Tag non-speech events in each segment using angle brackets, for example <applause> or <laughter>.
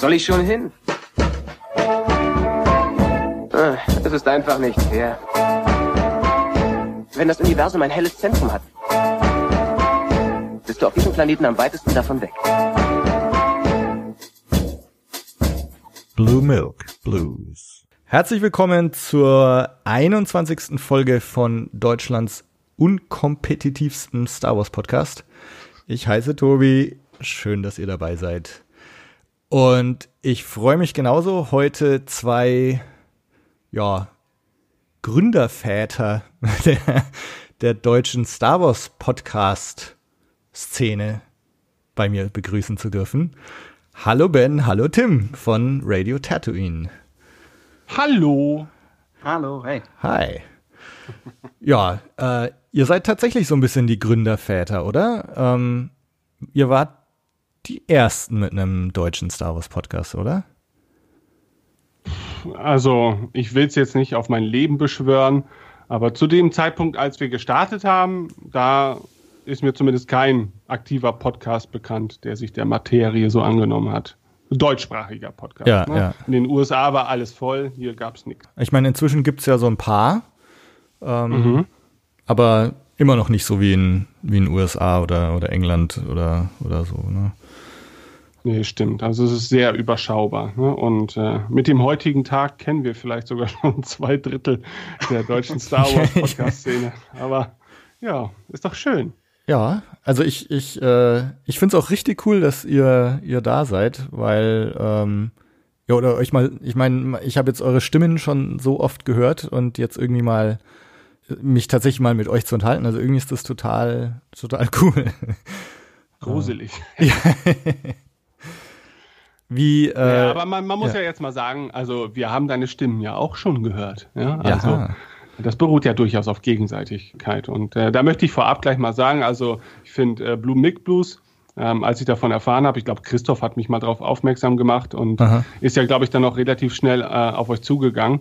soll ich schon hin? Ah, Es ist einfach nicht fair. Wenn das Universum ein helles Zentrum hat, bist du auf diesem Planeten am weitesten davon weg. Blue Milk Blues. Herzlich willkommen zur 21. Folge von Deutschlands unkompetitivsten Star Wars Podcast. Ich heiße Tobi. Schön, dass ihr dabei seid. Und ich freue mich genauso, heute zwei, ja, Gründerväter <laughs> der, der deutschen Star Wars Podcast Szene bei mir begrüßen zu dürfen. Hallo Ben, hallo Tim von Radio Tatooine. Hallo. Hallo, hey. Hi. Ja, äh, ihr seid tatsächlich so ein bisschen die Gründerväter, oder? Ähm, ihr wart die ersten mit einem deutschen Star Wars Podcast, oder? Also, ich will es jetzt nicht auf mein Leben beschwören, aber zu dem Zeitpunkt, als wir gestartet haben, da ist mir zumindest kein aktiver Podcast bekannt, der sich der Materie so angenommen hat. Deutschsprachiger Podcast. Ja, ne? ja. In den USA war alles voll, hier gab es nichts. Ich meine, inzwischen gibt's ja so ein paar, ähm, Mhm. aber immer noch nicht so wie in, wie in USA oder, oder England oder, oder so. Ne? Nee, stimmt. Also es ist sehr überschaubar. Ne? Und äh, mit dem heutigen Tag kennen wir vielleicht sogar <laughs> schon zwei Drittel der deutschen <laughs> Star Wars Podcast-Szene. Aber ja, ist doch schön. Ja, also ich, ich, äh, ich finde es auch richtig cool, dass ihr, ihr da seid, weil, ähm, ja, oder euch mal, ich meine, ich habe jetzt eure Stimmen schon so oft gehört und jetzt irgendwie mal äh, mich tatsächlich mal mit euch zu unterhalten. Also irgendwie ist das total, total <laughs> cool. Gruselig. Wie, äh, ja, aber man, man muss ja. ja. jetzt mal sagen, also wir haben deine Stimmen ja auch schon gehört. Ja, also ja, das beruht ja durchaus auf Gegenseitigkeit. Und äh, da möchte ich vorab gleich mal sagen, also ich finde äh, Blue Mick Blues, ähm, als ich davon erfahren habe, ich glaube, Christoph hat mich mal darauf aufmerksam gemacht und Aha. ist ja, glaube ich, dann auch relativ schnell äh, auf euch zugegangen.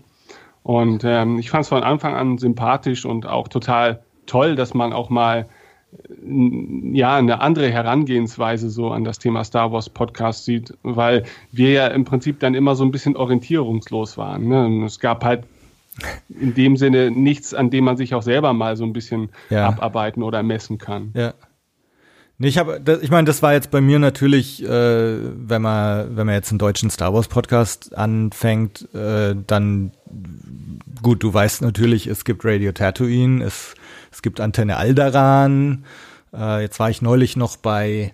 Und ähm, ich fand es von Anfang an sympathisch und auch total toll, dass man auch mal ja, eine andere Herangehensweise so an das Thema Star Wars Podcast sieht, weil wir ja im Prinzip dann immer so ein bisschen orientierungslos waren. Ne? Es gab halt <laughs> in dem Sinne nichts, an dem man sich auch selber mal so ein bisschen Ja. abarbeiten oder messen kann. Ja. Nee, ich habe, ich meine, das war jetzt bei mir natürlich, äh, wenn man, wenn man jetzt einen deutschen Star Wars Podcast anfängt, äh, dann gut, du weißt natürlich, es gibt Radio Tatooine, es, es gibt Antenne Alderan. Äh, jetzt war ich neulich noch bei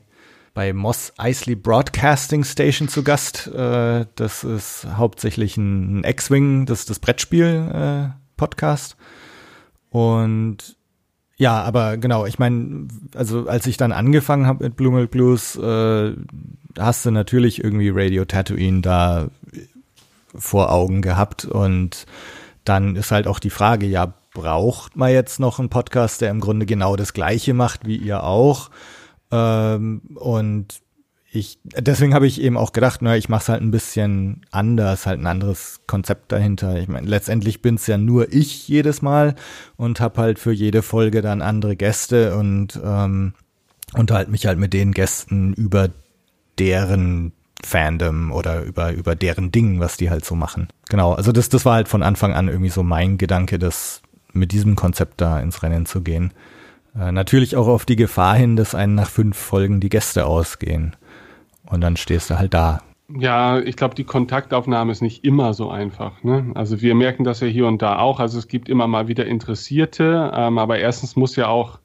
bei Moss Eisley Broadcasting Station zu Gast. Äh, das ist hauptsächlich ein, X-Wing, das ist das Brettspiel äh. Und ja, aber genau, ich meine, also als ich dann angefangen habe mit Blue Milk Blues, äh, hast du natürlich irgendwie Radio Tatooine da vor Augen gehabt und dann ist halt auch die Frage, ja, braucht man jetzt noch einen Podcast, der im Grunde genau das gleiche macht wie ihr auch? Ähm, und ich, deswegen habe ich eben auch gedacht, naja, ich mache es halt ein bisschen anders, halt ein anderes Konzept dahinter. Ich meine, letztendlich bin's ja nur ich jedes Mal und habe halt für jede Folge dann andere Gäste und ähm, unterhalte mich halt mit den Gästen über deren Fandom oder über, über deren Ding, was die halt so machen. Genau, also das, das war halt von Anfang an irgendwie so mein Gedanke, das mit diesem Konzept da ins Rennen zu gehen. Äh, natürlich auch auf die Gefahr hin, dass einen nach fünf Folgen die Gäste ausgehen. Und dann stehst du halt da. Ja, ich glaube, die Kontaktaufnahme ist nicht immer so einfach. Ne? Also wir merken das ja hier und da auch. Also es gibt immer mal wieder Interessierte, ähm, aber erstens muss ja auch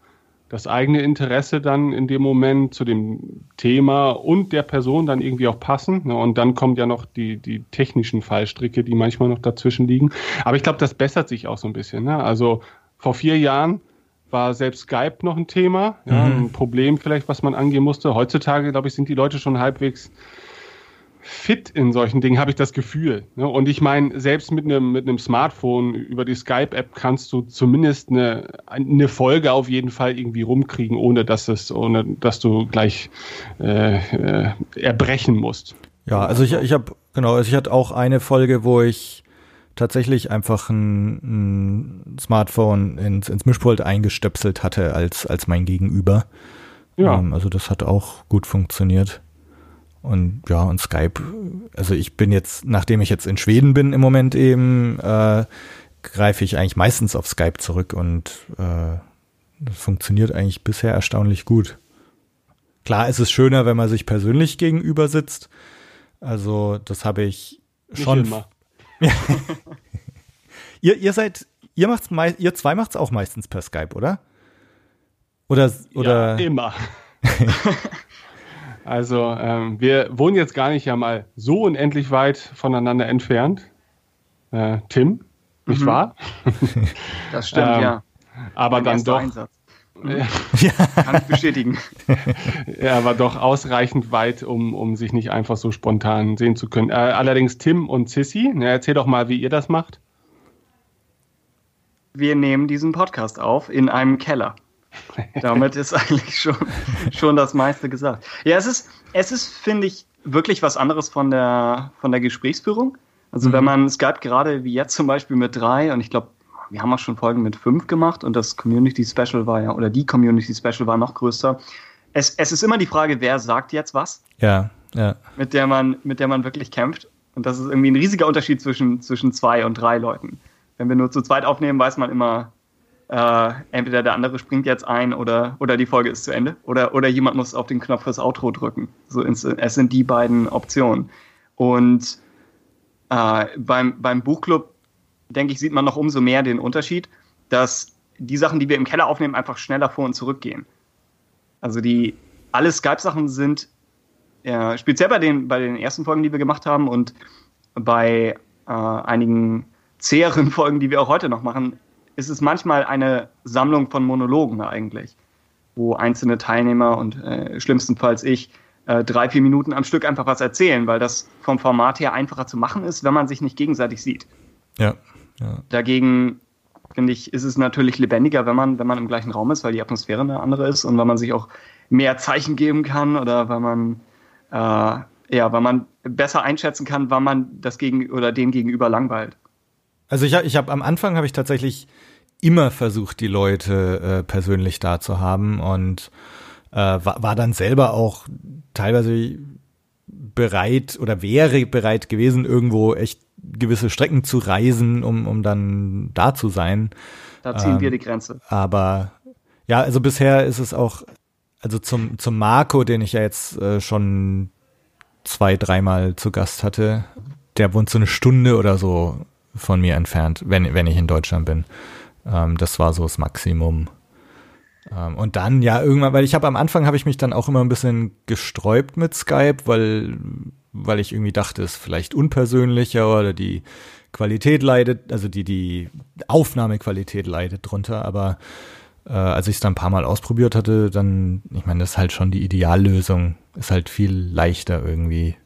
das eigene Interesse dann in dem Moment zu dem Thema und der Person dann irgendwie auch passen. Ne? Und dann kommen ja noch die, die technischen Fallstricke, die manchmal noch dazwischen liegen. Aber ich glaube, das bessert sich auch so ein bisschen. Ne? Also vor vier Jahren war selbst Skype noch ein Thema, ja, Mhm. ein Problem vielleicht, was man angehen musste. Heutzutage, glaube ich, sind die Leute schon halbwegs fit in solchen Dingen, habe ich das Gefühl. Ne? Und ich meine, selbst mit einem mit einem Smartphone über die Skype-App kannst du zumindest eine, eine Folge auf jeden Fall irgendwie rumkriegen, ohne dass es, ohne dass du gleich äh, äh, erbrechen musst. Ja, also ich, ich habe, genau, also ich hatte auch eine Folge, wo ich tatsächlich einfach ein, ein Smartphone ins, ins Mischpult eingestöpselt hatte als, als mein Gegenüber. Ja. Ähm, also das hat auch gut funktioniert. Und ja, und Skype, also ich bin jetzt, nachdem ich jetzt in Schweden bin im Moment eben, äh, greife ich eigentlich meistens auf Skype zurück und äh, das funktioniert eigentlich bisher erstaunlich gut. Klar ist es schöner, wenn man sich persönlich gegenüber sitzt. Also das habe ich schon. Nicht immer. <laughs> ihr, ihr seid, ihr macht's ihr zwei macht's auch meistens per Skype, oder? Oder oder ja, immer. <laughs> also ähm, wir wohnen jetzt gar nicht ja mal so unendlich weit voneinander entfernt. Äh, Tim, nicht mhm. wahr? <laughs> Das stimmt, ähm, ja. Aber mein dann doch. Einsatz. <laughs> Ja. Kann ich bestätigen. Er <laughs> ja, war doch ausreichend weit, um, um sich nicht einfach so spontan sehen zu können. Äh, allerdings Tim und Sissy, na, erzähl doch mal, wie ihr das macht. Wir nehmen diesen Podcast auf in einem Keller. <laughs> Damit ist eigentlich schon, schon das meiste gesagt. Ja, es ist, es ist, finde ich, wirklich was anderes von der, von der Gesprächsführung. Also mhm. wenn man Skype gerade wie jetzt zum Beispiel mit drei und ich glaube wir haben auch schon Folgen mit fünf gemacht und das Community Special war ja, oder die Community Special war noch größer. Es, es ist immer die Frage, wer sagt jetzt was? Ja, ja. Mit der man, mit der man wirklich kämpft. Und das ist irgendwie ein riesiger Unterschied zwischen, zwischen zwei und drei Leuten. Wenn wir nur zu zweit aufnehmen, weiß man immer, äh, entweder der andere springt jetzt ein oder, oder die Folge ist zu Ende. Oder, oder jemand muss auf den Knopf fürs Outro drücken. So, es sind die beiden Optionen. Und äh, beim, beim Buchclub denke ich, sieht man noch umso mehr den Unterschied, dass die Sachen, die wir im Keller aufnehmen, einfach schneller vor und zurück gehen. Also die, alle Skype-Sachen sind ja, speziell bei den, bei den ersten Folgen, die wir gemacht haben und bei äh, einigen zäheren Folgen, die wir auch heute noch machen, ist es manchmal eine Sammlung von Monologen eigentlich, wo einzelne Teilnehmer und äh, schlimmstenfalls ich äh, drei, vier Minuten am Stück einfach was erzählen, weil das vom Format her einfacher zu machen ist, wenn man sich nicht gegenseitig sieht. Ja. Ja. Dagegen finde ich, ist es natürlich lebendiger, wenn man, wenn man im gleichen Raum ist, weil die Atmosphäre eine andere ist und weil man sich auch mehr Zeichen geben kann oder weil man äh, ja, weil man besser einschätzen kann, wann man das gegen oder den gegenüber langweilt. Also ich, ich habe am Anfang habe ich tatsächlich immer versucht, die Leute äh, persönlich da zu haben und äh, war, war dann selber auch teilweise bereit oder wäre bereit gewesen, irgendwo echt gewisse Strecken zu reisen, um, um dann da zu sein. Da ziehen ähm, wir die Grenze. Aber ja, also bisher ist es auch, also zum, zum Marco, den ich ja jetzt äh, schon zwei, dreimal zu Gast hatte, der wohnt so eine Stunde oder so von mir entfernt, wenn, wenn ich in Deutschland bin. Ähm, das war so das Maximum. Ähm, und dann ja irgendwann, weil ich habe am Anfang habe ich mich dann auch immer ein bisschen gesträubt mit Skype, weil weil ich irgendwie dachte, es ist vielleicht unpersönlicher oder die Qualität leidet, also die, die Aufnahmequalität leidet drunter, aber äh, als ich es dann ein paar Mal ausprobiert hatte, dann, ich meine, das ist halt schon die Ideallösung, ist halt viel leichter irgendwie.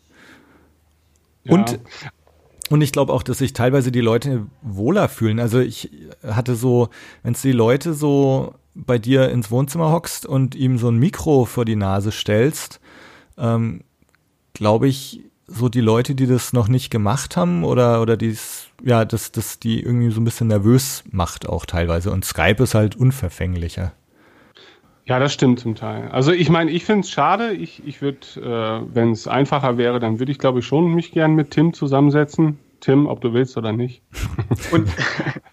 Ja. Und und ich glaube auch, dass sich teilweise die Leute wohler fühlen. Also ich hatte so, wenn es die Leute so bei dir ins Wohnzimmer hockst und ihm so ein Mikro vor die Nase stellst, ähm, glaube ich, so die Leute, die das noch nicht gemacht haben oder, oder dies, ja, dass das die irgendwie so ein bisschen nervös macht auch teilweise. Und Skype ist halt unverfänglicher. Ja, das stimmt zum Teil. Also ich meine, ich finde es schade. Ich, ich würde, äh, wenn es einfacher wäre, dann würde ich, glaube ich, schon mich gern mit Tim zusammensetzen. Tim, ob du willst oder nicht. <laughs> Und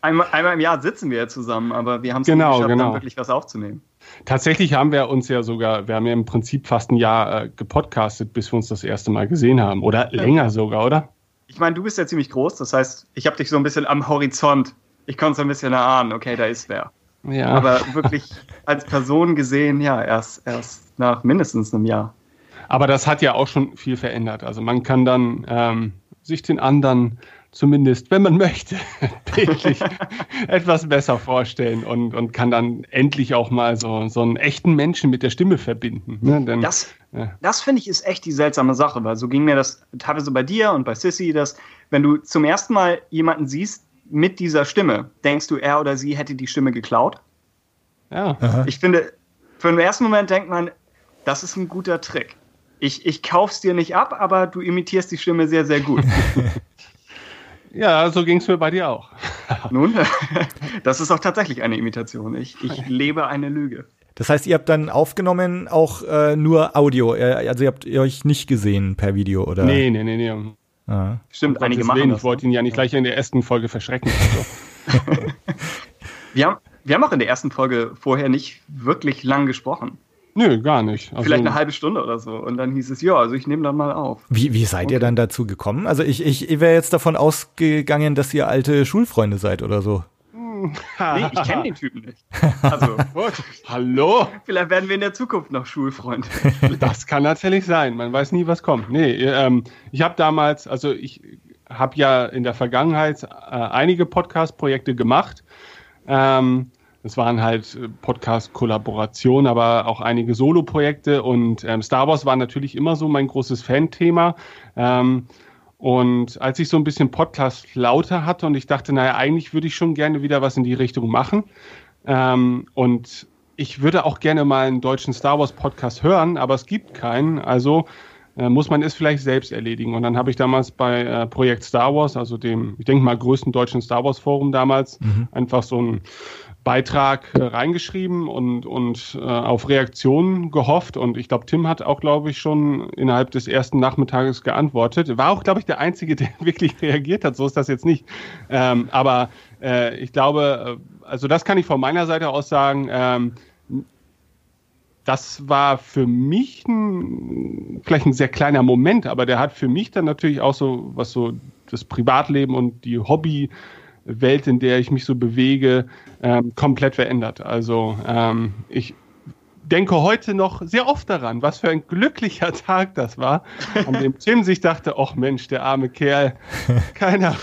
einmal, einmal im Jahr sitzen wir ja zusammen, aber wir haben es genau, nicht geschafft, genau. dann wirklich was aufzunehmen. Tatsächlich haben wir uns ja sogar, wir haben ja im Prinzip fast ein Jahr äh, gepodcastet, bis wir uns das erste Mal gesehen haben. Oder länger sogar, oder? Ich meine, du bist ja ziemlich groß, das heißt, ich habe dich so ein bisschen am Horizont. Ich konnte so ein bisschen erahnen, okay, da ist wer. Ja. Aber wirklich als Person gesehen, ja, erst, erst nach mindestens einem Jahr. Aber das hat ja auch schon viel verändert. Also man kann dann ähm, sich den anderen zumindest, wenn man <laughs> möchte, bildlich <laughs> etwas besser vorstellen und, und kann dann endlich auch mal so, so einen echten Menschen mit der Stimme verbinden. Ne? Denn, das ja. das finde ich ist echt die seltsame Sache, weil so ging mir das teilweise bei dir und bei Sissy, dass wenn du zum ersten Mal jemanden siehst mit dieser Stimme, denkst du, er oder sie hätte die Stimme geklaut. Ja. Aha. Ich finde, für den ersten Moment denkt man, das ist ein guter Trick. Ich, ich kauf's dir nicht ab, aber du imitierst die Stimme sehr, sehr gut. <laughs> Ja, so ging es mir bei dir auch. <laughs> Nun, <laughs> das ist auch tatsächlich eine Imitation. Ich, ich lebe eine Lüge. Das heißt, ihr habt dann aufgenommen auch äh, nur Audio, äh, also ihr habt ihr euch nicht gesehen per Video, oder? Nee, nee, nee, nee. Ah. Stimmt, Um einige machen Willen, das. Ich wollte ihn ja nicht gleich in der ersten Folge verschrecken. Also. <laughs> Wir haben, wir haben auch in der ersten Folge vorher nicht wirklich lang gesprochen. Nö, gar nicht. Also, Vielleicht eine halbe Stunde oder so. Und dann hieß es, ja, also ich nehme dann mal auf. Wie, wie seid ihr dann dazu gekommen? Also ich, ich, ich wäre jetzt davon ausgegangen, dass ihr alte Schulfreunde seid oder so. Nee, ich kenne den Typen nicht. Also. <laughs> Hallo? vielleicht werden wir in der Zukunft noch Schulfreunde. <laughs> Das kann natürlich sein. Man weiß nie, was kommt. Nee, ähm, ich habe damals, also ich habe ja in der Vergangenheit äh, einige Podcast-Projekte gemacht. Ähm, das waren halt äh, Podcast-Kollaborationen, aber auch einige Solo-Projekte und ähm, Star Wars war natürlich immer so mein großes Fan-Thema. Ähm, und als ich so ein bisschen Podcast lauter hatte und ich dachte, naja, eigentlich würde ich schon gerne wieder was in die Richtung machen. Ähm, und ich würde auch gerne mal einen deutschen Star Wars Podcast hören, aber es gibt keinen. Also äh, muss man es vielleicht selbst erledigen. Und dann habe ich damals bei äh, Projekt Star Wars, also dem, ich denke mal, größten deutschen Star Wars Forum damals, einfach so einen Beitrag äh, reingeschrieben und, und äh, auf Reaktionen gehofft. Und ich glaube, Tim hat auch, glaube ich, schon innerhalb des ersten Nachmittages geantwortet. War auch, glaube ich, der Einzige, <laughs> der wirklich reagiert hat. So ist das jetzt nicht. Ähm, aber äh, ich glaube, äh, also das kann ich von meiner Seite aus sagen. Ähm, das war für mich ein, vielleicht ein sehr kleiner Moment, aber der hat für mich dann natürlich auch so, was so das Privatleben und die Hobbywelt, in der ich mich so bewege, ähm, komplett verändert. Also ähm, ich denke heute noch sehr oft daran, was für ein glücklicher <laughs> Tag das war, an dem Tim sich dachte, ach Mensch, der arme Kerl, <laughs> keiner,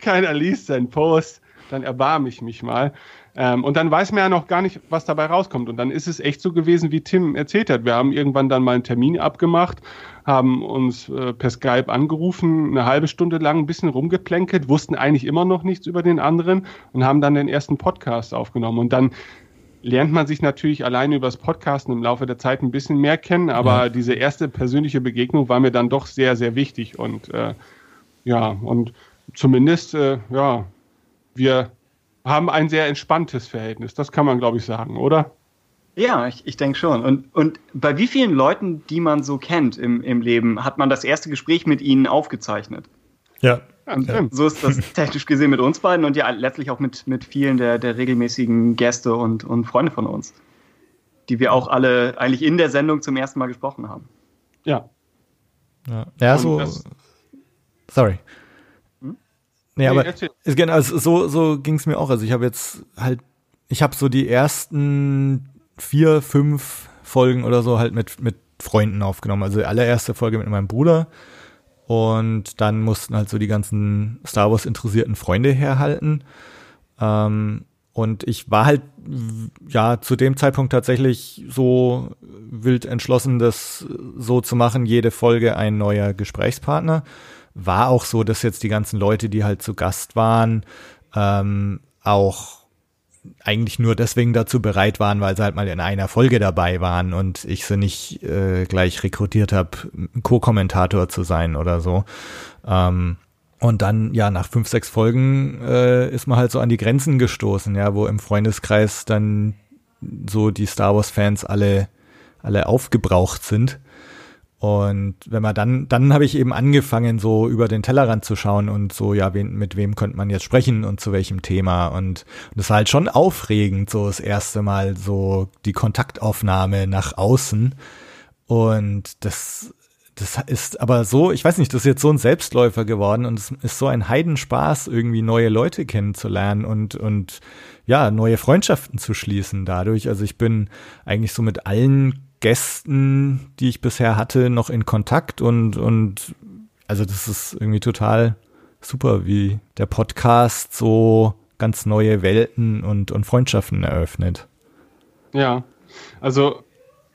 keiner liest seinen Post, dann erbarme ich mich mal. Ähm, und dann weiß man ja noch gar nicht, was dabei rauskommt. Und dann ist es echt so gewesen, wie Tim erzählt hat. Wir haben irgendwann dann mal einen Termin abgemacht, haben uns äh, per Skype angerufen, eine halbe Stunde lang ein bisschen rumgeplänkelt, wussten eigentlich immer noch nichts über den anderen und haben dann den ersten Podcast aufgenommen. Und dann lernt man sich natürlich alleine übers Podcasten im Laufe der Zeit ein bisschen mehr kennen, aber Ja. diese erste persönliche Begegnung war mir dann doch sehr, sehr wichtig. Und äh, ja, und zumindest, äh, ja, wir haben ein sehr entspanntes Verhältnis. Das kann man, glaube ich, sagen, oder? Ja, ich, ich denke schon. Und, und bei wie vielen Leuten, die man so kennt im, im Leben, hat man das erste Gespräch mit ihnen aufgezeichnet? Ja. Ja. So ist das <laughs> technisch gesehen mit uns beiden und ja letztlich auch mit, mit vielen der, der regelmäßigen Gäste und, und Freunde von uns, die wir auch alle eigentlich in der Sendung zum ersten Mal gesprochen haben. ja. Ja, ja so. das- Sorry. Nee, aber erzähl. ist, genau, also so, so ging es mir auch. Also ich habe jetzt halt, ich habe so die ersten vier, fünf Folgen oder so halt mit, mit Freunden aufgenommen. Also die allererste Folge mit meinem Bruder. Und dann mussten halt so die ganzen Star Wars interessierten Freunde herhalten. Ähm, und ich war halt, ja, zu dem Zeitpunkt tatsächlich so wild entschlossen, das so zu machen, jede Folge ein neuer Gesprächspartner. War auch so, dass jetzt die ganzen Leute, die halt zu Gast waren, ähm, auch eigentlich nur deswegen dazu bereit waren, weil sie halt mal in einer Folge dabei waren und ich sie nicht äh, gleich rekrutiert habe, Co-Kommentator zu sein oder so. Ähm, und dann, ja, nach fünf, sechs Folgen äh, ist man halt so an die Grenzen gestoßen, ja, wo im Freundeskreis dann so die Star Wars-Fans alle, alle aufgebraucht sind. Und wenn man dann, dann habe ich eben angefangen, so über den Tellerrand zu schauen und so, ja, wen, mit wem könnte man jetzt sprechen und zu welchem Thema. Und, und das war halt schon aufregend, so das erste Mal so die Kontaktaufnahme nach außen. Und das, das ist aber so, ich weiß nicht, das ist jetzt so ein Selbstläufer geworden und es ist so ein Heidenspaß, irgendwie neue Leute kennenzulernen und, und ja, neue Freundschaften zu schließen dadurch. Also ich bin eigentlich so mit allen Gästen, die ich bisher hatte, noch in Kontakt und, und also das ist irgendwie total super, wie der Podcast so ganz neue Welten und, und Freundschaften eröffnet. Ja, also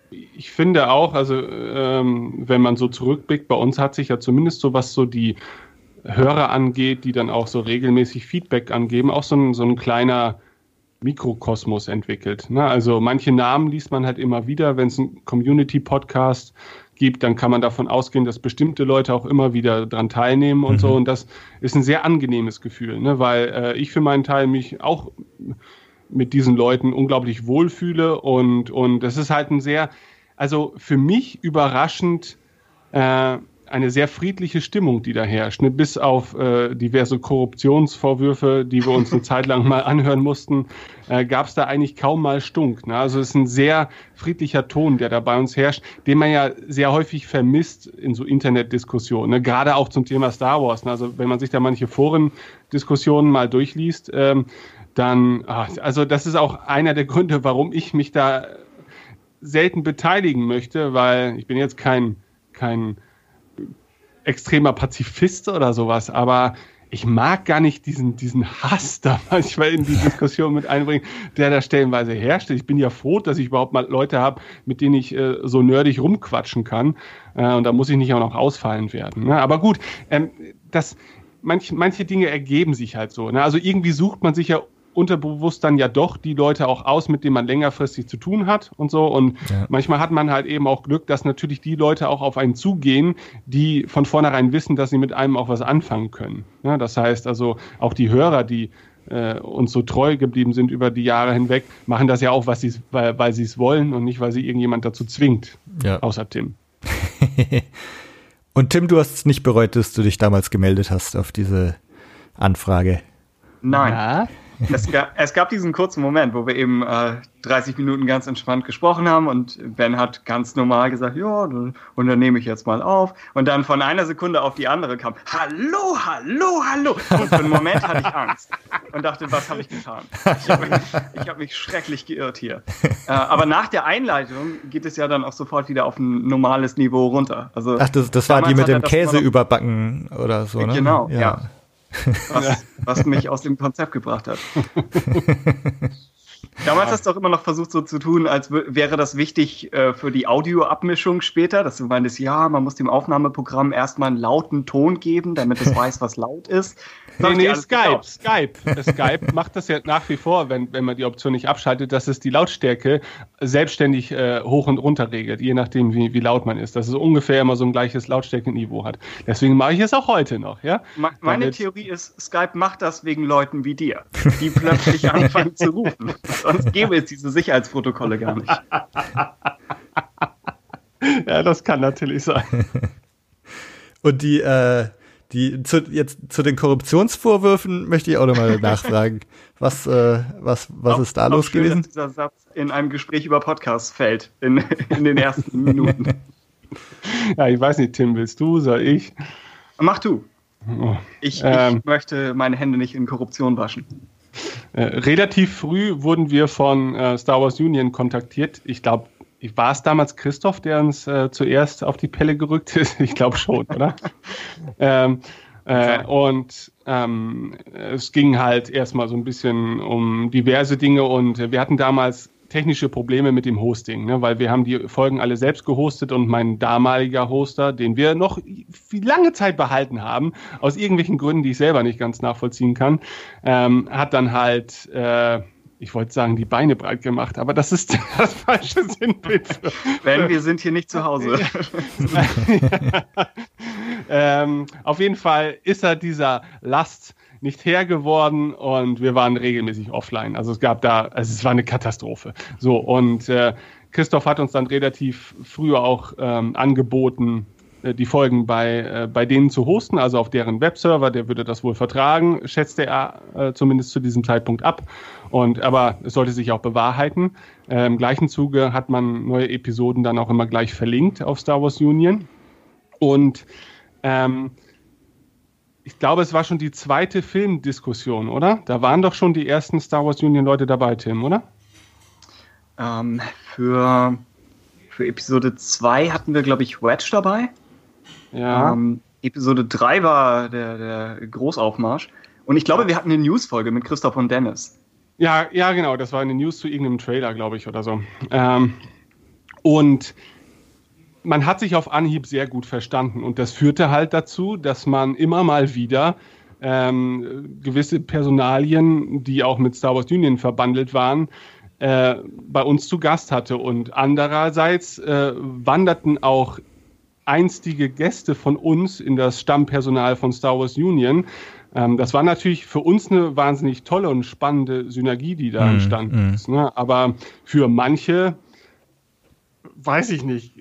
ich finde auch, also ähm, wenn man so zurückblickt, bei uns hat sich ja zumindest so was so die Hörer angeht, die dann auch so regelmäßig Feedback angeben, auch so ein, so ein kleiner Mikrokosmos entwickelt. Ne? Also manche Namen liest man halt immer wieder, wenn es einen Community-Podcast gibt, dann kann man davon ausgehen, dass bestimmte Leute auch immer wieder dran teilnehmen und Mhm. so. Und das ist ein sehr angenehmes Gefühl, ne? weil äh, ich für meinen Teil mich auch mit diesen Leuten unglaublich wohlfühle und, und das ist halt ein sehr, also für mich überraschend äh, eine sehr friedliche Stimmung, die da herrscht. Ne? Bis auf äh, diverse Korruptionsvorwürfe, die wir uns eine Zeit lang mal anhören mussten, äh, gab es da eigentlich kaum mal Stunk. Ne? Also es ist ein sehr friedlicher Ton, der da bei uns herrscht, den man ja sehr häufig vermisst in so Internetdiskussionen. Ne? Gerade auch zum Thema Star Wars. Ne? Also wenn man sich da manche Forendiskussionen mal durchliest, ähm, dann, ach, also das ist auch einer der Gründe, warum ich mich da selten beteiligen möchte, weil ich bin jetzt kein kein extremer Pazifist oder sowas, aber ich mag gar nicht diesen, diesen Hass da <laughs> manchmal in die Diskussion mit einbringen, der da stellenweise herrscht. Ich bin ja froh, dass ich überhaupt mal Leute habe, mit denen ich äh, so nerdig rumquatschen kann. Äh, und da muss ich nicht auch noch ausfallen werden. Ne? Aber gut, ähm, das, manch, manche Dinge ergeben sich halt so. Ne? Also irgendwie sucht man sich ja unterbewusst dann ja doch die Leute auch aus, mit denen man längerfristig zu tun hat und so. Und ja. manchmal hat man halt eben auch Glück, dass natürlich die Leute auch auf einen zugehen, die von vornherein wissen, dass sie mit einem auch was anfangen können. Ja, das heißt also auch die Hörer, die äh, uns so treu geblieben sind über die Jahre hinweg, machen das ja auch, was sie, weil, weil sie es wollen und nicht, weil sie irgendjemand dazu zwingt. Ja. Außer Tim. <laughs> und Tim, du hast es nicht bereut, dass du dich damals gemeldet hast auf diese Anfrage. Nein. Ja? Es, gab, es gab diesen kurzen Moment, wo wir eben äh, 30 Minuten ganz entspannt gesprochen haben und Ben hat ganz normal gesagt, ja, und dann nehme ich jetzt mal auf. Und dann von einer Sekunde auf die andere kam, hallo, hallo, hallo. Und für einen Moment hatte ich Angst und dachte, was habe ich getan? Ich habe mich, hab mich, schrecklich geirrt hier. Äh, aber nach der Einleitung geht es ja dann auch sofort wieder auf ein normales Niveau runter. Also, Ach, das, das war die mit dem Käse überbacken oder so, ne? Genau, ja. ja was, was mich aus dem Konzept gebracht hat. <laughs> Damals hast du auch immer noch versucht, so zu tun, als wäre das wichtig äh, für die Audioabmischung später, dass du meintest, ja, man muss dem Aufnahmeprogramm erstmal einen lauten Ton geben, damit es <laughs> weiß, was laut ist. Nee, nee, Skype, Skype. <laughs> Skype macht das ja nach wie vor, wenn, wenn man die Option nicht abschaltet, dass es die Lautstärke selbstständig äh, hoch und runter regelt, je nachdem, wie, wie laut man ist. Dass es ungefähr immer so ein gleiches Lautstärkeniveau hat. Deswegen mache ich es auch heute noch. Ja? Meine Damit Theorie ist, Skype macht das wegen Leuten wie dir, die <laughs> plötzlich anfangen zu rufen. Sonst gäbe es diese Sicherheitsprotokolle gar nicht. <laughs> ja, das kann natürlich sein. Und die, äh, die zu, jetzt zu den Korruptionsvorwürfen möchte ich auch nochmal <laughs> nachfragen. Was, äh, was, was auch, ist da los schön, gewesen? Dass dieser Satz in einem Gespräch über Podcasts fällt, in, in den ersten <laughs> Minuten. ja, ich weiß nicht, Tim, willst du, soll ich? Mach du. Oh. Ich, ähm, ich möchte meine Hände nicht in Korruption waschen. Äh, relativ früh wurden wir von äh, Star Wars Union kontaktiert. Ich glaube, war es damals Christoph, der uns äh, zuerst auf die Pelle gerückt ist? <laughs> ich glaube schon, oder? <laughs> ähm, äh, und ähm, es ging halt erstmal so ein bisschen um diverse Dinge und wir hatten damals technische Probleme mit dem Hosting, ne, weil wir haben die Folgen alle selbst gehostet und mein damaliger Hoster, den wir noch lange Zeit behalten haben, aus irgendwelchen Gründen, die ich selber nicht ganz nachvollziehen kann, ähm, hat dann halt äh, ich wollte sagen, die Beine breit gemacht, aber das ist <laughs> das falsche Sinnbild. <laughs> Wenn wir sind hier nicht zu Hause. <laughs> ähm, auf jeden Fall ist er dieser Last nicht Herr geworden und wir waren regelmäßig offline. Also es gab da, also es war eine Katastrophe. So und äh, Christoph hat uns dann relativ früh auch ähm, angeboten, äh, die Folgen bei, äh, bei denen zu hosten, also auf deren Webserver, der würde das wohl vertragen, schätzte er äh, zumindest zu diesem Zeitpunkt ab. Und aber es sollte sich auch bewahrheiten. Äh, Im gleichen Zuge hat man neue Episoden dann auch immer gleich verlinkt auf Star Wars Union. Und ähm, ich glaube, es war schon die zweite Filmdiskussion, oder? Da waren doch schon die ersten Star Wars Union Leute dabei, Tim, oder? Ähm, für, für Episode 2 hatten wir, glaube ich, Wedge dabei. Ja. Ähm, Episode 3 war der, der Großaufmarsch. Und ich glaube, wir hatten eine Newsfolge mit Christoph und Dennis. Ja, ja, genau. Das war eine News zu irgendeinem Trailer, glaube ich, oder so. Ähm, und man hat sich auf Anhieb sehr gut verstanden. Und das führte halt dazu, dass man immer mal wieder ähm, gewisse Personalien, die auch mit Star Wars Union verbandelt waren, äh, bei uns zu Gast hatte. Und andererseits äh, wanderten auch einstige Gäste von uns in das Stammpersonal von Star Wars Union, Ähm, das war natürlich für uns eine wahnsinnig tolle und spannende Synergie, die da mm, entstanden mm. ist. Ne? Aber für manche, weiß ich nicht,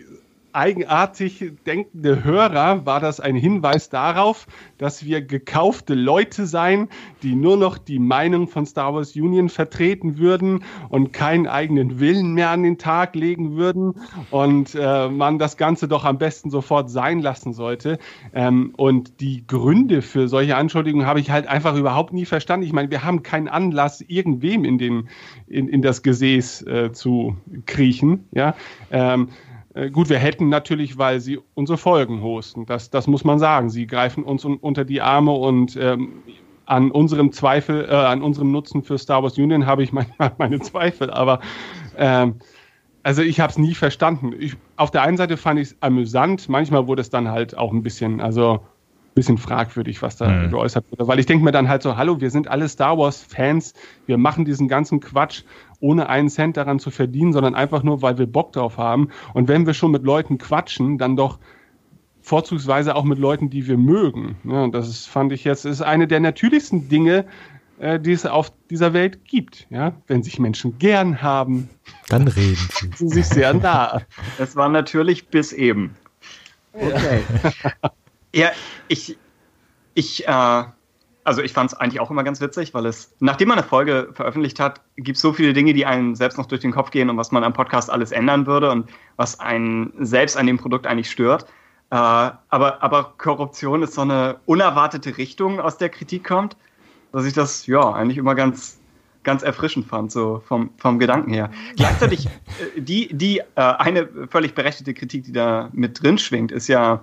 eigenartig denkende Hörer war das ein Hinweis darauf, dass wir gekaufte Leute seien, die nur noch die Meinung von Star Wars Union vertreten würden und keinen eigenen Willen mehr an den Tag legen würden und äh, man das Ganze doch am besten sofort sein lassen sollte. Ähm, und die Gründe für solche Anschuldigungen habe ich halt einfach überhaupt nie verstanden. Ich meine, wir haben keinen Anlass, irgendwem in, den, in, in das Gesäß äh, zu kriechen. Ja. Ähm, äh, gut, wir hätten natürlich, weil sie unsere Folgen hosten. Das, das muss man sagen. Sie greifen uns un unter die Arme und ähm, an unserem Zweifel, äh, an unserem Nutzen für Star Wars Union habe ich manchmal <laughs> meine Zweifel. Aber ähm, also ich habe es nie verstanden. Ich, auf der einen Seite fand ich es amüsant. Manchmal wurde es dann halt auch ein bisschen, also bisschen fragwürdig, was da mhm. geäußert wurde. Weil ich denke mir dann halt so, hallo, wir sind alle Star Wars-Fans, wir machen diesen ganzen Quatsch, ohne einen Cent daran zu verdienen, sondern einfach nur, weil wir Bock drauf haben. Und wenn wir schon mit Leuten quatschen, dann doch vorzugsweise auch mit Leuten, die wir mögen. Ja, das ist, fand ich jetzt, ist eine der natürlichsten Dinge, äh, die es auf dieser Welt gibt. Ja? Wenn sich Menschen gern haben, dann reden sie. sie sich sehr nah. <laughs> Das war natürlich bis eben. Okay. Ja, ich, ich, äh, also ich fand es eigentlich auch immer ganz witzig, weil es, nachdem man eine Folge veröffentlicht hat, gibt es so viele Dinge, die einem selbst noch durch den Kopf gehen und was man am Podcast alles ändern würde und was einen selbst an dem Produkt eigentlich stört. Äh, aber, aber Korruption ist so eine unerwartete Richtung, aus der Kritik kommt, dass ich das ja eigentlich immer ganz, ganz erfrischend fand, so vom, vom Gedanken her. Gleichzeitig, <laughs> äh, die, die äh, eine völlig berechtigte Kritik, die da mit drin schwingt, ist ja,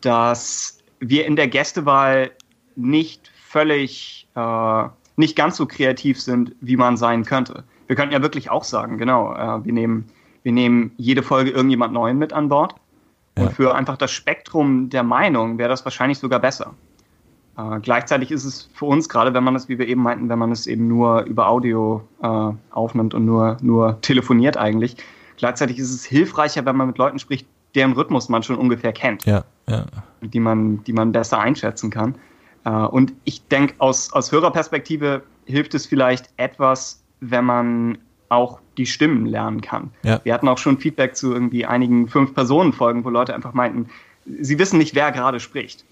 dass wir in der Gästewahl nicht völlig, äh, nicht ganz so kreativ sind, wie man sein könnte. Wir könnten ja wirklich auch sagen, genau, äh, wir, nehmen, wir nehmen jede Folge irgendjemand Neuen mit an Bord. Ja. Und für einfach das Spektrum der Meinung wäre das wahrscheinlich sogar besser. Äh, gleichzeitig ist es für uns, gerade wenn man es, wie wir eben meinten, wenn man es eben nur über Audio äh, aufnimmt und nur, nur telefoniert eigentlich, gleichzeitig ist es hilfreicher, wenn man mit Leuten spricht, deren Rhythmus man schon ungefähr kennt. Ja, ja. Die man, die man besser einschätzen kann. Äh, und ich denke, aus, aus Hörerperspektive hilft es vielleicht etwas, wenn man auch die Stimmen lernen kann. Ja. Wir hatten auch schon Feedback zu irgendwie einigen Fünf-Personen-Folgen, wo Leute einfach meinten, sie wissen nicht, wer gerade spricht.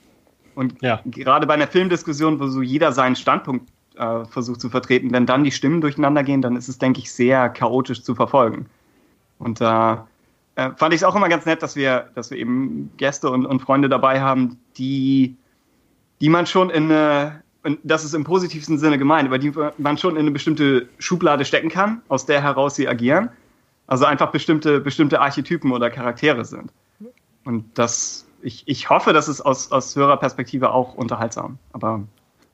Und ja. gerade bei einer Filmdiskussion, wo so jeder seinen Standpunkt äh, versucht zu vertreten, wenn dann die Stimmen durcheinander gehen, dann ist es, denke ich, sehr chaotisch zu verfolgen. Und da äh, äh, fand ich es auch immer ganz nett, dass wir, dass wir eben Gäste und, und Freunde dabei haben, die, die man schon in eine, und das ist im positivsten Sinne gemeint, aber die man schon in eine bestimmte Schublade stecken kann, aus der heraus sie agieren. Also einfach bestimmte, bestimmte Archetypen oder Charaktere sind. Und das, ich, ich hoffe, das ist aus, aus Hörerperspektive auch unterhaltsam. Aber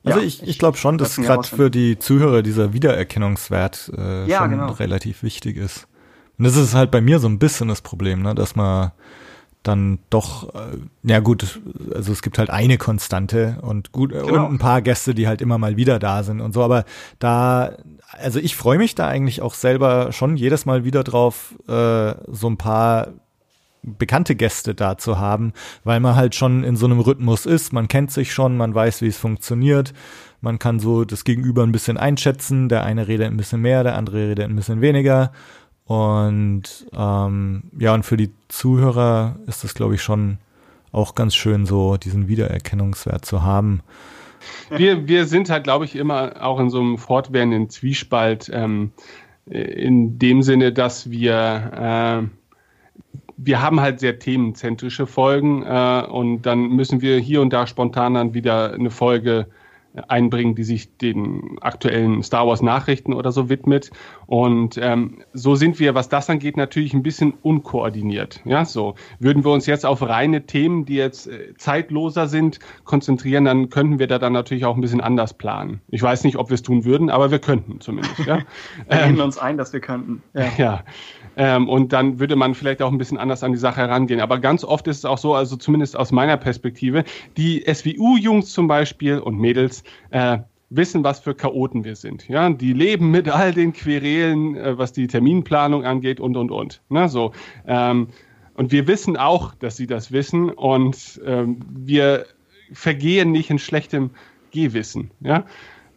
also ja, ich, ich glaube schon, dass gerade für die Zuhörer dieser Wiedererkennungswert äh, ja, schon genau. relativ wichtig ist. Und das ist halt bei mir so ein bisschen das Problem, ne, dass man dann doch, äh, ja gut, also es gibt halt eine Konstante und gut genau. und ein paar Gäste, die halt immer mal wieder da sind und so, aber da, also ich freue mich da eigentlich auch selber schon jedes Mal wieder drauf, äh, so ein paar bekannte Gäste da zu haben, weil man halt schon in so einem Rhythmus ist, man kennt sich schon, man weiß, wie es funktioniert, man kann so das Gegenüber ein bisschen einschätzen, der eine redet ein bisschen mehr, der andere redet ein bisschen weniger und ähm, ja, und für die Zuhörer ist das, glaube ich, schon auch ganz schön, so diesen Wiedererkennungswert zu haben. Wir, wir sind halt, glaube ich, immer auch in so einem fortwährenden Zwiespalt, ähm, in dem Sinne, dass wir äh, wir haben halt sehr themenzentrische Folgen äh, und dann müssen wir hier und da spontan dann wieder eine Folge einbringen, die sich den aktuellen Star Wars Nachrichten oder so widmet. Und ähm, so sind wir, was das angeht, natürlich ein bisschen unkoordiniert. Ja, so würden wir uns jetzt auf reine Themen, die jetzt äh, zeitloser sind, konzentrieren, dann könnten wir da dann natürlich auch ein bisschen anders planen. Ich weiß nicht, ob wir es tun würden, aber wir könnten zumindest. Ja? <laughs> wir ähm, uns ein, dass wir könnten. Ja. <laughs> ja. Ähm, und dann würde man vielleicht auch ein bisschen anders an die Sache herangehen. Aber ganz oft ist es auch so, also zumindest aus meiner Perspektive, die SWU-Jungs zum Beispiel und Mädels äh, wissen, was für Chaoten wir sind. Ja, die leben mit all den Querelen, äh, was die Terminplanung angeht und und und. Ne, so. Ähm, und wir wissen auch, dass sie das wissen und ähm, wir vergehen nicht in schlechtem Gehwissen. Ja?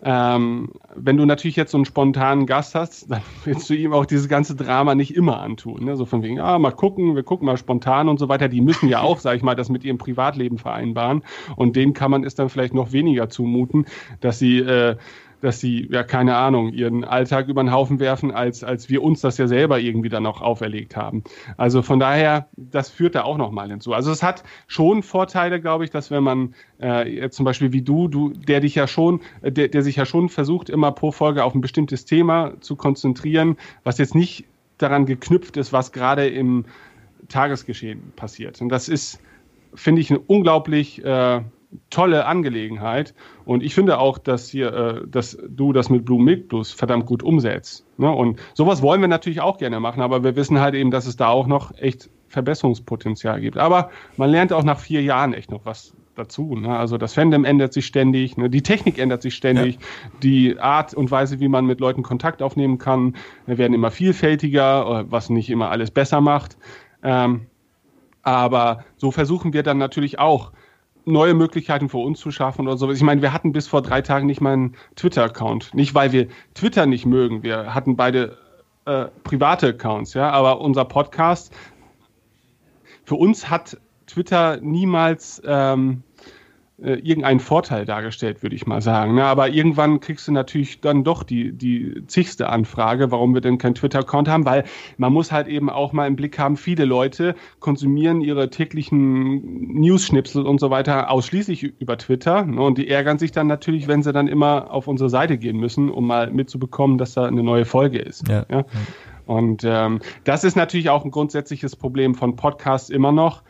Ähm, wenn du natürlich jetzt so einen spontanen Gast hast, <laughs> dann willst du ihm auch dieses ganze Drama nicht immer antun. Ne? So von wegen, ah, mal gucken, wir gucken mal spontan und so weiter. Die müssen ja auch, sag ich mal, das mit ihrem Privatleben vereinbaren. Und denen kann man es dann vielleicht noch weniger zumuten, dass sie äh, dass sie, ja, keine Ahnung, ihren Alltag über den Haufen werfen, als, als wir uns das ja selber irgendwie dann noch auferlegt haben. Also von daher, das führt da auch nochmal hinzu. Also es hat schon Vorteile, glaube ich, dass wenn man äh, zum Beispiel wie du, du, der dich ja schon, äh, der, der sich ja schon versucht, immer pro Folge auf ein bestimmtes Thema zu konzentrieren, was jetzt nicht daran geknüpft ist, was gerade im Tagesgeschehen passiert. Und das ist, finde ich, eine unglaublich äh, tolle Angelegenheit. Und ich finde auch, dass hier, äh, dass du das mit Blue Milk Blues verdammt gut umsetzt. Ne? Und sowas wollen wir natürlich auch gerne machen, aber wir wissen halt eben, dass es da auch noch echt Verbesserungspotenzial gibt. Aber man lernt auch nach vier Jahren echt noch was dazu. Ne? Also das Fandom ändert sich ständig, ne? die Technik ändert sich ständig, ja. die Art und Weise, wie man mit Leuten Kontakt aufnehmen kann, werden immer vielfältiger, was nicht immer alles besser macht. Ähm, aber so versuchen wir dann natürlich auch neue Möglichkeiten für uns zu schaffen oder sowas. Ich meine, wir hatten bis vor drei Tagen nicht mal einen Twitter-Account. Nicht, weil wir Twitter nicht mögen. Wir hatten beide äh, private Accounts, ja, aber unser Podcast, für uns hat Twitter niemals ähm, äh, irgendeinen Vorteil dargestellt, würde ich mal sagen. Ne? Aber irgendwann kriegst du natürlich dann doch die, die zigste Anfrage, warum wir denn keinen Twitter-Account haben, weil man muss halt eben auch mal im Blick haben, viele Leute konsumieren ihre täglichen News-Schnipsel und so weiter ausschließlich über Twitter. Ne? Und die ärgern sich dann natürlich, wenn sie dann immer auf unsere Seite gehen müssen, um mal mitzubekommen, dass da eine neue Folge ist. Ja. ja? Und ähm, das ist natürlich auch ein grundsätzliches Problem von Podcasts immer noch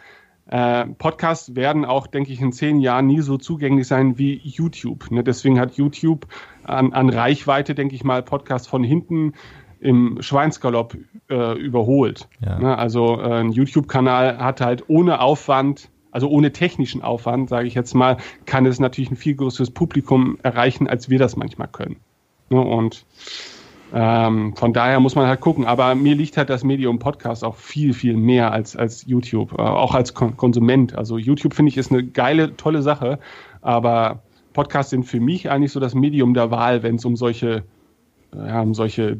äh, Podcasts werden auch, denke ich, in zehn Jahren nie so zugänglich sein wie YouTube. Ne? Deswegen hat YouTube an, an Reichweite, denke ich mal, Podcasts von hinten im Schweinsgalopp äh, überholt. Ja. Ne? Also äh, ein YouTube-Kanal hat halt ohne Aufwand, also ohne technischen Aufwand, sage ich jetzt mal, kann es natürlich ein viel größeres Publikum erreichen, als wir das manchmal können. Ne? Und ähm, von daher muss man halt gucken. Aber mir liegt halt das Medium Podcast auch viel, viel mehr als, als YouTube, äh, auch als Kon Konsument. Also YouTube finde ich ist eine geile, tolle Sache, aber Podcasts sind für mich eigentlich so das Medium der Wahl, wenn es um solche, ja, um solche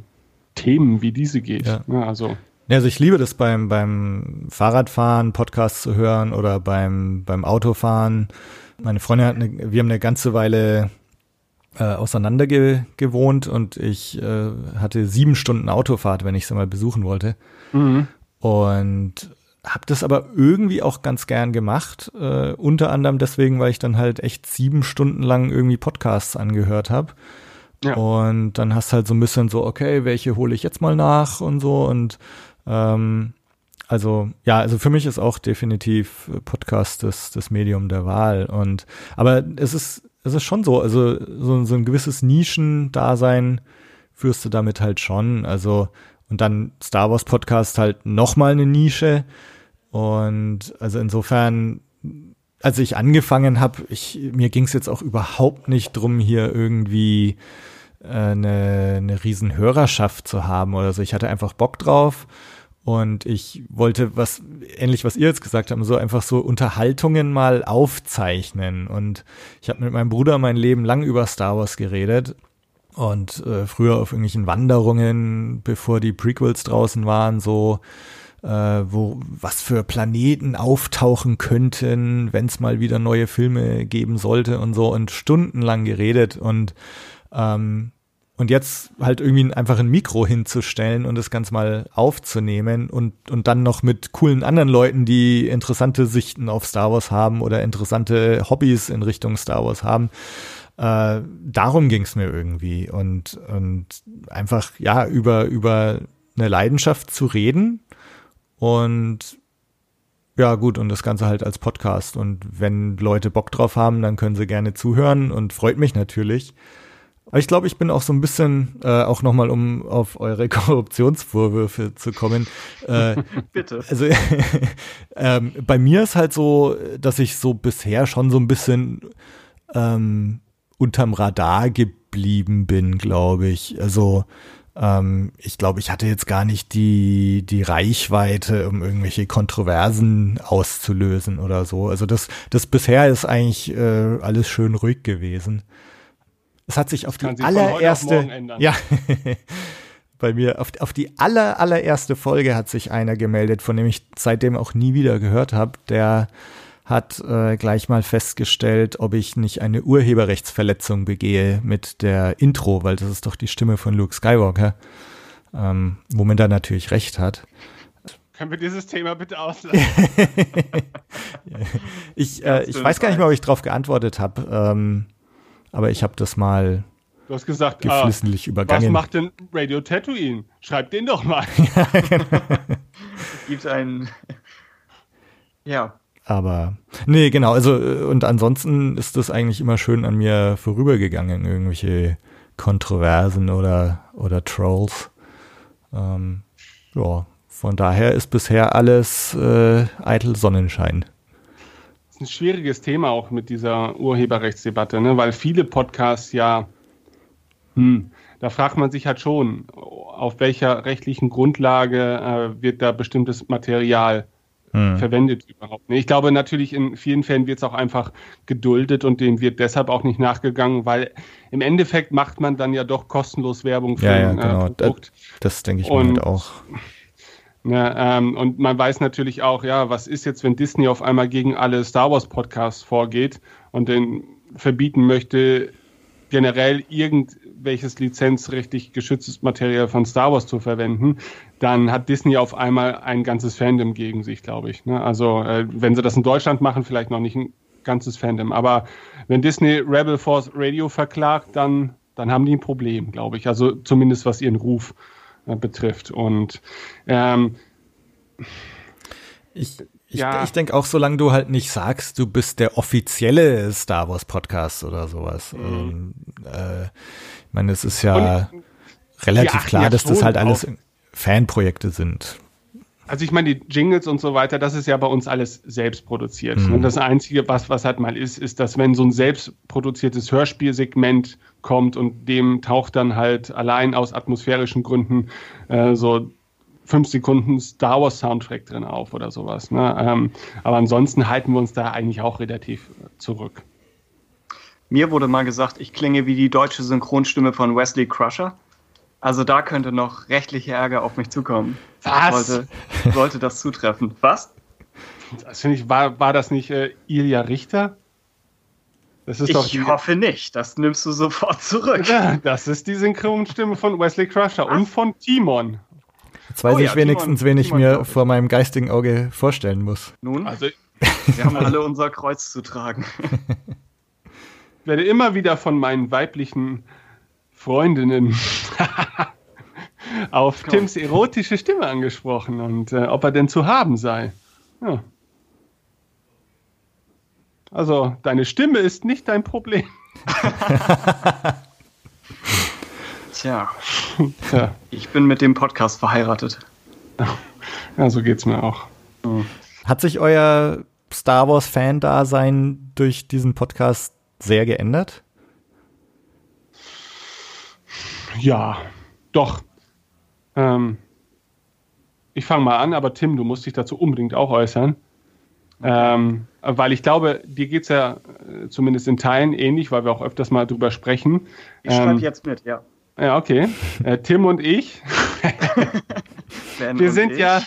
Themen wie diese geht. Ja. Ja, also. also ich liebe das beim, beim Fahrradfahren, Podcasts zu hören oder beim, beim Autofahren. Meine Freundin hat eine, wir haben eine ganze Weile äh, auseinander ge gewohnt und ich äh, hatte sieben Stunden Autofahrt, wenn ich sie mal besuchen wollte. Mhm. Und habe das aber irgendwie auch ganz gern gemacht. Äh, unter anderem deswegen, weil ich dann halt echt sieben Stunden lang irgendwie Podcasts angehört habe. Ja. Und dann hast halt so ein bisschen so, okay, welche hole ich jetzt mal nach und so. Und ähm, also ja, also für mich ist auch definitiv Podcast das, das Medium der Wahl. Und aber es ist es ist schon so, also so, so ein gewisses Nischendasein führst du damit halt schon. Also, und dann Star Wars Podcast halt nochmal eine Nische. Und also insofern, als ich angefangen habe, ich, mir ging es jetzt auch überhaupt nicht drum, hier irgendwie äh, eine, eine riesen Hörerschaft zu haben oder so. Ich hatte einfach Bock drauf und ich wollte was, ähnlich was ihr jetzt gesagt habt, so einfach so Unterhaltungen mal aufzeichnen. Und ich habe mit meinem Bruder mein Leben lang über Star Wars geredet. Und äh, früher auf irgendwelchen Wanderungen, bevor die Prequels draußen waren, so äh, wo was für Planeten auftauchen könnten, wenn es mal wieder neue Filme geben sollte und so und stundenlang geredet und ähm, und jetzt halt irgendwie einfach ein Mikro hinzustellen und das Ganze mal aufzunehmen und, und dann noch mit coolen anderen Leuten, die interessante Sichten auf Star Wars haben oder interessante Hobbys in Richtung Star Wars haben. Äh, darum ging es mir irgendwie. Und, und einfach, ja, über, über eine Leidenschaft zu reden und ja, gut, und das Ganze halt als Podcast. Und wenn Leute Bock drauf haben, dann können sie gerne zuhören und freut mich natürlich. Aber ich glaube, ich bin auch so ein bisschen, äh, auch nochmal, um auf eure <laughs> Korruptionsvorwürfe zu kommen. Äh, <laughs> Bitte. Also <laughs> ähm, bei mir ist halt so, dass ich so bisher schon so ein bisschen ähm, unterm Radar geblieben bin, glaube ich. Also Ähm, ich glaube, ich hatte jetzt gar nicht die, die Reichweite, um irgendwelche Kontroversen auszulösen oder so. Also das, das bisher ist eigentlich äh, alles schön ruhig gewesen. Es hat sich auf die sich allererste, ja, <laughs> bei mir auf, auf die aller, allererste Folge hat sich einer gemeldet, von dem ich seitdem auch nie wieder gehört habe. Der hat äh, gleich mal festgestellt, ob ich nicht eine Urheberrechtsverletzung begehe mit der Intro, weil das ist doch die Stimme von Luke Skywalker, ähm, womit er natürlich recht hat. Können wir dieses Thema bitte auslassen? <laughs> ich äh, ich weiß gar nicht mehr, ob ich darauf geantwortet habe, ähm, aber ich habe das mal Du hast gesagt, geflissentlich ah, übergangen. Was macht denn Radio Tatooine? Schreib den doch mal. <laughs> ja, genau. Es gibt einen. Ja. Aber nee, genau. Also und ansonsten ist das eigentlich immer schön an mir vorübergegangen, irgendwelche Kontroversen oder oder Trolls. Ähm, ja, von daher ist bisher alles äh, eitel Sonnenschein. Ein schwieriges Thema auch mit dieser Urheberrechtsdebatte, ne? weil viele Podcasts ja hm. Da fragt man sich halt schon, auf welcher rechtlichen Grundlage äh, wird da bestimmtes Material hm. verwendet überhaupt. Ich glaube natürlich, in vielen Fällen wird es auch einfach geduldet und dem wird deshalb auch nicht nachgegangen, weil im Endeffekt macht man dann ja doch kostenlos Werbung für ja, ja, ein äh, genau. Produkt. Das, das denke ich mir halt auch. Ja, ähm, und man weiß natürlich auch, ja, was ist jetzt, wenn Disney auf einmal gegen alle Star Wars Podcasts vorgeht und den verbieten möchte, generell irgendwelches lizenzrechtlich geschütztes Material von Star Wars zu verwenden, dann hat Disney auf einmal ein ganzes Fandom gegen sich, glaube ich. Ne? Also äh, wenn sie das in Deutschland machen, vielleicht noch nicht ein ganzes Fandom. Aber wenn Disney Rebel Force Radio verklagt, dann, dann haben die ein Problem, glaube ich. Also zumindest was ihren Ruf äh, betrifft. Und ähm, ich, ich, ja. ich denke auch, solange du halt nicht sagst, du bist der offizielle Star Wars Podcast oder sowas. Mhm. Ähm, äh, ich meine, es ist ja Und, relativ klar, dass das halt alles Fanprojekte sind. Also ich meine, die Jingles und so weiter, das ist ja bei uns alles selbst produziert. Mhm. Und das Einzige, was, was halt mal ist, ist, dass wenn so ein selbstproduziertes Hörspielsegment kommt und dem taucht dann halt allein aus atmosphärischen Gründen äh, so fünf Sekunden Star Wars Soundtrack drin auf oder sowas. Ne? Ähm, aber ansonsten halten wir uns da eigentlich auch relativ zurück. Mir wurde mal gesagt, ich klinge wie die deutsche Synchronstimme von Wesley Crusher. Also da könnte noch rechtliche Ärger auf mich zukommen. Was? Sollte, sollte das zutreffen. Was? Das finde ich, war, war das nicht äh, Ilja Richter? Das ist ich doch die, hoffe nicht. Das nimmst du sofort zurück. Ja, das ist die Synchronstimme von Wesley Crusher Was? und von Timon. Jetzt weiß oh, ich ja, wenigstens, Timon, wen ich Timon, mir vor meinem geistigen Auge vorstellen muss. Nun, also, wir haben alle unser Kreuz zu tragen. ich werde immer wieder von meinen weiblichen Freundinnen <laughs> auf Komm. Tims erotische Stimme angesprochen und äh, ob er denn zu haben sei. Ja. Also, deine Stimme ist nicht dein Problem. <laughs> Tja. Tja. Ich bin mit dem Podcast verheiratet. <laughs> Ja, so geht's mir auch. Hat sich euer Star Wars-Fan-Dasein durch diesen Podcast sehr geändert? Ja, doch. Ähm, ich fange mal an, aber Tim, du musst dich dazu unbedingt auch äußern. Ähm, weil ich glaube, dir geht es ja äh, zumindest in Teilen ähnlich, weil wir auch öfters mal drüber sprechen. Ich schreibe ähm, jetzt mit, ja. Ja, okay. Äh, Tim und ich. <laughs> wir sind ich. <laughs> ja,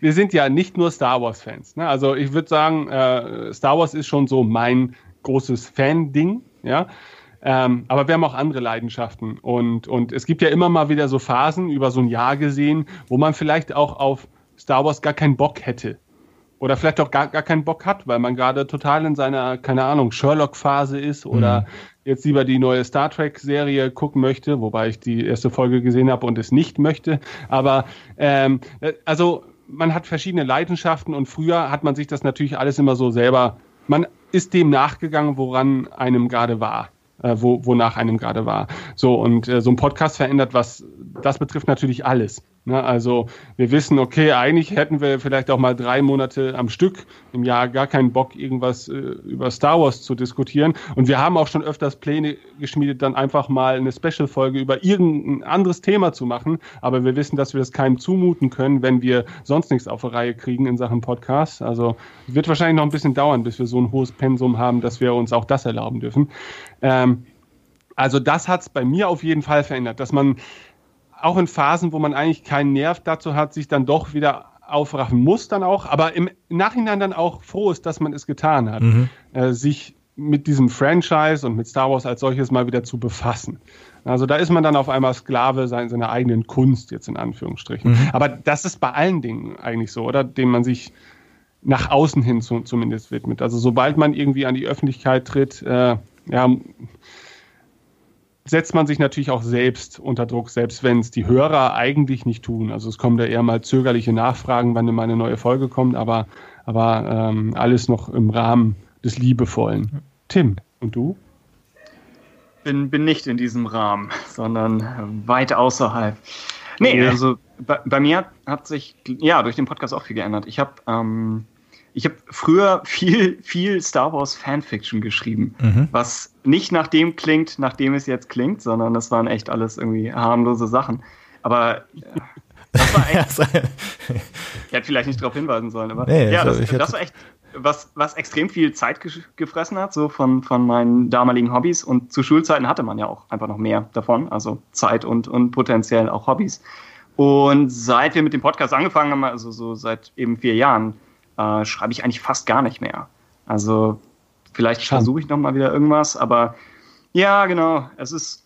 wir sind ja nicht nur Star Wars Fans. Ne? Also ich würde sagen, äh, Star Wars ist schon so mein großes Fan-Ding, ja. Ähm, aber wir haben auch andere Leidenschaften und, und es gibt ja immer mal wieder so Phasen über so ein Jahr gesehen, wo man vielleicht auch auf Star Wars gar keinen Bock hätte oder vielleicht auch gar, gar keinen Bock hat, weil man gerade total in seiner, keine Ahnung, Sherlock-Phase ist oder mhm. jetzt lieber die neue Star Trek-Serie gucken möchte, wobei ich die erste Folge gesehen habe und es nicht möchte. Aber ähm, also man hat verschiedene Leidenschaften und früher hat man sich das natürlich alles immer so selber, man ist dem nachgegangen, woran einem gerade war. Äh, wo, wonach einem gerade war. So, und äh, so ein Podcast verändert was, das betrifft natürlich alles. Ne, also wir wissen, okay, eigentlich hätten wir vielleicht auch mal drei Monate am Stück im Jahr gar keinen Bock, irgendwas äh, über Star Wars zu diskutieren. Und wir haben auch schon öfters Pläne geschmiedet, dann einfach mal eine Special-Folge über irgendein anderes Thema zu machen. Aber wir wissen, dass wir das keinem zumuten können, wenn wir sonst nichts auf die Reihe kriegen in Sachen Podcast. Also wird wahrscheinlich noch ein bisschen dauern, bis wir so ein hohes Pensum haben, dass wir uns auch das erlauben dürfen. Ähm, also das hat es bei mir auf jeden Fall verändert, dass man auch in Phasen, wo man eigentlich keinen Nerv dazu hat, sich dann doch wieder aufraffen muss dann auch, aber im Nachhinein dann auch froh ist, dass man es getan hat, mhm. äh, sich mit diesem Franchise und mit Star Wars als solches mal wieder zu befassen. Also da ist man dann auf einmal Sklave seiner, eigenen Kunst, jetzt in Anführungsstrichen. Mhm. Aber das ist bei allen Dingen eigentlich so, oder? Dem man sich nach außen hin zu, zumindest widmet. Also sobald man irgendwie an die Öffentlichkeit tritt, äh, ja, setzt man sich natürlich auch selbst unter Druck, selbst wenn es die Hörer eigentlich nicht tun. Also es kommen da eher mal zögerliche Nachfragen, wann immer eine neue Folge kommt, aber, aber ähm, alles noch im Rahmen des Liebevollen. Tim, und du? Bin, bin nicht in diesem Rahmen, sondern weit außerhalb. Nee, also bei, bei mir hat sich ja durch den Podcast auch viel geändert. Ich habe ähm, ich habe früher viel, viel Star Wars Fanfiction geschrieben, mhm. was nicht nach dem klingt, nach dem es jetzt klingt, sondern das waren echt alles irgendwie harmlose Sachen. Aber ja, das war <laughs> echt. ich hätte vielleicht nicht darauf hinweisen sollen, aber nee, ja, das, das war echt was, was extrem viel Zeit gefressen hat, so von, von meinen damaligen Hobbys. Und zu Schulzeiten hatte man ja auch einfach noch mehr davon, also Zeit und, und potenziell auch Hobbys. Und seit wir mit dem Podcast angefangen haben, also so seit eben vier Jahren, äh, schreibe ich eigentlich fast gar nicht mehr. Also vielleicht versuche ich noch mal wieder irgendwas, aber ja, genau. Es ist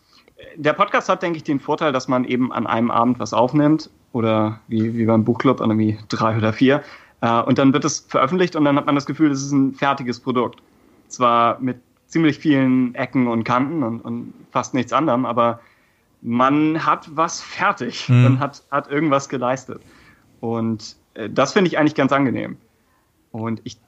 der Podcast hat, denke ich, den Vorteil, dass man eben an einem Abend was aufnimmt oder wie, wie beim Buchclub an irgendwie drei oder vier äh, und dann wird es veröffentlicht und dann hat man das Gefühl, das ist ein fertiges Produkt. Zwar mit ziemlich vielen Ecken und Kanten und, und fast nichts anderem, aber man hat was fertig. Mhm. Man hat, hat irgendwas geleistet. Und äh, das finde ich eigentlich ganz angenehm. Und ich,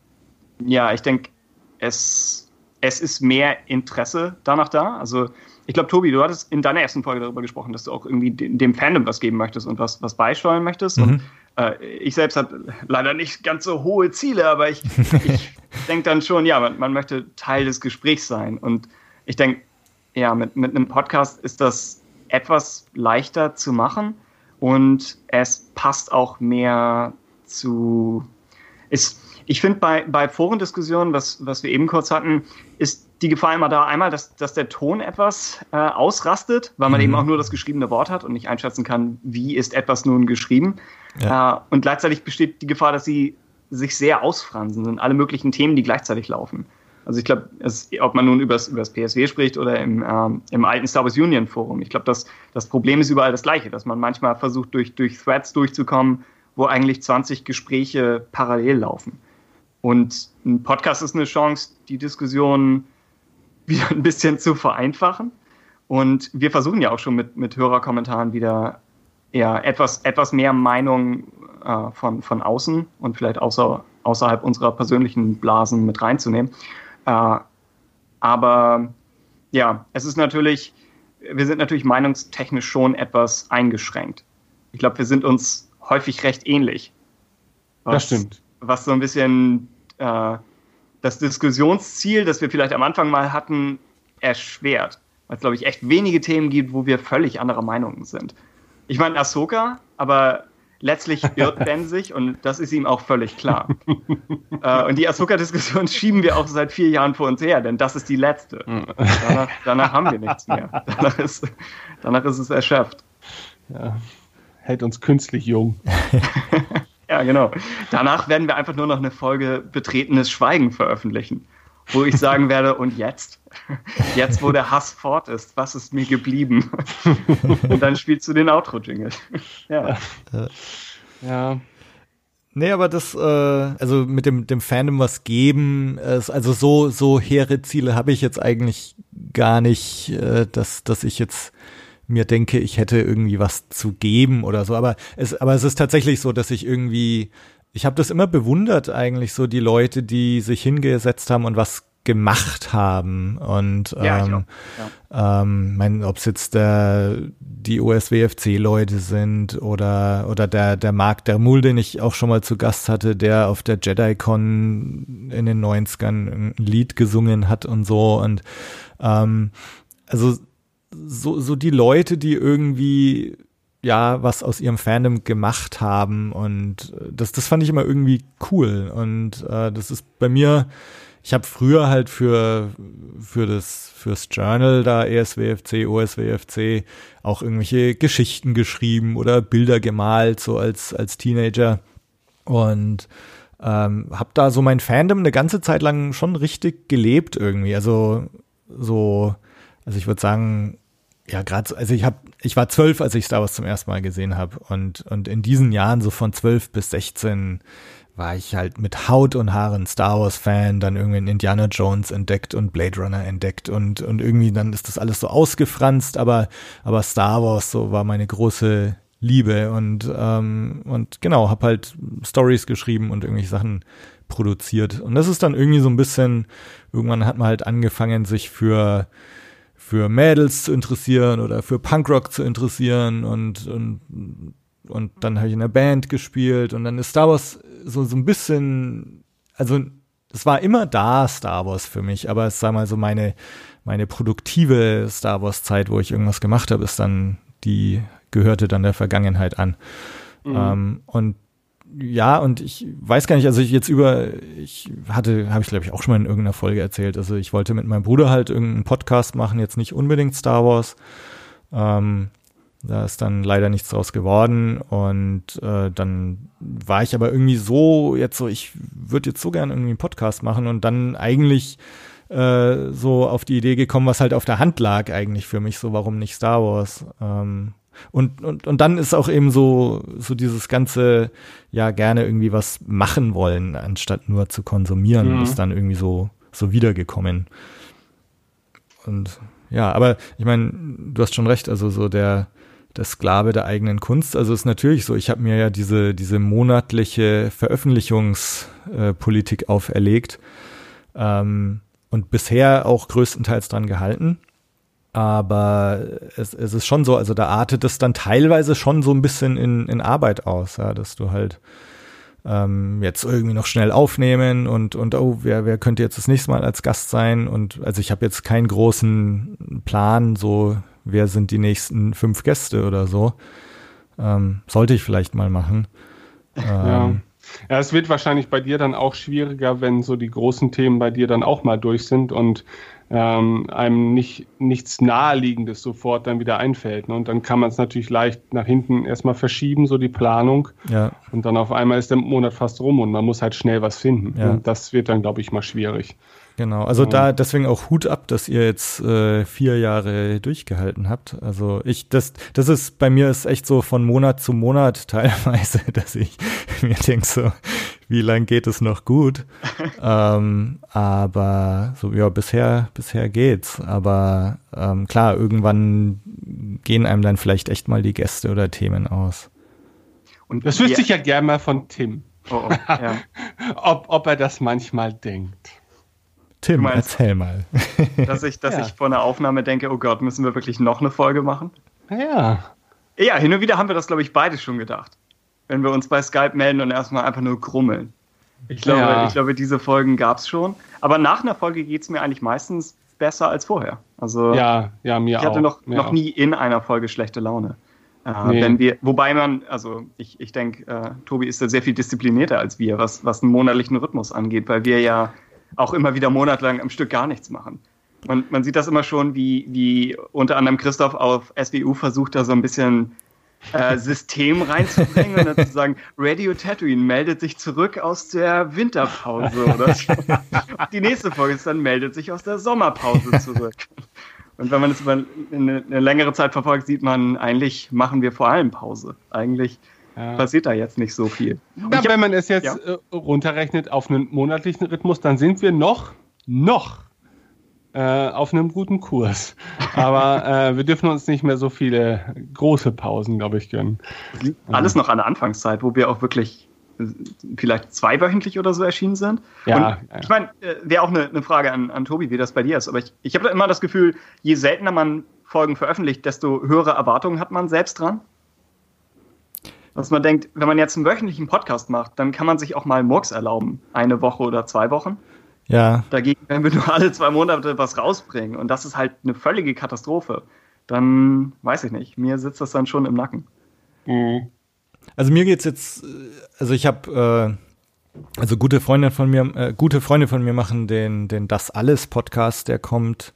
ja, ich denke, es, es ist mehr Interesse danach da. Also ich glaube, Tobi, du hattest in deiner ersten Folge darüber gesprochen, dass du auch irgendwie dem Fandom was geben möchtest und was, was beisteuern möchtest. Mhm. Und äh, ich selbst habe leider nicht ganz so hohe Ziele, aber ich, <laughs> ich denke dann schon, ja, man, man, möchte Teil des Gesprächs sein. Und ich denke, ja, mit, mit einem Podcast ist das etwas leichter zu machen und es passt auch mehr zu. Ist, ich finde, bei, bei Forendiskussionen, was, was wir eben kurz hatten, ist die Gefahr immer da, einmal, dass, dass der Ton etwas äh, ausrastet, weil man mhm. eben auch nur das geschriebene Wort hat und nicht einschätzen kann, wie ist etwas nun geschrieben. Ja. Äh, und gleichzeitig besteht die Gefahr, dass sie sich sehr ausfransen und alle möglichen Themen, die gleichzeitig laufen. Also ich glaube, ob man nun über das PSW spricht oder im, ähm, im alten Star Wars Union Forum, ich glaube, das, das Problem ist überall das gleiche, dass man manchmal versucht, durch, durch Threads durchzukommen, wo eigentlich 20 Gespräche parallel laufen. Und ein Podcast ist eine Chance, die Diskussion wieder ein bisschen zu vereinfachen. Und wir versuchen ja auch schon mit, mit Hörerkommentaren wieder ja, etwas, etwas mehr Meinung äh, von, von außen und vielleicht außer, außerhalb unserer persönlichen Blasen mit reinzunehmen. Äh, aber ja, es ist natürlich, wir sind natürlich meinungstechnisch schon etwas eingeschränkt. Ich glaube, wir sind uns häufig recht ähnlich. Was, das stimmt was so ein bisschen äh, das Diskussionsziel, das wir vielleicht am Anfang mal hatten, erschwert. Weil es, glaube ich, echt wenige Themen gibt, wo wir völlig anderer Meinung sind. Ich meine, Ahsoka, aber letztlich irrt <laughs> Ben sich und das ist ihm auch völlig klar. <laughs> äh, und die Ahsoka-Diskussion <laughs> schieben wir auch seit vier Jahren vor uns her, denn das ist die letzte. danach, danach haben wir nichts mehr. Danach ist, danach ist es erschöpft. Ja, hält uns künstlich jung. Ja, genau. Danach werden wir einfach nur noch eine Folge Betretenes Schweigen veröffentlichen, wo ich sagen <laughs> werde, und jetzt? Jetzt, wo der Hass fort ist, was ist mir geblieben? Und dann spielst du den Outro-Jingle. Ja. Ja. Nee, aber das, äh, also mit dem, dem Fandom was geben, äh, also so, so hehre Ziele habe ich jetzt eigentlich gar nicht, äh, dass, dass ich jetzt mir denke, ich hätte irgendwie was zu geben oder so. Aber es, aber es ist tatsächlich so, dass ich irgendwie, ich habe das immer bewundert eigentlich so die Leute, die sich hingesetzt haben und was gemacht haben. Und Ja, ähm, ähm, mein, ob es jetzt der, die OSWFC-Leute sind oder, oder der, der Marc Dermul, den ich auch schon mal zu Gast hatte, der auf der JediCon in den 90ern ein Lied gesungen hat und so. Und ähm, also so, so die Leute, die irgendwie ja was aus ihrem Fandom gemacht haben und äh, das, das fand ich immer irgendwie cool und äh, das ist bei mir ich habe früher halt für, für das, fürs Journal da ESWFC, OSWFC auch irgendwelche Geschichten geschrieben oder Bilder gemalt, so als, als Teenager. Und ähm, habe da so mein Fandom eine ganze Zeit lang schon richtig gelebt irgendwie. Also so, also ich würde sagen, ja, gerade, also ich habe, ich war zwölf, als ich Star Wars zum ersten Mal gesehen habe und und in diesen Jahren so von zwölf bis sechzehn war ich halt mit Haut und Haaren Star Wars Fan, dann irgendwie Indiana Jones entdeckt und Blade Runner entdeckt und und irgendwie dann ist das alles so ausgefranst, aber aber Star Wars so war meine große Liebe und ähm, und genau habe halt Stories geschrieben und irgendwelche Sachen produziert. Und das ist dann irgendwie so ein bisschen irgendwann hat man halt angefangen sich für für Mädels zu interessieren oder für Punkrock zu interessieren und und und dann habe ich in der Band gespielt und dann ist Star Wars so, so ein bisschen, also es war immer da Star Wars für mich, aber es sag mal so meine, meine produktive Star Wars Zeit, wo ich irgendwas gemacht habe, ist dann, die gehörte dann der Vergangenheit an. Mhm. Ähm, und ja, und ich weiß gar nicht, also ich jetzt über, ich hatte, habe ich glaube ich auch schon mal in irgendeiner Folge erzählt, also ich wollte mit meinem Bruder halt irgendeinen Podcast machen, jetzt nicht unbedingt Star Wars. Ähm, da ist dann leider nichts draus geworden und äh, dann war ich aber irgendwie so jetzt so, ich würde jetzt so gern irgendwie einen Podcast machen und dann eigentlich äh, so auf die Idee gekommen, was halt auf der Hand lag eigentlich für mich, so warum nicht Star Wars. Ähm, und, und, und dann ist auch eben so, so dieses ganze, ja, gerne irgendwie was machen wollen, anstatt nur zu konsumieren, mhm. ist dann irgendwie so, so wiedergekommen. Und ja, aber ich meine, du hast schon recht, also so der, der Sklave der eigenen Kunst. Also ist natürlich so, ich habe mir ja diese, diese monatliche Veröffentlichungspolitik äh, auferlegt ähm, und bisher auch größtenteils dran gehalten. Aber es, es ist schon so, also da artet es dann teilweise schon so ein bisschen in, in Arbeit aus, ja, dass du halt ähm, jetzt irgendwie noch schnell aufnehmen und, und oh, wer, wer könnte jetzt das nächste Mal als Gast sein? Und also ich habe jetzt keinen großen Plan, so wer sind die nächsten fünf Gäste oder so. Ähm, sollte ich vielleicht mal machen. <laughs> Ähm, ja. ja, es wird wahrscheinlich bei dir dann auch schwieriger, wenn so die großen Themen bei dir dann auch mal durch sind und ähm, einem nicht nichts Naheliegendes sofort dann wieder einfällt. Ne? Und dann kann man es natürlich leicht nach hinten erstmal verschieben, so die Planung. Ja. Und dann auf einmal ist der Monat fast rum und man muss halt schnell was finden. Ja. Und das wird dann, glaube ich, mal schwierig. Genau, also da deswegen auch Hut ab, dass ihr jetzt äh, vier Jahre durchgehalten habt. Also ich, das, das ist bei mir ist echt so von Monat zu Monat <laughs> teilweise, dass ich <laughs> mir denke so, wie lang geht es noch gut? <laughs> ähm, aber so ja, bisher, bisher geht's. Aber ähm, klar, irgendwann gehen einem dann vielleicht echt mal die Gäste oder Themen aus. Und das wüsste ich ja gerne mal von Tim. Oh, oh, ja. <laughs> ob, ob er das manchmal denkt. Tim, meinst, erzähl mal. <laughs> dass ich, dass ja. ich vor einer Aufnahme denke, oh Gott, müssen wir wirklich noch eine Folge machen? Ja. Ja, hin und wieder haben wir das, glaube ich, beide schon gedacht. Wenn wir uns bei Skype melden und erstmal einfach nur grummeln. Ich glaube, ja. ich glaube diese Folgen gab es schon. Aber nach einer Folge geht es mir eigentlich meistens besser als vorher. Also ja, ja, mir ich hatte auch. noch, noch nie in einer Folge schlechte Laune. Äh, nee. wenn wir, wobei man, also ich, ich denke, äh, Tobi ist da sehr viel disziplinierter als wir, was, was einen monatlichen Rhythmus angeht, weil wir ja auch immer wieder monatelang am Stück gar nichts machen. Man, man sieht das immer schon, wie, wie unter anderem Christoph auf SWU versucht, da so ein bisschen äh, System reinzubringen und dann zu sagen, Radio Tatooine meldet sich zurück aus der Winterpause oder so. Die nächste Folge ist dann meldet sich aus der Sommerpause zurück. Und wenn man das über eine, eine längere Zeit verfolgt, sieht man, eigentlich machen wir vor allem Pause. Eigentlich ja. passiert da jetzt nicht so viel. Ja, wenn man es jetzt ja. Äh, runterrechnet auf einen monatlichen Rhythmus, dann sind wir noch, noch äh, auf einem guten Kurs. Aber äh, wir dürfen uns nicht mehr so viele große Pausen, glaube ich, gönnen. Alles noch an der Anfangszeit, wo wir auch wirklich vielleicht zweiwöchentlich oder so erschienen sind. Ja, und ich meine, äh, wäre auch eine, eine Frage an, an Tobi, wie das bei dir ist. Aber ich, ich habe immer das Gefühl, je seltener man Folgen veröffentlicht, desto höhere Erwartungen hat man selbst dran. Dass man denkt, wenn man jetzt einen wöchentlichen Podcast macht, dann kann man sich auch mal Murks erlauben. Eine Woche oder zwei Wochen. Ja, Dagegen, wenn wir nur alle zwei Monate was rausbringen und das ist halt eine völlige Katastrophe, dann weiß ich nicht. Mir sitzt das dann schon im Nacken. Mhm. Also mir geht's jetzt, also ich habe, äh, also gute Freunde von mir, äh, gute Freunde von mir machen den, den Das Alles Podcast, der kommt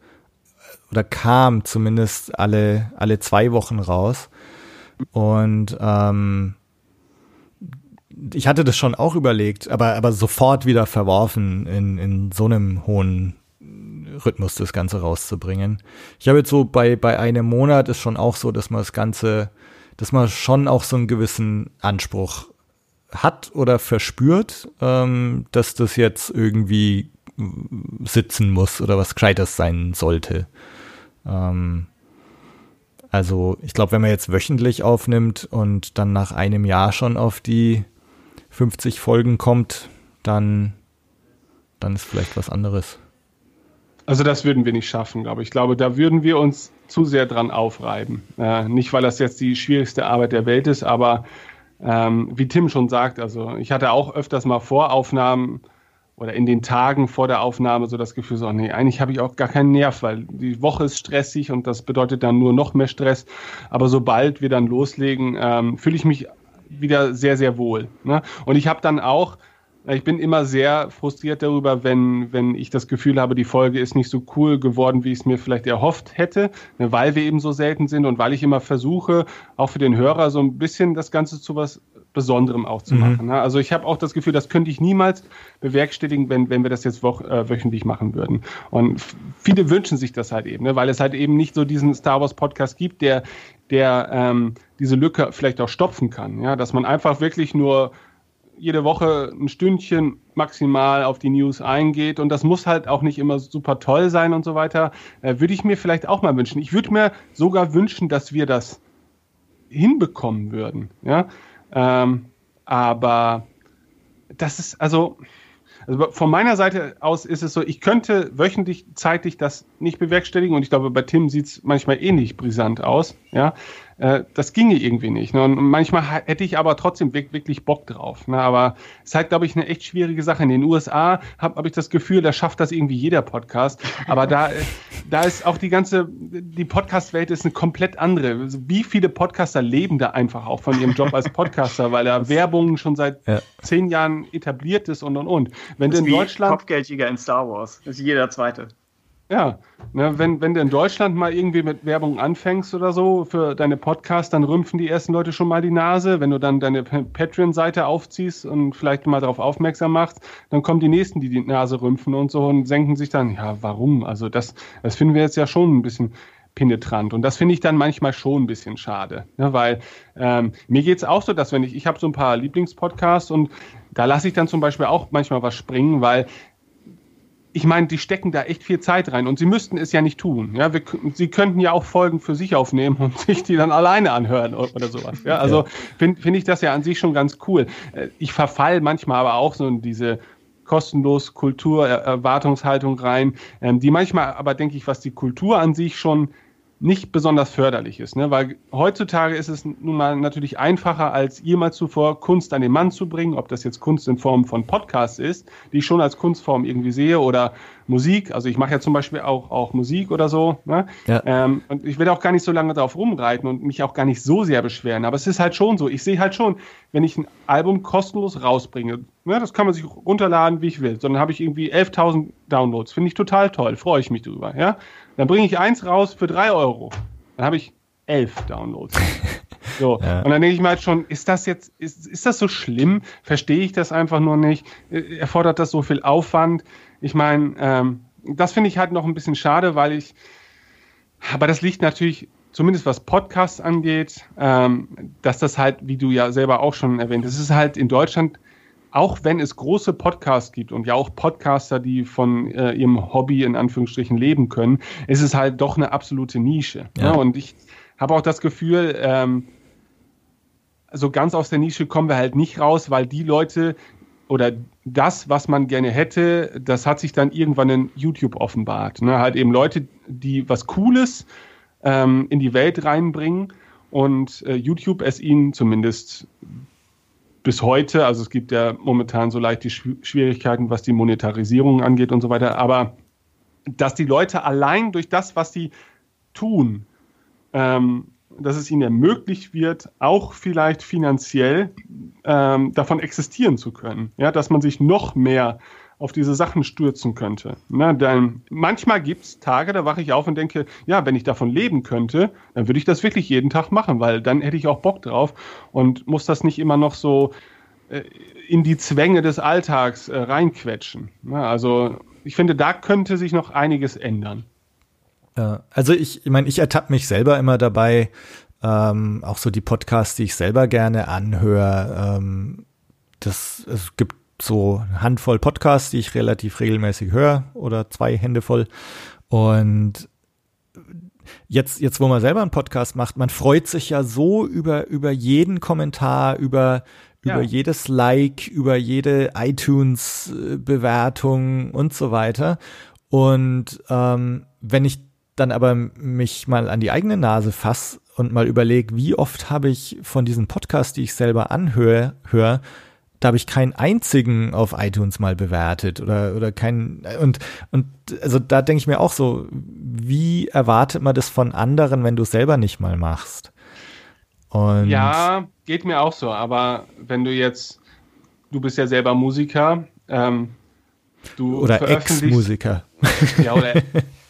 äh, oder kam zumindest alle alle zwei Wochen raus und ähm, ich hatte das schon auch überlegt, aber aber sofort wieder verworfen in in so einem hohen Rhythmus das Ganze rauszubringen. Ich habe jetzt so bei bei einem Monat ist schon auch so, dass man das Ganze dass man schon auch so einen gewissen Anspruch hat oder verspürt, ähm, dass das jetzt irgendwie sitzen muss oder was Gescheites sein sollte. Ähm, also ich glaube, wenn man jetzt wöchentlich aufnimmt und dann nach einem Jahr schon auf die 50 Folgen kommt, dann, dann ist vielleicht was anderes. Also das würden wir nicht schaffen, glaube ich. Ich glaube, da würden wir uns zu sehr dran aufreiben. Äh, nicht, weil das jetzt die schwierigste Arbeit der Welt ist, aber ähm, wie Tim schon sagt, also ich hatte auch öfters mal vor Aufnahmen oder in den Tagen vor der Aufnahme so das Gefühl, so, nee, eigentlich habe ich auch gar keinen Nerv, weil die Woche ist stressig und das bedeutet dann nur noch mehr Stress. Aber sobald wir dann loslegen, ähm, fühle ich mich wieder sehr, sehr wohl. Ne? Und ich habe dann auch ich bin immer sehr frustriert darüber, wenn, wenn ich das Gefühl habe, die Folge ist nicht so cool geworden, wie ich es mir vielleicht erhofft hätte, ne, weil wir eben so selten sind und weil ich immer versuche, auch für den Hörer so ein bisschen das Ganze zu was Besonderem auch zu Mhm. machen. ne? Also ich habe auch das Gefühl, das könnte ich niemals bewerkstelligen, wenn, wenn wir das jetzt woch, äh, wöchentlich machen würden. Und viele wünschen sich das halt eben, ne? weil es halt eben nicht so diesen Star Wars Podcast gibt, der, der ähm, diese Lücke vielleicht auch stopfen kann. Ja? Dass man einfach wirklich nur jede Woche ein Stündchen maximal auf die News eingeht und das muss halt auch nicht immer super toll sein und so weiter, äh, würde ich mir vielleicht auch mal wünschen. Ich würde mir sogar wünschen, dass wir das hinbekommen würden. Ja? Ähm, aber das ist also, also von meiner Seite aus ist es so, ich könnte wöchentlich zeitlich das nicht bewerkstelligen und ich glaube, bei Tim sieht es manchmal ähnlich brisant aus. Ja, äh, das ginge irgendwie nicht. Ne? Und manchmal hätte ich aber trotzdem wirk- wirklich Bock drauf. Ne? Aber es ist halt, glaube ich, eine echt schwierige Sache. In den USA habe hab ich das Gefühl, da schafft das irgendwie jeder Podcast. Aber da, äh, da ist auch die ganze, die Podcast-Welt ist eine komplett andere. Also Wie viele Podcaster leben da einfach auch von ihrem Job als Podcaster, weil da Werbung schon seit Ja. zehn Jahren etabliert ist und und und. Wenn du Das in ist wie Deutschland Kopfgeldjäger in Star Wars. Das ist jeder Zweite. Ja, ne, wenn, wenn du in Deutschland mal irgendwie mit Werbung anfängst oder so für deine Podcasts, dann rümpfen die ersten Leute schon mal die Nase. Wenn du dann deine Pa- Patreon-Seite aufziehst und vielleicht mal darauf aufmerksam machst, dann kommen die nächsten, die die Nase rümpfen und so und senken sich dann, ja, warum? Also das, das finden wir jetzt ja schon ein bisschen penetrant. Und das finde ich dann manchmal schon ein bisschen schade. Ne? Weil ähm, mir geht's auch so, dass wenn ich, ich habe so ein paar Lieblingspodcasts und da lasse ich dann zum Beispiel auch manchmal was springen, weil ich meine, die stecken da echt viel Zeit rein und sie müssten es ja nicht tun. Ja, wir, sie könnten ja auch Folgen für sich aufnehmen und sich die dann alleine anhören oder sowas. Ja, also Ja. finde find ich das ja an sich schon ganz cool. Äh, Ich verfall manchmal aber auch so in diese kostenlos Kultur-Erwartungshaltung rein, ähm, die manchmal aber, denke ich, was die Kultur an sich schon nicht besonders förderlich ist, ne? weil heutzutage ist es nun mal natürlich einfacher als jemals zuvor, Kunst an den Mann zu bringen, ob das jetzt Kunst in Form von Podcasts ist, die ich schon als Kunstform irgendwie sehe, oder Musik, also ich mache ja zum Beispiel auch, auch Musik oder so, ne? Ja. ähm, und ich will auch gar nicht so lange darauf rumreiten und mich auch gar nicht so sehr beschweren, aber es ist halt schon so, ich sehe halt schon, wenn ich ein Album kostenlos rausbringe, ne, das kann man sich runterladen, wie ich will, sondern habe ich irgendwie 11.000 Downloads, finde ich total toll, freue ich mich drüber, ja, dann bringe ich eins raus für drei Euro. Dann habe ich elf Downloads. <laughs> So. Ja. Und dann denke ich mir halt schon, ist das jetzt, ist, ist das so schlimm? Verstehe ich das einfach nur nicht? Äh, Erfordert das so viel Aufwand? Ich meine, ähm, das finde ich halt noch ein bisschen schade, weil ich, aber das liegt natürlich, zumindest was Podcasts angeht, ähm, dass das halt, wie du ja selber auch schon erwähnt hast, es ist halt in Deutschland auch wenn es große Podcasts gibt und ja auch Podcaster, die von äh, ihrem Hobby in Anführungsstrichen leben können, ist es halt doch eine absolute Nische. Ja. Ne? Und ich habe auch das Gefühl, ähm, so ganz aus der Nische kommen wir halt nicht raus, weil die Leute oder das, was man gerne hätte, das hat sich dann irgendwann in YouTube offenbart. Ne? Halt eben Leute, die was Cooles ähm, in die Welt reinbringen und äh, YouTube es ihnen zumindest bis heute, also es gibt ja momentan so leicht die Schwierigkeiten, was die Monetarisierung angeht und so weiter, aber dass die Leute allein durch das, was sie tun, ähm, dass es ihnen ermöglicht wird, auch vielleicht finanziell ähm, davon existieren zu können. Ja, dass man sich noch mehr auf diese Sachen stürzen könnte. Na, denn manchmal gibt es Tage, da wache ich auf und denke, ja, wenn ich davon leben könnte, dann würde ich das wirklich jeden Tag machen, weil dann hätte ich auch Bock drauf und muss das nicht immer noch so äh, in die Zwänge des Alltags äh, reinquetschen. Na, also ich finde, da könnte sich noch einiges ändern. Ja, also ich, ich meine, ich ertappe mich selber immer dabei, ähm, auch so die Podcasts, die ich selber gerne anhöre. Ähm, das, es gibt so eine Handvoll Podcasts, die ich relativ regelmäßig höre oder zwei Hände voll. Und jetzt, jetzt, wo man selber einen Podcast macht, man freut sich ja so über, über jeden Kommentar, über, ja. über jedes Like, über jede iTunes-Bewertung und so weiter. Und ähm, wenn ich dann aber mich mal an die eigene Nase fasse und mal überlege, wie oft habe ich von diesen Podcasts, die ich selber anhöre, höre, da habe ich keinen einzigen auf iTunes mal bewertet oder oder keinen und und also da denke ich mir auch so, wie erwartet man das von anderen, wenn du es selber nicht mal machst? Und ja, geht mir auch so, aber wenn du jetzt, du bist ja selber Musiker, ähm, du oder Ex-Musiker. Ja, oder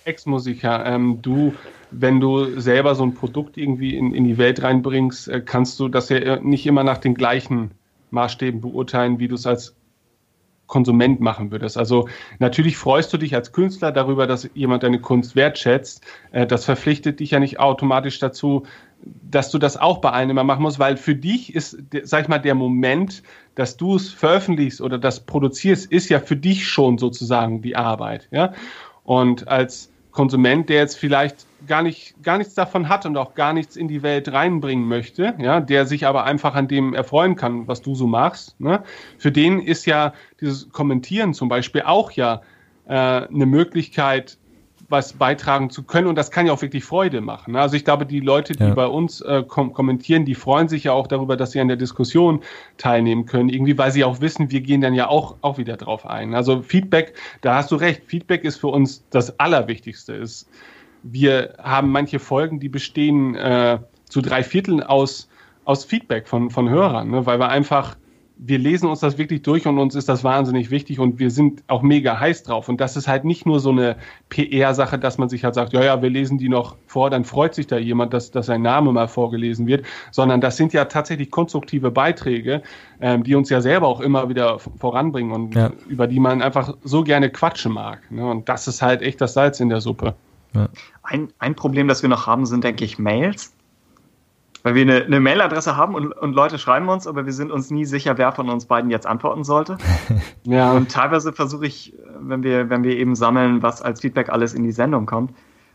Ex-Musiker. Ähm, du, wenn du selber so ein Produkt irgendwie in, in die Welt reinbringst, äh, kannst du das ja nicht immer nach den gleichen Maßstäben beurteilen, wie du es als Konsument machen würdest. Also natürlich freust du dich als Künstler darüber, dass jemand deine Kunst wertschätzt. Äh, das verpflichtet dich ja nicht automatisch dazu, dass du das auch bei einem immer machen musst, weil für dich ist, sag ich mal, der Moment, dass du es veröffentlichst oder das produzierst, ist ja für dich schon sozusagen die Arbeit. Ja? Und als Konsument, der jetzt vielleicht gar nicht, gar nichts davon hat und auch gar nichts in die Welt reinbringen möchte, ja, der sich aber einfach an dem erfreuen kann, was du so machst, ne? für den ist ja dieses Kommentieren zum Beispiel auch ja äh, eine Möglichkeit, was beitragen zu können und das kann ja auch wirklich Freude machen. Also ich glaube, die Leute, die ja. bei uns äh, kom kommentieren, die freuen sich ja auch darüber, dass sie an der Diskussion teilnehmen können, irgendwie, weil sie auch wissen, wir gehen dann ja auch, auch wieder drauf ein. Also Feedback, da hast du recht, Feedback ist für uns das Allerwichtigste. Ist, wir haben manche Folgen, die bestehen äh, zu drei Vierteln aus, aus Feedback von, von Hörern, ne? weil wir einfach wir lesen uns das wirklich durch und uns ist das wahnsinnig wichtig und wir sind auch mega heiß drauf. Und das ist halt nicht nur so eine PR-Sache, dass man sich halt sagt, ja, ja, wir lesen die noch vor, dann freut sich da jemand, dass, dass sein Name mal vorgelesen wird, sondern das sind ja tatsächlich konstruktive Beiträge, ähm, die uns ja selber auch immer wieder voranbringen und ja. über die man einfach so gerne quatschen mag. Ne? Und das ist halt echt das Salz in der Suppe. Ja. Ein, ein Problem, das wir noch haben, sind, denke ich, Mails weil wir eine, eine Mailadresse haben und, und, Leute schreiben uns, aber wir sind uns nie sicher, wer von uns beiden jetzt antworten sollte. <laughs> ja. Und teilweise versuche ich, wenn wir, wenn wir eben sammeln, was als Feedback alles in die Sendung kommt.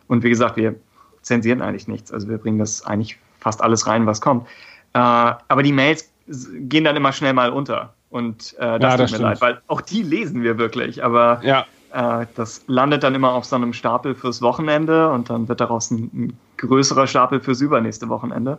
Und wie gesagt, wir zensieren eigentlich nichts. Also wir bringen das eigentlich fast alles rein, was kommt. Äh, aber die Mails gehen dann immer schnell mal unter. Und äh, das ja, tut das mir leid, weil auch die lesen wir wirklich. Aber ja. äh, das landet dann immer auf so einem Stapel fürs Wochenende und dann wird daraus ein, ein größerer Stapel fürs übernächste Wochenende.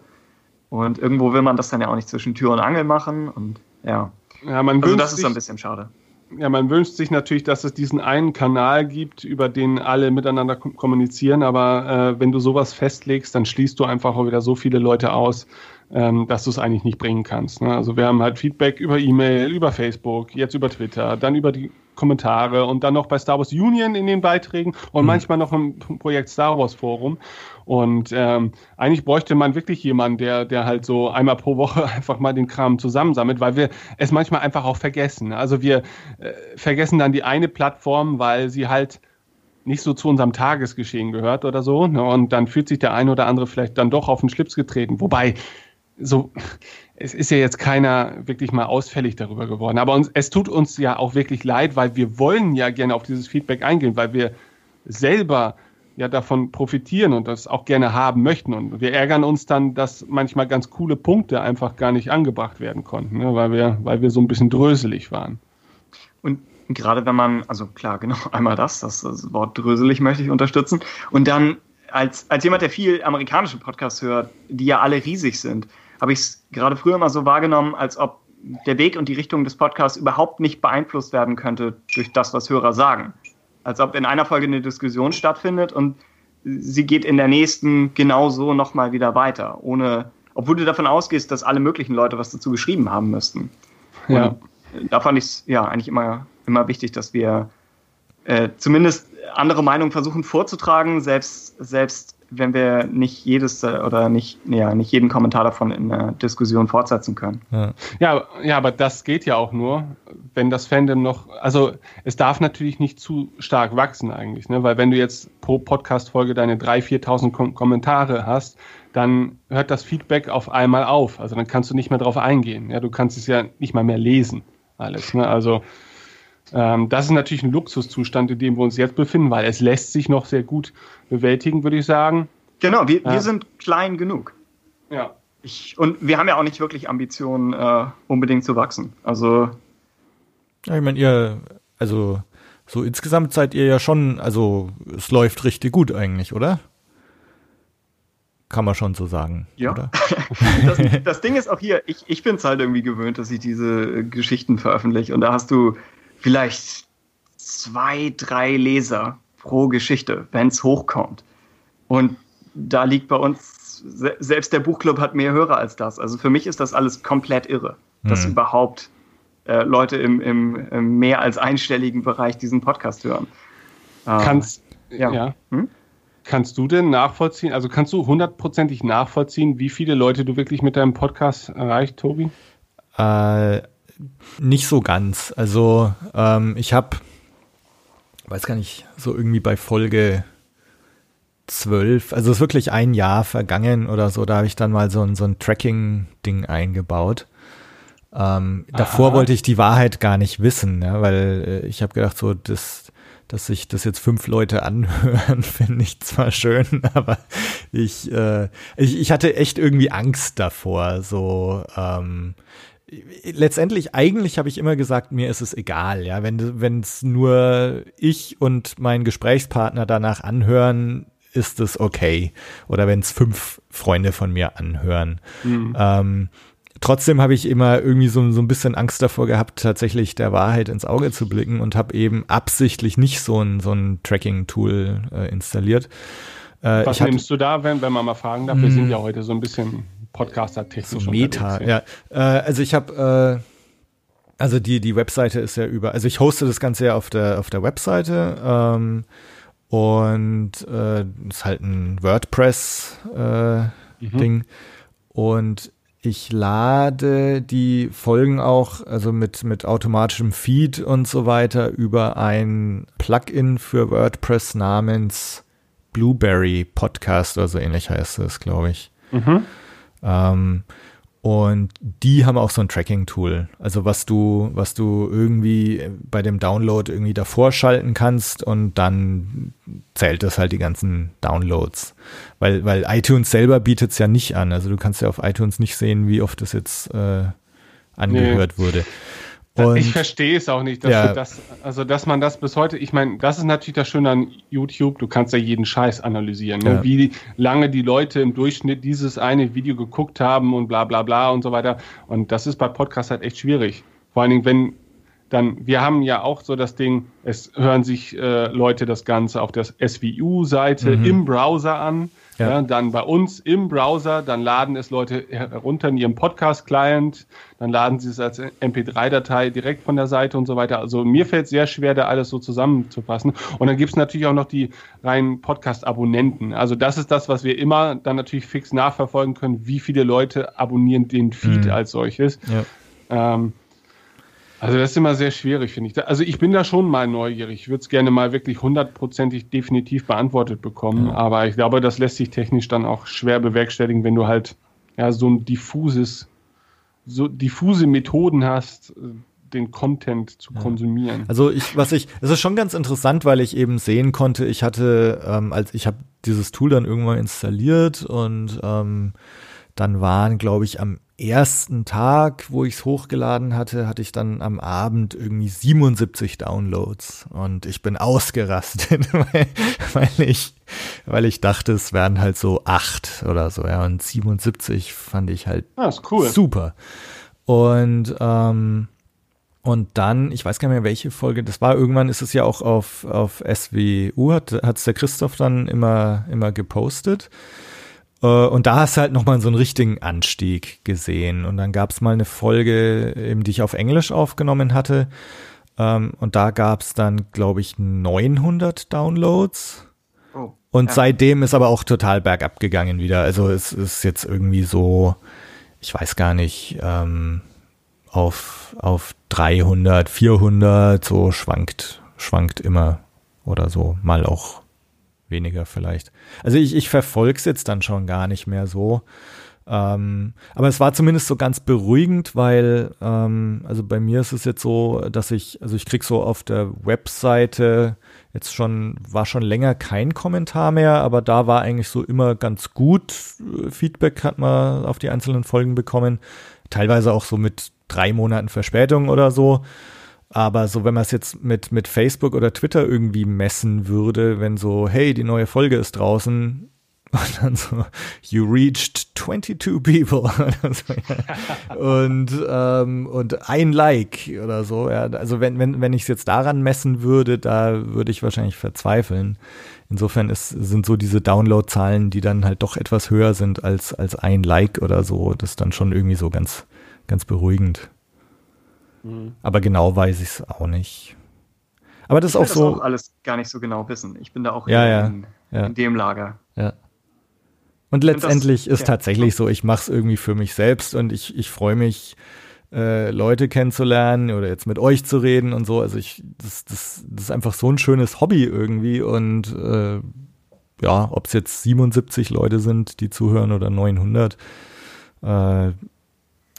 Und irgendwo will man das dann ja auch nicht zwischen Tür und Angel machen. Und ja, ja man also das ist sich, ein bisschen schade. Ja, man wünscht sich natürlich, dass es diesen einen Kanal gibt, über den alle miteinander kommunizieren. Aber äh, wenn du sowas festlegst, dann schließt du einfach auch wieder so viele Leute aus, ähm, dass du es eigentlich nicht bringen kannst. Ne? Also wir haben halt Feedback über E-Mail, über Facebook, jetzt über Twitter, dann über die Kommentare und dann noch bei Star Wars Union in den Beiträgen und mhm. manchmal noch im Projekt Star Wars Forum. Und ähm, eigentlich bräuchte man wirklich jemanden, der, der halt so einmal pro Woche <laughs> einfach mal den Kram zusammensammelt, weil wir es manchmal einfach auch vergessen. Also wir äh, vergessen dann die eine Plattform, weil sie halt nicht so zu unserem Tagesgeschehen gehört oder so. Ne? Und dann fühlt sich der eine oder andere vielleicht dann doch auf den Schlips getreten. Wobei, so, es ist ja jetzt keiner wirklich mal ausfällig darüber geworden. Aber uns, es tut uns ja auch wirklich leid, weil wir wollen ja gerne auf dieses Feedback eingehen, weil wir selber ja davon profitieren und das auch gerne haben möchten. Und wir ärgern uns dann, dass manchmal ganz coole Punkte einfach gar nicht angebracht werden konnten, ne? weil, wir, weil wir so ein bisschen dröselig waren. Und gerade wenn man, also klar, genau, <laughs> einmal das, das, das Wort dröselig möchte ich unterstützen. Und dann als, als jemand, der viel amerikanische Podcasts hört, die ja alle riesig sind, habe ich es gerade früher immer so wahrgenommen, als ob der Weg und die Richtung des Podcasts überhaupt nicht beeinflusst werden könnte durch das, was Hörer sagen. Als ob in einer Folge eine Diskussion stattfindet und sie geht in der nächsten genauso nochmal wieder weiter, ohne, obwohl du davon ausgehst, dass alle möglichen Leute was dazu geschrieben haben müssten. Ja. da fand ich es ja eigentlich immer, immer wichtig, dass wir äh, zumindest andere Meinungen versuchen vorzutragen, selbst, selbst wenn wir nicht jedes äh, oder nicht, ja, nicht jeden Kommentar davon in der Diskussion fortsetzen können. Ja. ja, ja, aber das geht ja auch nur, wenn das Fandom noch, also es darf natürlich nicht zu stark wachsen eigentlich, ne? weil wenn du jetzt pro Podcast-Folge deine 3.000, 4.000 Kom Kommentare hast, dann hört das Feedback auf einmal auf. Also dann kannst du nicht mehr drauf eingehen. Ja, du kannst es ja nicht mal mehr lesen, alles. Ne? Also das ist natürlich ein Luxuszustand, in dem wir uns jetzt befinden, weil es lässt sich noch sehr gut bewältigen, würde ich sagen. Genau, wir, wir sind klein genug. Ja. Ich, und wir haben ja auch nicht wirklich Ambitionen, äh, unbedingt zu wachsen. Also. Ja, ich meine, ihr, also so insgesamt seid ihr ja schon, also es läuft richtig gut eigentlich, oder? Kann man schon so sagen. Ja. Oder? <laughs> das, <laughs> das, Ding ist auch hier, ich, ich bin es halt irgendwie gewöhnt, dass ich diese Geschichten veröffentliche. Und da hast du vielleicht zwei, drei Leser pro Geschichte, wenn es hochkommt. Und da liegt bei uns, selbst der Buchclub hat mehr Hörer als das. Also für mich ist das alles komplett irre, dass mhm. überhaupt äh, Leute im, im, im, mehr als einstelligen Bereich diesen Podcast hören. Äh, kannst, ja. ja. Hm? Kannst du denn nachvollziehen, also kannst du hundertprozentig nachvollziehen, wie viele Leute du wirklich mit deinem Podcast erreicht, Tobi? Äh, nicht so ganz. Also ähm, ich habe, weiß gar nicht, so irgendwie bei Folge zwölf, also es ist wirklich ein Jahr vergangen oder so, da habe ich dann mal so ein, so ein Tracking-Ding eingebaut. Ähm, davor wollte ich die Wahrheit gar nicht wissen, ja, weil äh, ich habe gedacht, so, das, dass sich das jetzt fünf Leute anhören, <laughs> finde ich zwar schön, <laughs> aber ich, äh, ich, ich hatte echt irgendwie Angst davor, so ähm, letztendlich, eigentlich habe ich immer gesagt, mir ist es egal, ja, wenn wenn es nur ich und mein Gesprächspartner danach anhören, ist es okay. Oder wenn es fünf Freunde von mir anhören. Mhm. Ähm, trotzdem habe ich immer irgendwie so, so ein bisschen Angst davor gehabt, tatsächlich der Wahrheit ins Auge zu blicken und habe eben absichtlich nicht so ein, so ein Tracking-Tool äh, installiert. Äh, Was nimmst du da, wenn, wenn man mal fragen darf? Wir sind hm. ja heute so ein bisschen Podcaster-technisch. So Meta, ja. Äh, also ich habe, äh, also die, die Webseite ist ja über, also ich hoste das Ganze ja auf der, auf der Webseite ähm, und äh, ist halt ein WordPress-Ding. Mhm. Und ich lade die Folgen auch, also mit, mit automatischem Feed und so weiter, über ein Plugin für WordPress namens Blueberry Podcast oder so ähnlich heißt es, glaube ich. Mhm. Ähm, und die haben auch so ein Tracking-Tool. Also was du, was du irgendwie bei dem Download irgendwie davor schalten kannst und dann zählt das halt die ganzen Downloads. Weil, weil iTunes selber bietet es ja nicht an. Also du kannst ja auf iTunes nicht sehen, wie oft das jetzt äh, angehört nee. wurde. Und, ich verstehe es auch nicht, dass ja. das, also dass man das bis heute, ich meine, das ist natürlich das Schöne an YouTube, du kannst ja jeden Scheiß analysieren, ne? ja. wie lange die Leute im Durchschnitt dieses eine Video geguckt haben und bla bla bla und so weiter. Und das ist bei Podcasts halt echt schwierig. Vor allen Dingen, wenn dann, wir haben ja auch so das Ding, es hören sich äh, Leute das Ganze auf der SVU-Seite mhm. im Browser an. Ja. ja. dann bei uns im Browser, dann laden es Leute herunter in ihrem Podcast-Client, dann laden sie es als MP3-Datei direkt von der Seite und so weiter. Also mir fällt es sehr schwer, da alles so zusammenzufassen. Und dann gibt es natürlich auch noch die reinen Podcast-Abonnenten. Also das ist das, was wir immer dann natürlich fix nachverfolgen können, wie viele Leute abonnieren den Feed mhm. als solches. Ja. Ähm, also das ist immer sehr schwierig, finde ich. Also ich bin da schon mal neugierig. Ich würde es gerne mal wirklich hundertprozentig definitiv beantwortet bekommen. Ja. Aber ich glaube, das lässt sich technisch dann auch schwer bewerkstelligen, wenn du halt ja so ein diffuses, so diffuse Methoden hast, den Content zu ja. konsumieren. Also ich, was ich, es ist schon ganz interessant, weil ich eben sehen konnte, ich hatte, ähm, als ich habe dieses Tool dann irgendwann installiert und ähm, dann waren, glaube ich, am ersten Tag, wo ich es hochgeladen hatte, hatte ich dann am Abend irgendwie 77 Downloads und ich bin ausgerastet, <laughs> weil, weil ich, weil ich dachte, es wären halt so acht oder so, ja, und 77 fand ich halt ah, cool. super. Und ähm, und dann, ich weiß gar nicht mehr, welche Folge das war, irgendwann ist es ja auch auf, auf SWU, hat es der Christoph dann immer, immer gepostet. Äh, und da hast du halt nochmal so einen richtigen Anstieg gesehen. Und dann gab es mal eine Folge, eben, die ich auf Englisch aufgenommen hatte. Ähm, und da gab es dann, glaube ich, 900 Downloads. Oh, und ja. seitdem ist aber auch total bergab gegangen wieder. Also es ist jetzt irgendwie so, ich weiß gar nicht, ähm, auf, auf 300, 400, so schwankt, schwankt immer oder so, mal auch weniger vielleicht. Also ich, ich verfolge es jetzt dann schon gar nicht mehr so. Ähm, aber es war zumindest so ganz beruhigend, weil, ähm, also bei mir ist es jetzt so, dass ich, also ich krieg so auf der Webseite jetzt schon, war schon länger kein Kommentar mehr, aber da war eigentlich so immer ganz gut Feedback hat man auf die einzelnen Folgen bekommen. Teilweise auch so mit drei Monaten Verspätung oder so. Aber so, wenn man es jetzt mit, mit Facebook oder Twitter irgendwie messen würde, wenn so, hey, die neue Folge ist draußen, <laughs> und dann so, you reached 22 people. <laughs> und, ähm, und ein Like oder so. Ja. Also wenn, wenn, wenn ich es jetzt daran messen würde, da würde ich wahrscheinlich verzweifeln. Insofern ist, sind so diese Download-Zahlen, die dann halt doch etwas höher sind als, als ein Like oder so, das ist dann schon irgendwie so ganz, ganz beruhigend. Mhm. Aber genau weiß ich es auch nicht. Aber das ich ist auch so. Das auch alles gar nicht so genau wissen. Ich bin da auch ja, ja, in, ja. in, dem Lager. Ja. Und letztendlich das, ist tatsächlich so, ich mache es irgendwie für mich selbst und ich, ich freue mich, äh, Leute kennenzulernen oder jetzt mit euch zu reden und so. Also ich, das, das, das ist einfach so ein schönes Hobby irgendwie und äh, ja, ob es jetzt 77 Leute sind, die zuhören oder 900, äh,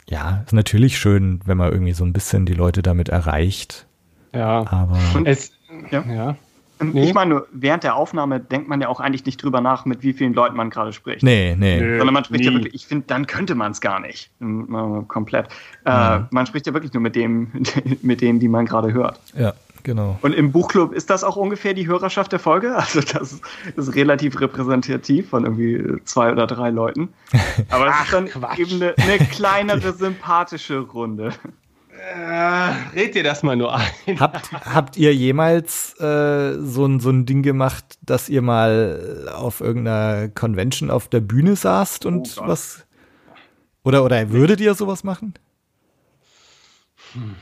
ja, ist natürlich schön, wenn man irgendwie so ein bisschen die Leute damit erreicht. Ja, aber es, ja. ja. Nee. Ich meine, nur während der Aufnahme denkt man ja auch eigentlich nicht drüber nach, mit wie vielen Leuten man gerade spricht. Nee, nee. Sondern man spricht nie. ja wirklich, ich finde, dann könnte man es gar nicht. Komplett. Ja. Äh, man spricht ja wirklich nur mit dem, <laughs> mit denen, die man gerade hört. Ja, genau. Und im Buchclub ist das auch ungefähr die Hörerschaft der Folge? <laughs> Also das ist relativ repräsentativ von irgendwie zwei oder drei Leuten. Aber es ist dann Quatsch. eben eine, eine kleinere, sympathische Runde. Äh, red dir das mal nur ein. Habt, habt ihr jemals äh, so, ein, so ein Ding gemacht, dass ihr mal auf irgendeiner Convention auf der Bühne saßt und oh was? Oder, oder würdet ihr sowas machen? Hm.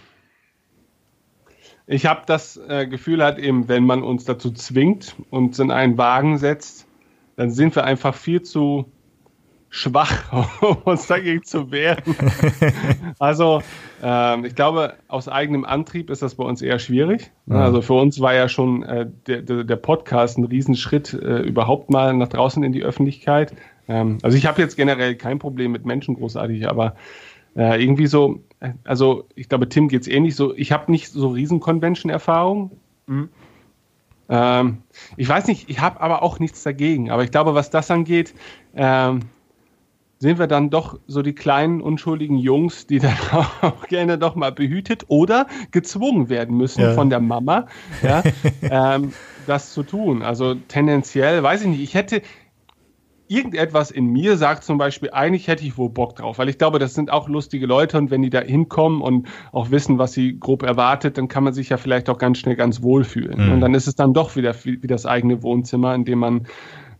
Ich habe das äh, Gefühl halt eben, wenn man uns dazu zwingt und in einen Wagen setzt, dann sind wir einfach viel zu schwach, <laughs> um uns dagegen zu wehren. <laughs> also ähm, ich glaube, aus eigenem Antrieb ist das bei uns eher schwierig. Ja. Also für uns war ja schon äh, der, der, Podcast ein Riesenschritt äh, überhaupt mal nach draußen in die Öffentlichkeit. Ähm, also ich habe jetzt generell kein Problem mit Menschen großartig, aber äh, irgendwie so, also ich glaube, Tim geht es ähnlich so. Ich habe nicht so Riesen-Convention-Erfahrung. Mhm. Ähm, ich weiß nicht, ich habe aber auch nichts dagegen. Aber ich glaube, was das angeht, ähm, sind wir dann doch so die kleinen, unschuldigen Jungs, die <laughs> dann auch gerne doch mal behütet oder gezwungen werden müssen ja. von der Mama, ja, <laughs> ähm, das zu tun. Also tendenziell, weiß ich nicht, ich hätte, irgendetwas in mir sagt zum Beispiel, eigentlich hätte ich wohl Bock drauf, weil ich glaube, das sind auch lustige Leute und wenn die da hinkommen und auch wissen, was sie grob erwartet, dann kann man sich ja vielleicht auch ganz schnell ganz wohl fühlen. Mhm. Und dann ist es dann doch wieder wie, wie das eigene Wohnzimmer, in dem man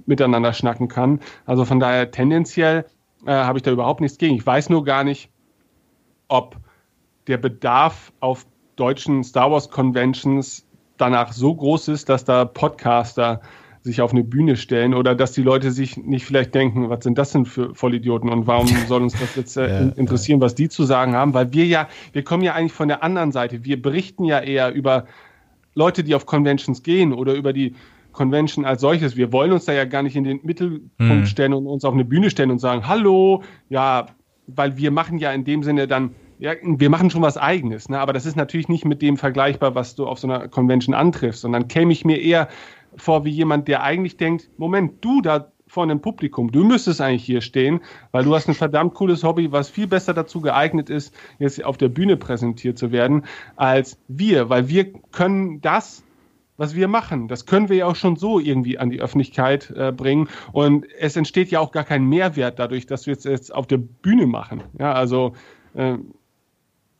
miteinander schnacken kann. Also von daher tendenziell äh, habe ich da überhaupt nichts gegen. Ich weiß nur gar nicht, ob der Bedarf auf deutschen Star Wars Conventions danach so groß ist, dass da Podcaster sich auf eine Bühne stellen oder dass die Leute sich nicht vielleicht denken, was sind das denn für Vollidioten und warum <laughs> soll uns das jetzt äh, interessieren, was die zu sagen haben, weil wir ja, wir kommen ja eigentlich von der anderen Seite. Wir berichten ja eher über Leute, die auf Conventions gehen oder über die Convention als solches. Wir wollen uns da ja gar nicht in den Mittelpunkt mhm. stellen und uns auf eine Bühne stellen und sagen, hallo, ja, weil wir machen ja in dem Sinne dann ja, wir machen schon was Eigenes, ne? aber das ist natürlich nicht mit dem vergleichbar, was du auf so einer Convention antriffst, sondern käme ich mir eher vor wie jemand, der eigentlich denkt, Moment, du da vor einem Publikum, du müsstest eigentlich hier stehen, weil du hast ein verdammt cooles Hobby, was viel besser dazu geeignet ist, jetzt auf der Bühne präsentiert zu werden, als wir, weil wir können das, was wir machen. Das können wir ja auch schon so irgendwie an die Öffentlichkeit äh, bringen. Und es entsteht ja auch gar kein Mehrwert dadurch, dass wir es jetzt auf der Bühne machen. Ja, also äh,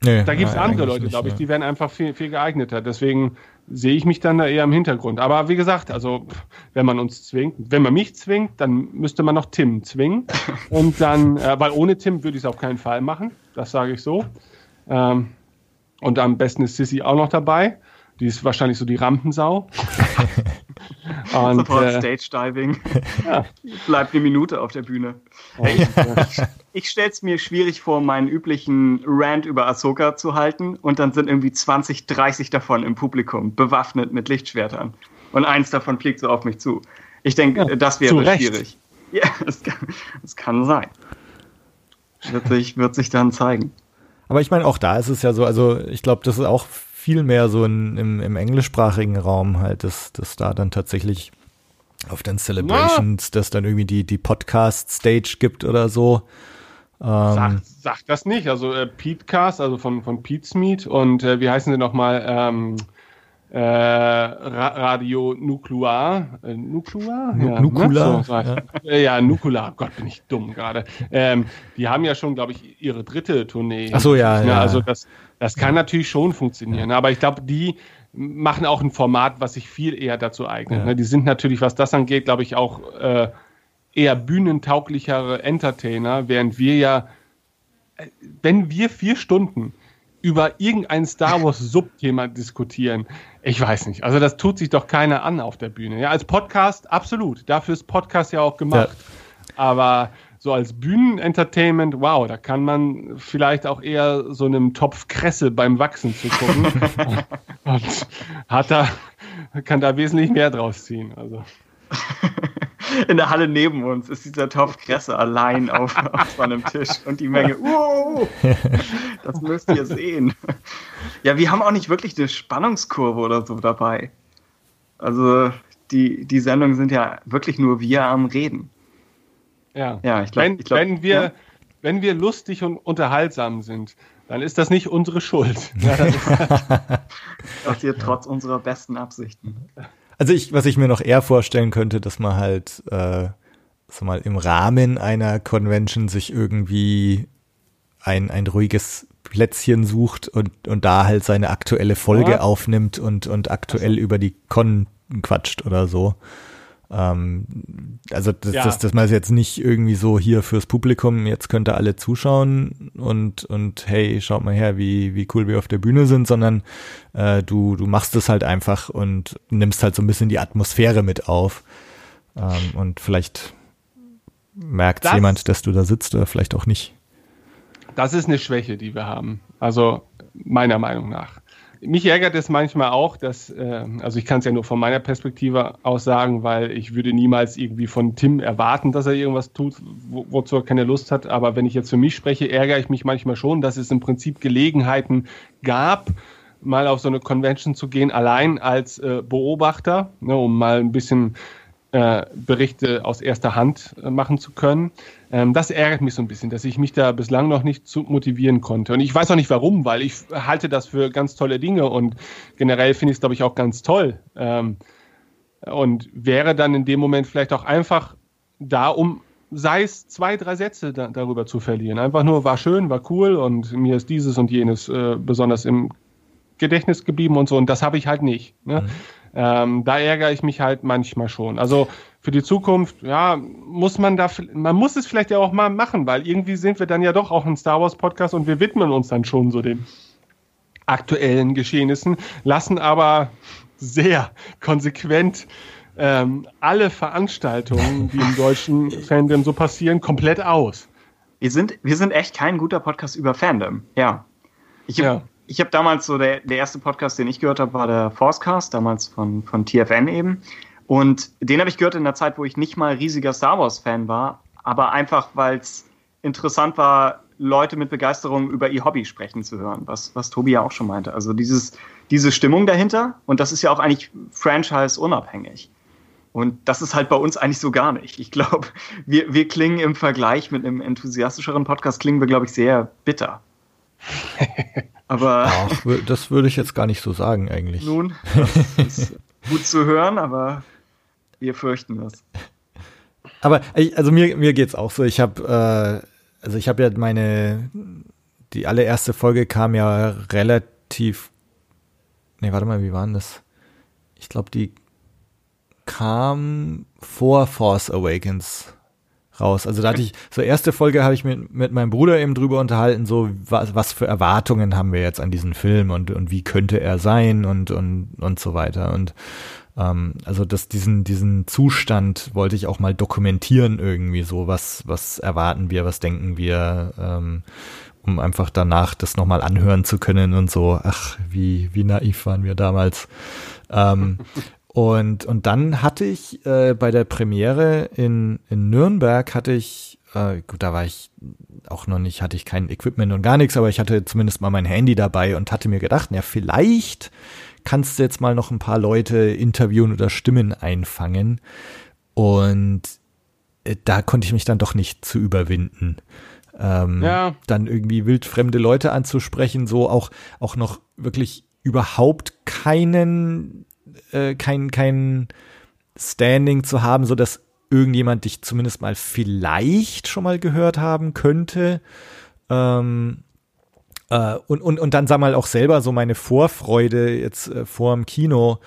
Nee, da gibt es andere Leute, glaube ich, die werden einfach viel, viel geeigneter. Deswegen sehe ich mich dann da eher im Hintergrund. Aber wie gesagt, also wenn man uns zwingt, wenn man mich zwingt, dann müsste man noch Tim zwingen. <laughs> Und dann, äh, weil ohne Tim würde ich es auf keinen Fall machen. Das sage ich so. Ähm, und am besten ist Sissy auch noch dabei. Die ist wahrscheinlich so die Rampensau. <laughs> Und, Sofort äh, Stage Diving. Ja. Bleibt eine Minute auf der Bühne. Ich, ich stelle es mir schwierig vor, meinen üblichen Rant über Ahsoka zu halten und dann sind irgendwie 20, 30 davon im Publikum, bewaffnet mit Lichtschwertern. Und eins davon fliegt so auf mich zu. Ich denke, ja, das wäre schwierig. <laughs> Ja, es kann, es kann sein. Wird sich, wird sich dann zeigen. Aber ich meine, auch da ist es ja so, also ich glaube, das ist auch viel mehr so in, im, im englischsprachigen Raum halt, dass, dass da dann tatsächlich auf den Celebrations, ja. dass dann irgendwie die, die Podcast-Stage gibt oder so. Ähm, sag, sag das nicht. Also äh, Petecast, also von, von Pete's Meet und äh, wie heißen sie nochmal? Ähm, äh, Ra Radio Nuclear. Äh, Nuclear? Ja, Nukular. Ne? So, ja. Äh, ja, Nukular. Gott, bin ich dumm gerade. Ähm, die haben ja schon, glaube ich, ihre dritte Tournee. Ach so, ja. ja. Also das, das kann natürlich schon funktionieren. Aber ich glaube, die machen auch ein Format, was sich viel eher dazu eignet. Ja. Ne? Die sind natürlich, was das angeht, glaube ich, auch äh, eher bühnentauglichere Entertainer, während wir ja, äh, wenn wir vier Stunden über irgendein Star Wars <laughs> Subthema diskutieren. Ich weiß nicht. Also das tut sich doch keiner an auf der Bühne. Ja, als Podcast absolut. Dafür ist Podcast ja auch gemacht. Ja. Aber so als Bühnenentertainment, wow, da kann man vielleicht auch eher so einem Topf Kresse beim Wachsen zu gucken. <laughs> und hat da, kann da wesentlich mehr draus ziehen. Also. in der Halle neben uns ist dieser Topf Kresse allein auf, auf einem Tisch und die Menge, <laughs> wow, das müsst ihr sehen. Ja, wir haben auch nicht wirklich eine Spannungskurve oder so dabei. Also die, die Sendungen sind ja wirklich nur wir am Reden. Ja, ja ich glaube. Wenn, glaub, wenn, wir, ja? wenn wir lustig und unterhaltsam sind, dann ist das nicht unsere Schuld. <laughs> Ja, <laughs> das passiert trotz unserer besten Absichten. Also ich, was ich mir noch eher vorstellen könnte, dass man halt äh, so mal im Rahmen einer Convention sich irgendwie ein, ein ruhiges Plätzchen sucht und, und da halt seine aktuelle Folge ja. aufnimmt und, und aktuell also. über die Con quatscht oder so. Ähm, also das, ja. das, das mal jetzt nicht irgendwie so hier fürs Publikum, jetzt könnt ihr alle zuschauen und, und hey, schaut mal her, wie, wie cool wir auf der Bühne sind, sondern äh, du, du machst es halt einfach und nimmst halt so ein bisschen die Atmosphäre mit auf. Ähm, und vielleicht merkt das, jemand, dass du da sitzt oder vielleicht auch nicht. Das ist eine Schwäche, die wir haben. Also meiner Meinung nach mich ärgert es manchmal auch, dass, äh, also ich kann es ja nur von meiner Perspektive aus sagen, weil ich würde niemals irgendwie von Tim erwarten, dass er irgendwas tut, wo, wozu er keine Lust hat. Aber wenn ich jetzt für mich spreche, ärgere ich mich manchmal schon, dass es im Prinzip Gelegenheiten gab, mal auf so eine Convention zu gehen, allein als äh, Beobachter, ne, um mal ein bisschen äh, Berichte aus erster Hand äh, machen zu können. Ähm, das ärgert mich so ein bisschen, dass ich mich da bislang noch nicht zu motivieren konnte. Und ich weiß auch nicht warum, weil ich halte das für ganz tolle Dinge und generell finde ich es, glaube ich, auch ganz toll. Ähm, und wäre dann in dem Moment vielleicht auch einfach da, um sei es zwei, drei Sätze da, darüber zu verlieren. Einfach nur war schön, war cool und mir ist dieses und jenes äh, besonders im Gedächtnis geblieben und so. Und das habe ich halt nicht. Ne? Mhm. Ähm, da ärgere ich mich halt manchmal schon. Also für die Zukunft, ja, muss man da, man muss es vielleicht ja auch mal machen, weil irgendwie sind wir dann ja doch auch ein Star Wars Podcast und wir widmen uns dann schon so den aktuellen Geschehnissen, lassen aber sehr konsequent ähm, alle Veranstaltungen, die im deutschen <laughs> Fandom so passieren, komplett aus. Wir sind, wir sind echt kein guter Podcast über Fandom, ja. Ich habe ja. Ich hab damals so, der, der erste Podcast, den ich gehört habe, war der Forcecast, damals von, von TFN eben. Und den habe ich gehört in der Zeit, wo ich nicht mal riesiger Star Wars-Fan war, aber einfach, weil es interessant war, Leute mit Begeisterung über ihr Hobby sprechen zu hören, was, was Tobi ja auch schon meinte. Also dieses, diese Stimmung dahinter, und das ist ja auch eigentlich franchise-unabhängig. Und das ist halt bei uns eigentlich so gar nicht. Ich glaube, wir, wir klingen im Vergleich mit einem enthusiastischeren Podcast, klingen wir, glaube ich, sehr bitter. <laughs> aber. Ach, das würde ich jetzt gar nicht so sagen, eigentlich. Nun, <laughs> das ist gut zu hören, aber wir fürchten das. Aber also mir, mir geht's auch so. Ich habe äh, also ich habe ja meine die allererste Folge kam ja relativ Nee, warte mal, wie war denn das? Ich glaube, die kam vor Force Awakens raus. Also da hatte ich, so erste Folge habe ich mit, mit meinem Bruder eben drüber unterhalten, so was, was für Erwartungen haben wir jetzt an diesen Film und, und wie könnte er sein und, und, und so weiter. Und ähm, also das, diesen, diesen Zustand wollte ich auch mal dokumentieren irgendwie so, was, was erwarten wir, was denken wir, ähm, um einfach danach das nochmal anhören zu können und so, ach, wie, wie naiv waren wir damals. Ähm, und, und dann hatte ich äh, bei der Premiere in, in Nürnberg hatte ich, äh, gut, da war ich auch noch nicht, hatte ich kein Equipment und gar nichts, aber ich hatte zumindest mal mein Handy dabei und hatte mir gedacht, ja, vielleicht kannst du jetzt mal noch ein paar Leute interviewen oder Stimmen einfangen. Und äh, da konnte ich mich dann doch nicht zu überwinden. Ähm, ja. Dann irgendwie wildfremde Leute anzusprechen, so auch, auch noch wirklich überhaupt keinen, äh, kein, kein Standing zu haben, so dass irgendjemand dich zumindest mal vielleicht schon mal gehört haben könnte. Ähm, äh, und, und, und dann sag mal auch selber so meine Vorfreude jetzt äh, vor dem Kino,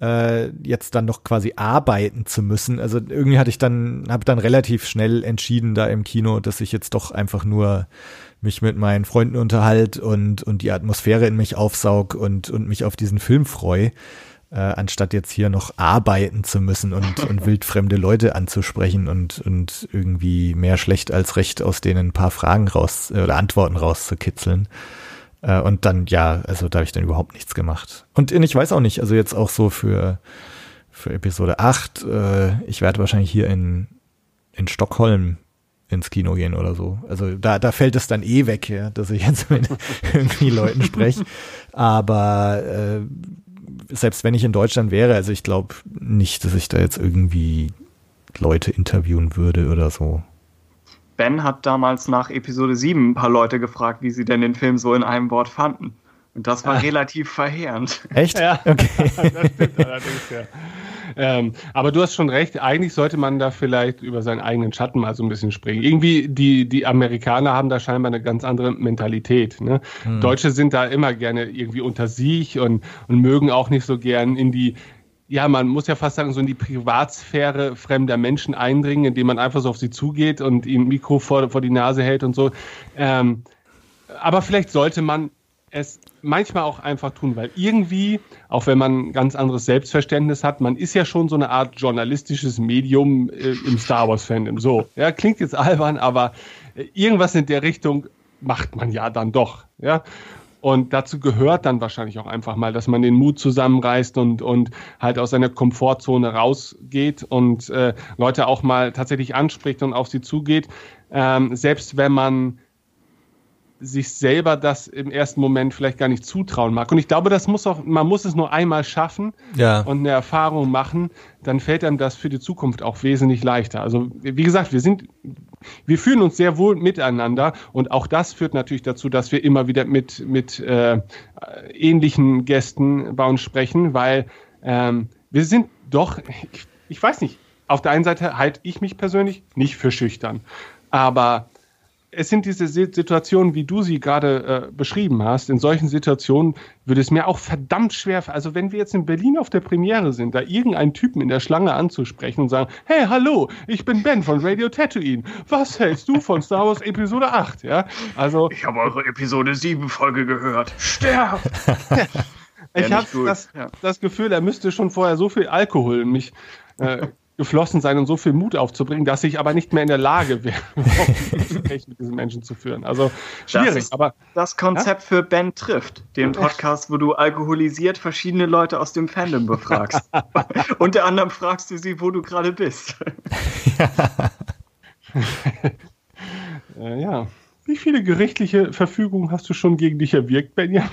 äh, jetzt dann noch quasi arbeiten zu müssen. Also irgendwie hatte ich dann, habe dann relativ schnell entschieden da im Kino, dass ich jetzt doch einfach nur mich mit meinen Freunden unterhalt und, und die Atmosphäre in mich aufsaug und, und mich auf diesen Film freue äh, anstatt jetzt hier noch arbeiten zu müssen und, <laughs> und wildfremde Leute anzusprechen und, und irgendwie mehr schlecht als recht aus denen ein paar Fragen raus äh, oder Antworten rauszukitzeln. Äh, und dann, ja, also da habe ich dann überhaupt nichts gemacht. Und ich weiß auch nicht, also jetzt auch so für, für Episode 8, äh, ich werde wahrscheinlich hier in, in Stockholm ins Kino gehen oder so. Also da, da fällt es dann eh weg, ja, dass ich jetzt mit <laughs> irgendwie Leuten spreche. Aber äh, selbst wenn ich in Deutschland wäre, also ich glaube nicht, dass ich da jetzt irgendwie Leute interviewen würde oder so. Ben hat damals nach Episode 7 ein paar Leute gefragt, wie sie denn den Film so in einem Wort fanden. Und das war ah. relativ verheerend. Echt? Ja, okay. <laughs> das stimmt allerdings, ja. Ähm, aber du hast schon recht, eigentlich sollte man da vielleicht über seinen eigenen Schatten mal so ein bisschen springen. Irgendwie, die, die Amerikaner haben da scheinbar eine ganz andere Mentalität. Ne? Hm. Deutsche sind da immer gerne irgendwie unter sich und, und mögen auch nicht so gern in die, ja, man muss ja fast sagen, so in die Privatsphäre fremder Menschen eindringen, indem man einfach so auf sie zugeht und ihnen Mikro vor, vor die Nase hält und so. Ähm, aber vielleicht sollte man es manchmal auch einfach tun, weil irgendwie, auch wenn man ein ganz anderes Selbstverständnis hat, man ist ja schon so eine Art journalistisches Medium äh, im Star Wars-Fandom. So, ja, klingt jetzt albern, aber äh, irgendwas in der Richtung macht man ja dann doch, ja. Und dazu gehört dann wahrscheinlich auch einfach mal, dass man den Mut zusammenreißt und, und halt aus seiner Komfortzone rausgeht und äh, Leute auch mal tatsächlich anspricht und auf sie zugeht. Ähm, selbst wenn man sich selber das im ersten Moment vielleicht gar nicht zutrauen mag. Und ich glaube, das muss auch, man muss es nur einmal schaffen ja. und eine Erfahrung machen, dann fällt einem das für die Zukunft auch wesentlich leichter. Also, wie gesagt, wir sind, wir fühlen uns sehr wohl miteinander und auch das führt natürlich dazu, dass wir immer wieder mit, mit äh, ähnlichen Gästen bei uns sprechen, weil ähm, wir sind doch, ich, ich weiß nicht, auf der einen Seite halte ich mich persönlich nicht für schüchtern, aber es sind diese Situationen, wie du sie gerade äh, beschrieben hast. In solchen Situationen würde es mir auch verdammt schwer, also wenn wir jetzt in Berlin auf der Premiere sind, da irgendeinen Typen in der Schlange anzusprechen und sagen, hey, hallo, ich bin Ben von Radio Tatooine. Was hältst du von Star Wars Episode 8? Ja, also. Ich habe eure Episode 7 Folge gehört. Sterb! <laughs> ich habe das, das Gefühl, er müsste schon vorher so viel Alkohol in mich äh, geflossen sein und so viel Mut aufzubringen, dass ich aber nicht mehr in der Lage wäre, <laughs> ein Gespräch mit diesen Menschen zu führen. Also schwierig. Das aber das Konzept ja? für Ben trifft, den Podcast, wo du alkoholisiert verschiedene Leute aus dem Fandom befragst. <laughs> Unter anderem fragst du sie, wo du gerade bist. äh, <laughs> ja. Wie viele gerichtliche Verfügungen hast du schon gegen dich erwirkt, Benjamin?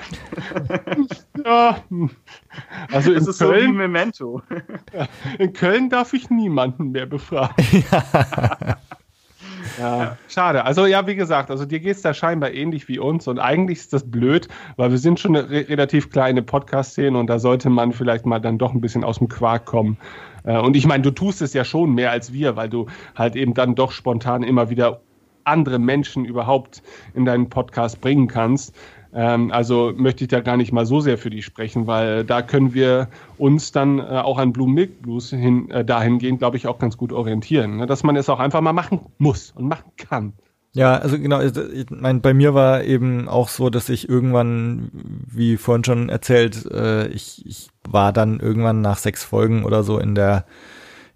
<laughs> ja. Also in Das ist so wie Köln, Memento. in Köln darf ich niemanden mehr befragen. <laughs> Ja, schade. Also ja, wie gesagt, also dir geht es da scheinbar ähnlich wie uns und eigentlich ist das blöd, weil wir sind schon eine re relativ kleine Podcast-Szene und da sollte man vielleicht mal dann doch ein bisschen aus dem Quark kommen. Äh, und ich meine, du tust es ja schon mehr als wir, weil du halt eben dann doch spontan immer wieder andere Menschen überhaupt in deinen Podcast bringen kannst. Ähm, also möchte ich da gar nicht mal so sehr für dich sprechen, weil da können wir uns dann äh, auch an Blue Milk Blues hin, äh, dahingehend, glaube ich, auch ganz gut orientieren. Ne? Dass man es auch einfach mal machen muss und machen kann. Ja, also genau, ich mein, bei mir war eben auch so, dass ich irgendwann, wie vorhin schon erzählt, äh, ich, ich war dann irgendwann nach sechs Folgen oder so in der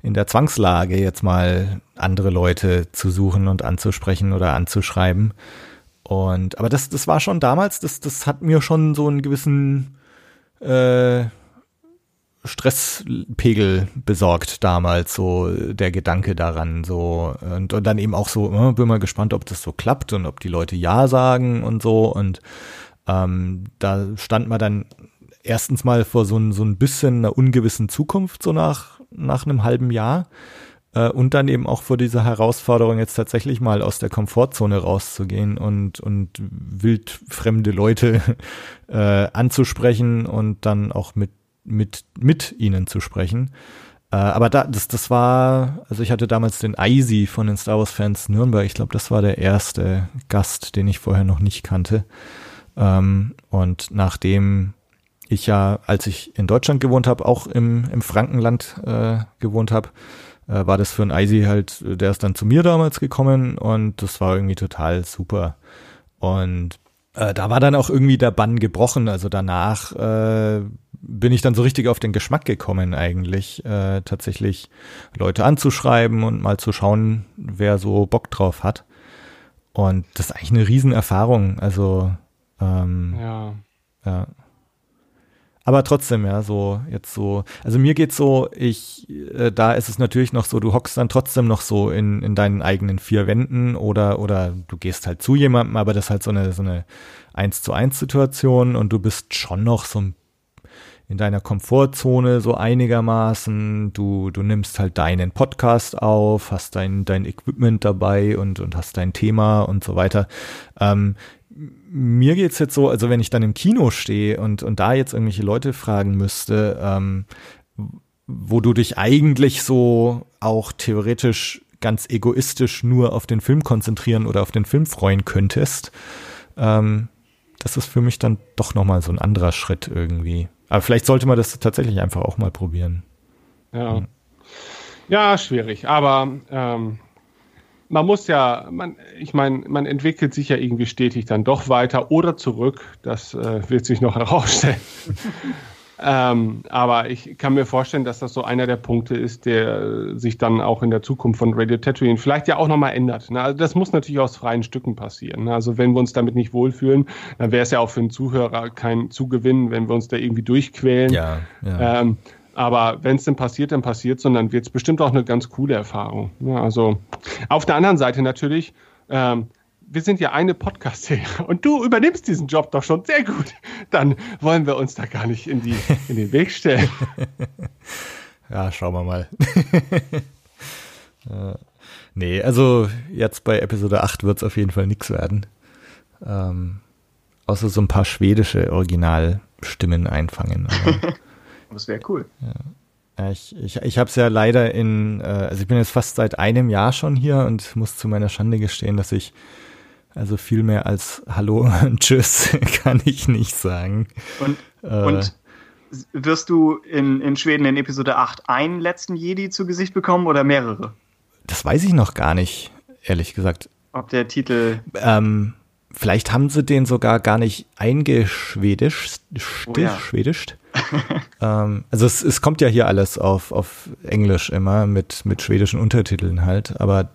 in der Zwangslage, jetzt mal andere Leute zu suchen und anzusprechen oder anzuschreiben. Und aber das, das war schon damals, das, das hat mir schon so einen gewissen äh, Stresspegel besorgt damals, so der Gedanke daran, so und, und dann eben auch so, äh, bin mal gespannt, ob das so klappt und ob die Leute Ja sagen und so. Und ähm, da stand man dann erstens mal vor so ein, so ein bisschen einer ungewissen Zukunft, so nach, nach einem halben Jahr. Äh, und dann eben auch vor dieser Herausforderung, jetzt tatsächlich mal aus der Komfortzone rauszugehen und, und wildfremde Leute <laughs> äh, anzusprechen und dann auch mit, mit, mit ihnen zu sprechen. Äh, aber da, das, das war, also ich hatte damals den Eisi von den Star Wars Fans Nürnberg. Ich glaube, das war der erste Gast, den ich vorher noch nicht kannte. Ähm, und nachdem ich ja, als ich in Deutschland gewohnt habe, auch im, im Frankenland äh, gewohnt habe, äh, war das für ein Eisi halt, der ist dann zu mir damals gekommen und das war irgendwie total super. Und äh, da war dann auch irgendwie der Bann gebrochen. Also danach äh, bin ich dann so richtig auf den Geschmack gekommen, eigentlich äh, tatsächlich Leute anzuschreiben und mal zu schauen, wer so Bock drauf hat. Und das ist eigentlich eine Riesenerfahrung. Also ähm, Ja. ja. Aber trotzdem, ja, so jetzt so, also mir geht's so, ich, äh, da ist es natürlich noch so, du hockst dann trotzdem noch so in, in deinen eigenen vier Wänden oder, oder du gehst halt zu jemandem, aber das ist halt so eine, so eine eins zu eins Situation und du bist schon noch so ein in deiner Komfortzone so einigermaßen. Du, du nimmst halt deinen Podcast auf, hast dein, dein Equipment dabei und, und hast dein Thema und so weiter. Ähm, mir geht's jetzt so, also wenn ich dann im Kino stehe und, und da jetzt irgendwelche Leute fragen müsste, ähm, wo du dich eigentlich so auch theoretisch ganz egoistisch nur auf den Film konzentrieren oder auf den Film freuen könntest, ähm, das ist für mich dann doch nochmal so ein anderer Schritt irgendwie. Aber vielleicht sollte man das tatsächlich einfach auch mal probieren. Ja, ja schwierig. Aber ähm, man muss ja, man, ich meine, man entwickelt sich ja irgendwie stetig dann doch weiter oder zurück. Das äh, wird sich noch <laughs> herausstellen. ähm, aber ich kann mir vorstellen, dass das so einer der Punkte ist, der sich dann auch in der Zukunft von Radio Tatooine vielleicht ja auch nochmal ändert. Ne? Also das muss natürlich aus freien Stücken passieren. Ne? Also wenn wir uns damit nicht wohlfühlen, dann wäre es ja auch für einen Zuhörer kein Zugewinn, wenn wir uns da irgendwie durchquälen. Ja, ja. Ähm, aber wenn es denn passiert, dann passiert es und dann wird es bestimmt auch eine ganz coole Erfahrung. Ja, also auf der anderen Seite natürlich, ähm, wir sind ja eine Podcast-Serie <laughs> und du übernimmst diesen Job doch schon sehr gut. Dann wollen wir uns da gar nicht in, die, in den Weg stellen. <laughs> Ja, schauen wir mal. <laughs> äh, nee, also jetzt bei Episode 8 wird es auf jeden Fall nichts werden. Ähm, außer so ein paar schwedische Originalstimmen einfangen. Aber Das wäre cool. Ja, ich ich, ich habe es ja leider in, äh, also ich bin jetzt fast seit einem Jahr schon hier und muss zu meiner Schande gestehen, dass ich also viel mehr als Hallo <laughs> und Tschüss <laughs> kann ich nicht sagen. Und, Äh, und wirst du in, in Schweden in Episode 8 einen letzten Jedi zu Gesicht bekommen oder mehrere? Das weiß ich noch gar nicht, ehrlich gesagt. Ob der Titel. Ähm, vielleicht haben sie den sogar gar nicht eingeschwedischt. Oh ja. <laughs> Ähm, also es, es kommt ja hier alles auf, auf Englisch immer mit, mit schwedischen Untertiteln halt, aber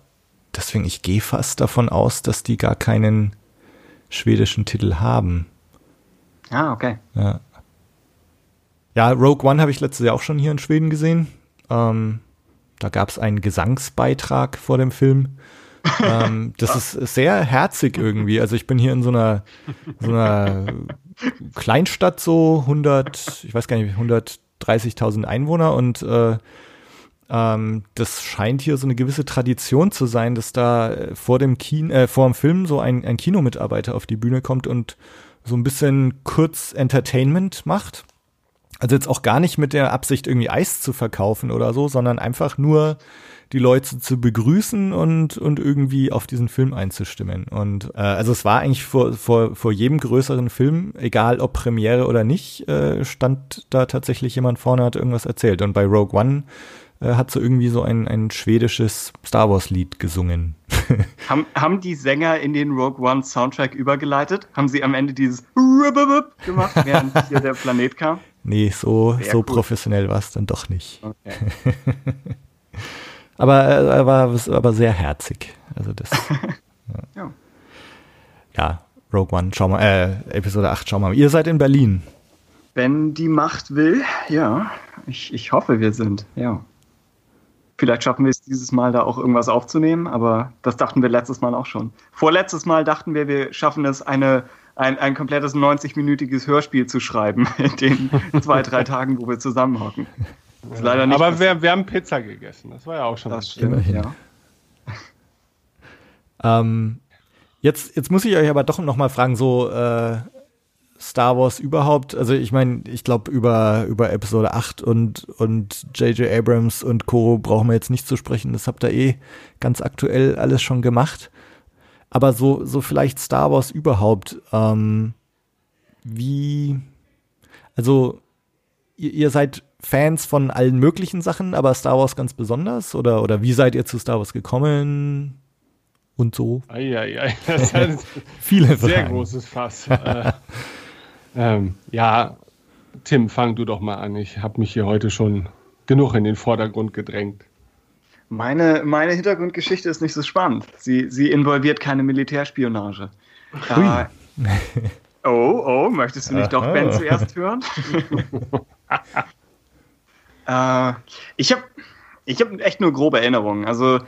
deswegen, ich gehe fast davon aus, dass die gar keinen schwedischen Titel haben. Ah, okay. Ja. Ja, Rogue One habe ich letztes Jahr auch schon hier in Schweden gesehen. Ähm, da gab es einen Gesangsbeitrag vor dem Film. Ähm, das ist sehr herzig irgendwie. Also ich bin hier in so einer, so einer Kleinstadt so 100, ich weiß gar nicht, 130.000 Einwohner und äh, ähm, das scheint hier so eine gewisse Tradition zu sein, dass da äh, vor dem Kino, äh, vor dem Film so ein, ein Kinomitarbeiter auf die Bühne kommt und so ein bisschen kurz Entertainment macht. Also jetzt auch gar nicht mit der Absicht, irgendwie Eis zu verkaufen oder so, sondern einfach nur die Leute zu begrüßen und, und irgendwie auf diesen Film einzustimmen. Und äh, also es war eigentlich vor, vor, vor jedem größeren Film, egal ob Premiere oder nicht, äh, stand da tatsächlich jemand vorne, hat irgendwas erzählt. Und bei Rogue One äh, hat so irgendwie so ein, ein schwedisches Star Wars-Lied gesungen. <laughs> haben, haben die Sänger in den Rogue One Soundtrack übergeleitet? Haben sie am Ende dieses gemacht, während <laughs> hier der Planet kam? Nee, so, so cool. professionell war es dann doch nicht. Okay. <laughs> aber äh, er war aber sehr herzig. Also das. <laughs> ja. ja. ja. Rogue One, schau mal, äh, Episode 8, schau mal. Ihr seid in Berlin. Wenn die Macht will, ja. Ich, ich hoffe, wir sind, ja. Vielleicht schaffen wir es dieses Mal da auch irgendwas aufzunehmen, aber das dachten wir letztes Mal auch schon. Vorletztes Mal dachten wir, wir schaffen es, eine, ein, ein komplettes 90-minütiges Hörspiel zu schreiben <laughs> in den zwei, drei <laughs> Tagen, wo wir zusammenhocken. Das ist leider nicht aber wir, wir haben Pizza gegessen, das war ja auch schon das stimmt, ja. <laughs> ähm, jetzt, jetzt muss ich euch aber doch noch mal fragen, so äh, Star Wars überhaupt, also ich meine, ich glaube über, über Episode 8 und, und J.J. Abrams und Co. brauchen wir jetzt nicht zu sprechen, das habt ihr eh ganz aktuell alles schon gemacht. Aber so, so vielleicht Star Wars überhaupt, ähm, wie, also ihr, ihr seid Fans von allen möglichen Sachen, aber Star Wars ganz besonders? Oder, oder wie seid ihr zu Star Wars gekommen? Und so. Eieiei, <laughs> das ist ein Viele sehr Fragen. großes Fass. äh, ähm, ja, Tim, fang du doch mal an. Ich habe mich hier heute schon genug in den Vordergrund gedrängt. Meine, meine Hintergrundgeschichte ist nicht so spannend. Sie, sie involviert keine Militärspionage. Äh, oh, oh, möchtest du nicht Aha. doch Ben zuerst hören? <laughs> <laughs> äh, ich habe ich hab echt nur grobe Erinnerungen. Also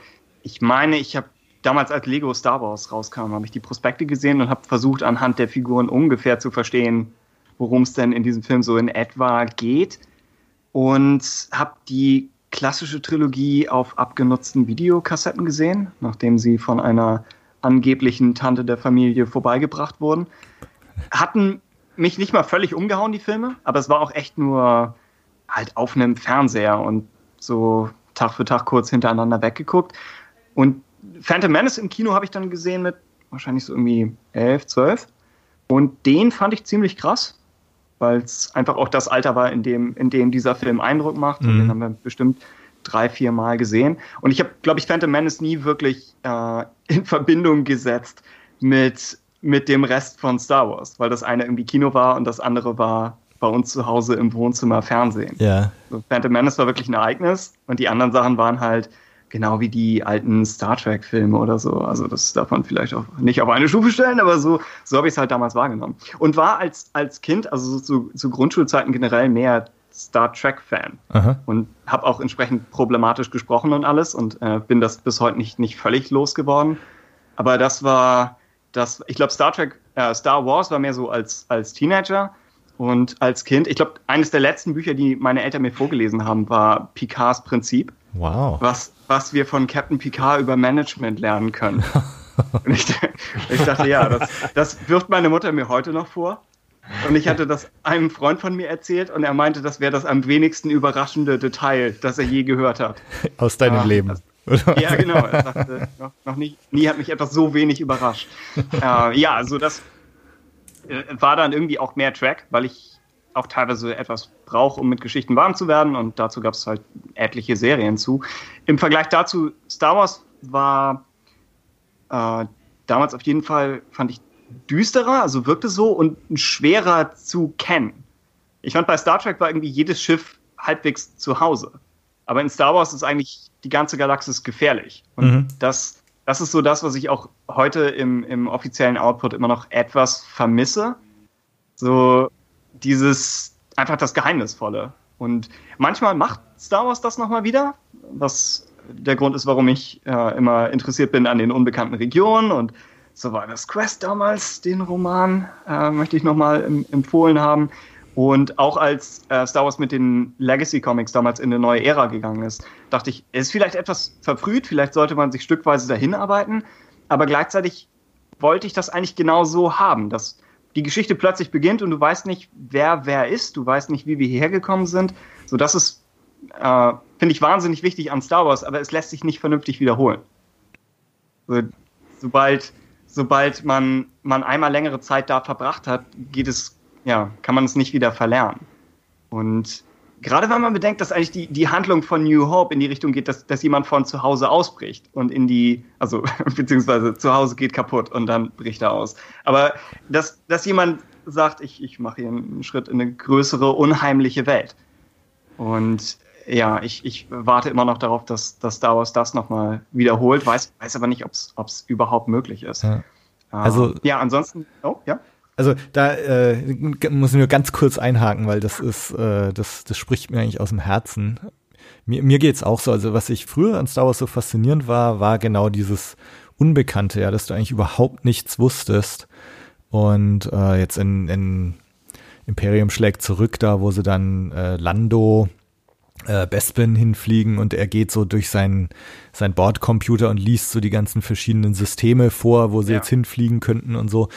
ich meine, ich habe damals als Lego Star Wars rauskam, habe ich die Prospekte gesehen und habe versucht, anhand der Figuren ungefähr zu verstehen, worum es denn in diesem Film so in etwa geht. Und habe die klassische Trilogie auf abgenutzten Videokassetten gesehen, nachdem sie von einer angeblichen Tante der Familie vorbeigebracht wurden. Hatten mich nicht mal völlig umgehauen, die Filme, aber es war auch echt nur halt auf einem Fernseher und so Tag für Tag kurz hintereinander weggeguckt. Und Phantom Menace im Kino habe ich dann gesehen mit wahrscheinlich so irgendwie 11, 12. Und den fand ich ziemlich krass, weil es einfach auch das Alter war, in dem, in dem dieser Film Eindruck macht. Mhm. Und den haben wir bestimmt drei, vier Mal gesehen. Und ich habe, glaube ich, Phantom Menace nie wirklich äh, in Verbindung gesetzt mit, mit dem Rest von Star Wars, weil das eine irgendwie Kino war und das andere war bei uns zu Hause im Wohnzimmer Fernsehen. Ja. So, Phantom Menace war wirklich ein Ereignis und die anderen Sachen waren halt genau wie die alten Star Trek-Filme oder so. Also das darf man vielleicht auch nicht auf eine Stufe stellen, aber so, so habe ich es halt damals wahrgenommen. Und war als, als Kind, also zu, zu Grundschulzeiten generell mehr Star Trek-Fan und habe auch entsprechend problematisch gesprochen und alles und äh, bin das bis heute nicht, nicht völlig losgeworden. Aber das war, das, ich glaube, Star Trek, äh, Star Wars war mehr so als, als Teenager und als Kind. Ich glaube, eines der letzten Bücher, die meine Eltern mir vorgelesen haben, war Picards Prinzip. Wow. Was, was wir von Captain Picard über Management lernen können. <laughs> Und ich, ich dachte, ja, das, das wirft meine Mutter mir heute noch vor. Und ich hatte das einem Freund von mir erzählt und er meinte, das wäre das am wenigsten überraschende Detail, das er je gehört hat. Aus deinem ja, Leben. Das, ja, genau. Er sagte, noch, noch nie, nie hat mich etwas so wenig überrascht. <laughs> Äh, ja, also das äh, war dann irgendwie auch mehr Track, weil ich auch teilweise etwas brauche, um mit Geschichten warm zu werden. Und dazu gab es halt etliche Serien zu. Im Vergleich dazu, Star Wars war äh, damals auf jeden Fall, fand ich, düsterer, also wirkte so und schwerer zu kennen. Ich fand bei Star Trek war irgendwie jedes Schiff halbwegs zu Hause. Aber in Star Wars ist eigentlich die ganze Galaxis gefährlich. Und mhm. das, das ist so das, was ich auch heute im, im offiziellen Output immer noch etwas vermisse. So, dieses einfach das Geheimnisvolle. Und manchmal macht Star Wars das nochmal wieder, was der Grund ist, warum ich äh, immer interessiert bin an den unbekannten Regionen und so war das Quest damals, den Roman, äh, möchte ich nochmal empfohlen haben. Und auch als äh, Star Wars mit den Legacy Comics damals in eine neue Ära gegangen ist, dachte ich, ist vielleicht etwas verfrüht, vielleicht sollte man sich stückweise dahin arbeiten, aber gleichzeitig wollte ich das eigentlich genau so haben, dass die Geschichte plötzlich beginnt und du weißt nicht, wer wer ist, du weißt nicht, wie wir hierher gekommen sind. So, das ist, äh, finde ich, wahnsinnig wichtig an Star Wars, aber es lässt sich nicht vernünftig wiederholen. So, sobald, sobald man, man einmal längere Zeit da verbracht hat, geht es ja, kann man es nicht wieder verlernen. Und gerade wenn man bedenkt, dass eigentlich die, die Handlung von New Hope in die Richtung geht, dass, dass jemand von zu Hause ausbricht und in die, also <laughs> beziehungsweise zu Hause geht kaputt und dann bricht er aus. Aber dass, dass jemand sagt, ich, ich mache hier einen Schritt in eine größere, unheimliche Welt. Und ja, ich, ich warte immer noch darauf, dass, dass Star Wars das nochmal wiederholt, weiß, weiß aber nicht, ob es überhaupt möglich ist. Ja. Also, ja, ansonsten, oh, ja. Also da äh, muss ich nur ganz kurz einhaken, weil das ist, äh, das, das spricht mir eigentlich aus dem Herzen. Mir, mir geht's auch so. Also was ich früher an Star Wars so faszinierend war, war genau dieses Unbekannte, ja, dass du eigentlich überhaupt nichts wusstest. Und äh, jetzt in, in Imperium schlägt zurück, da wo sie dann äh, Lando äh, Bespin hinfliegen und er geht so durch sein, sein Bordcomputer und liest so die ganzen verschiedenen Systeme vor, wo sie ja. jetzt hinfliegen könnten und so.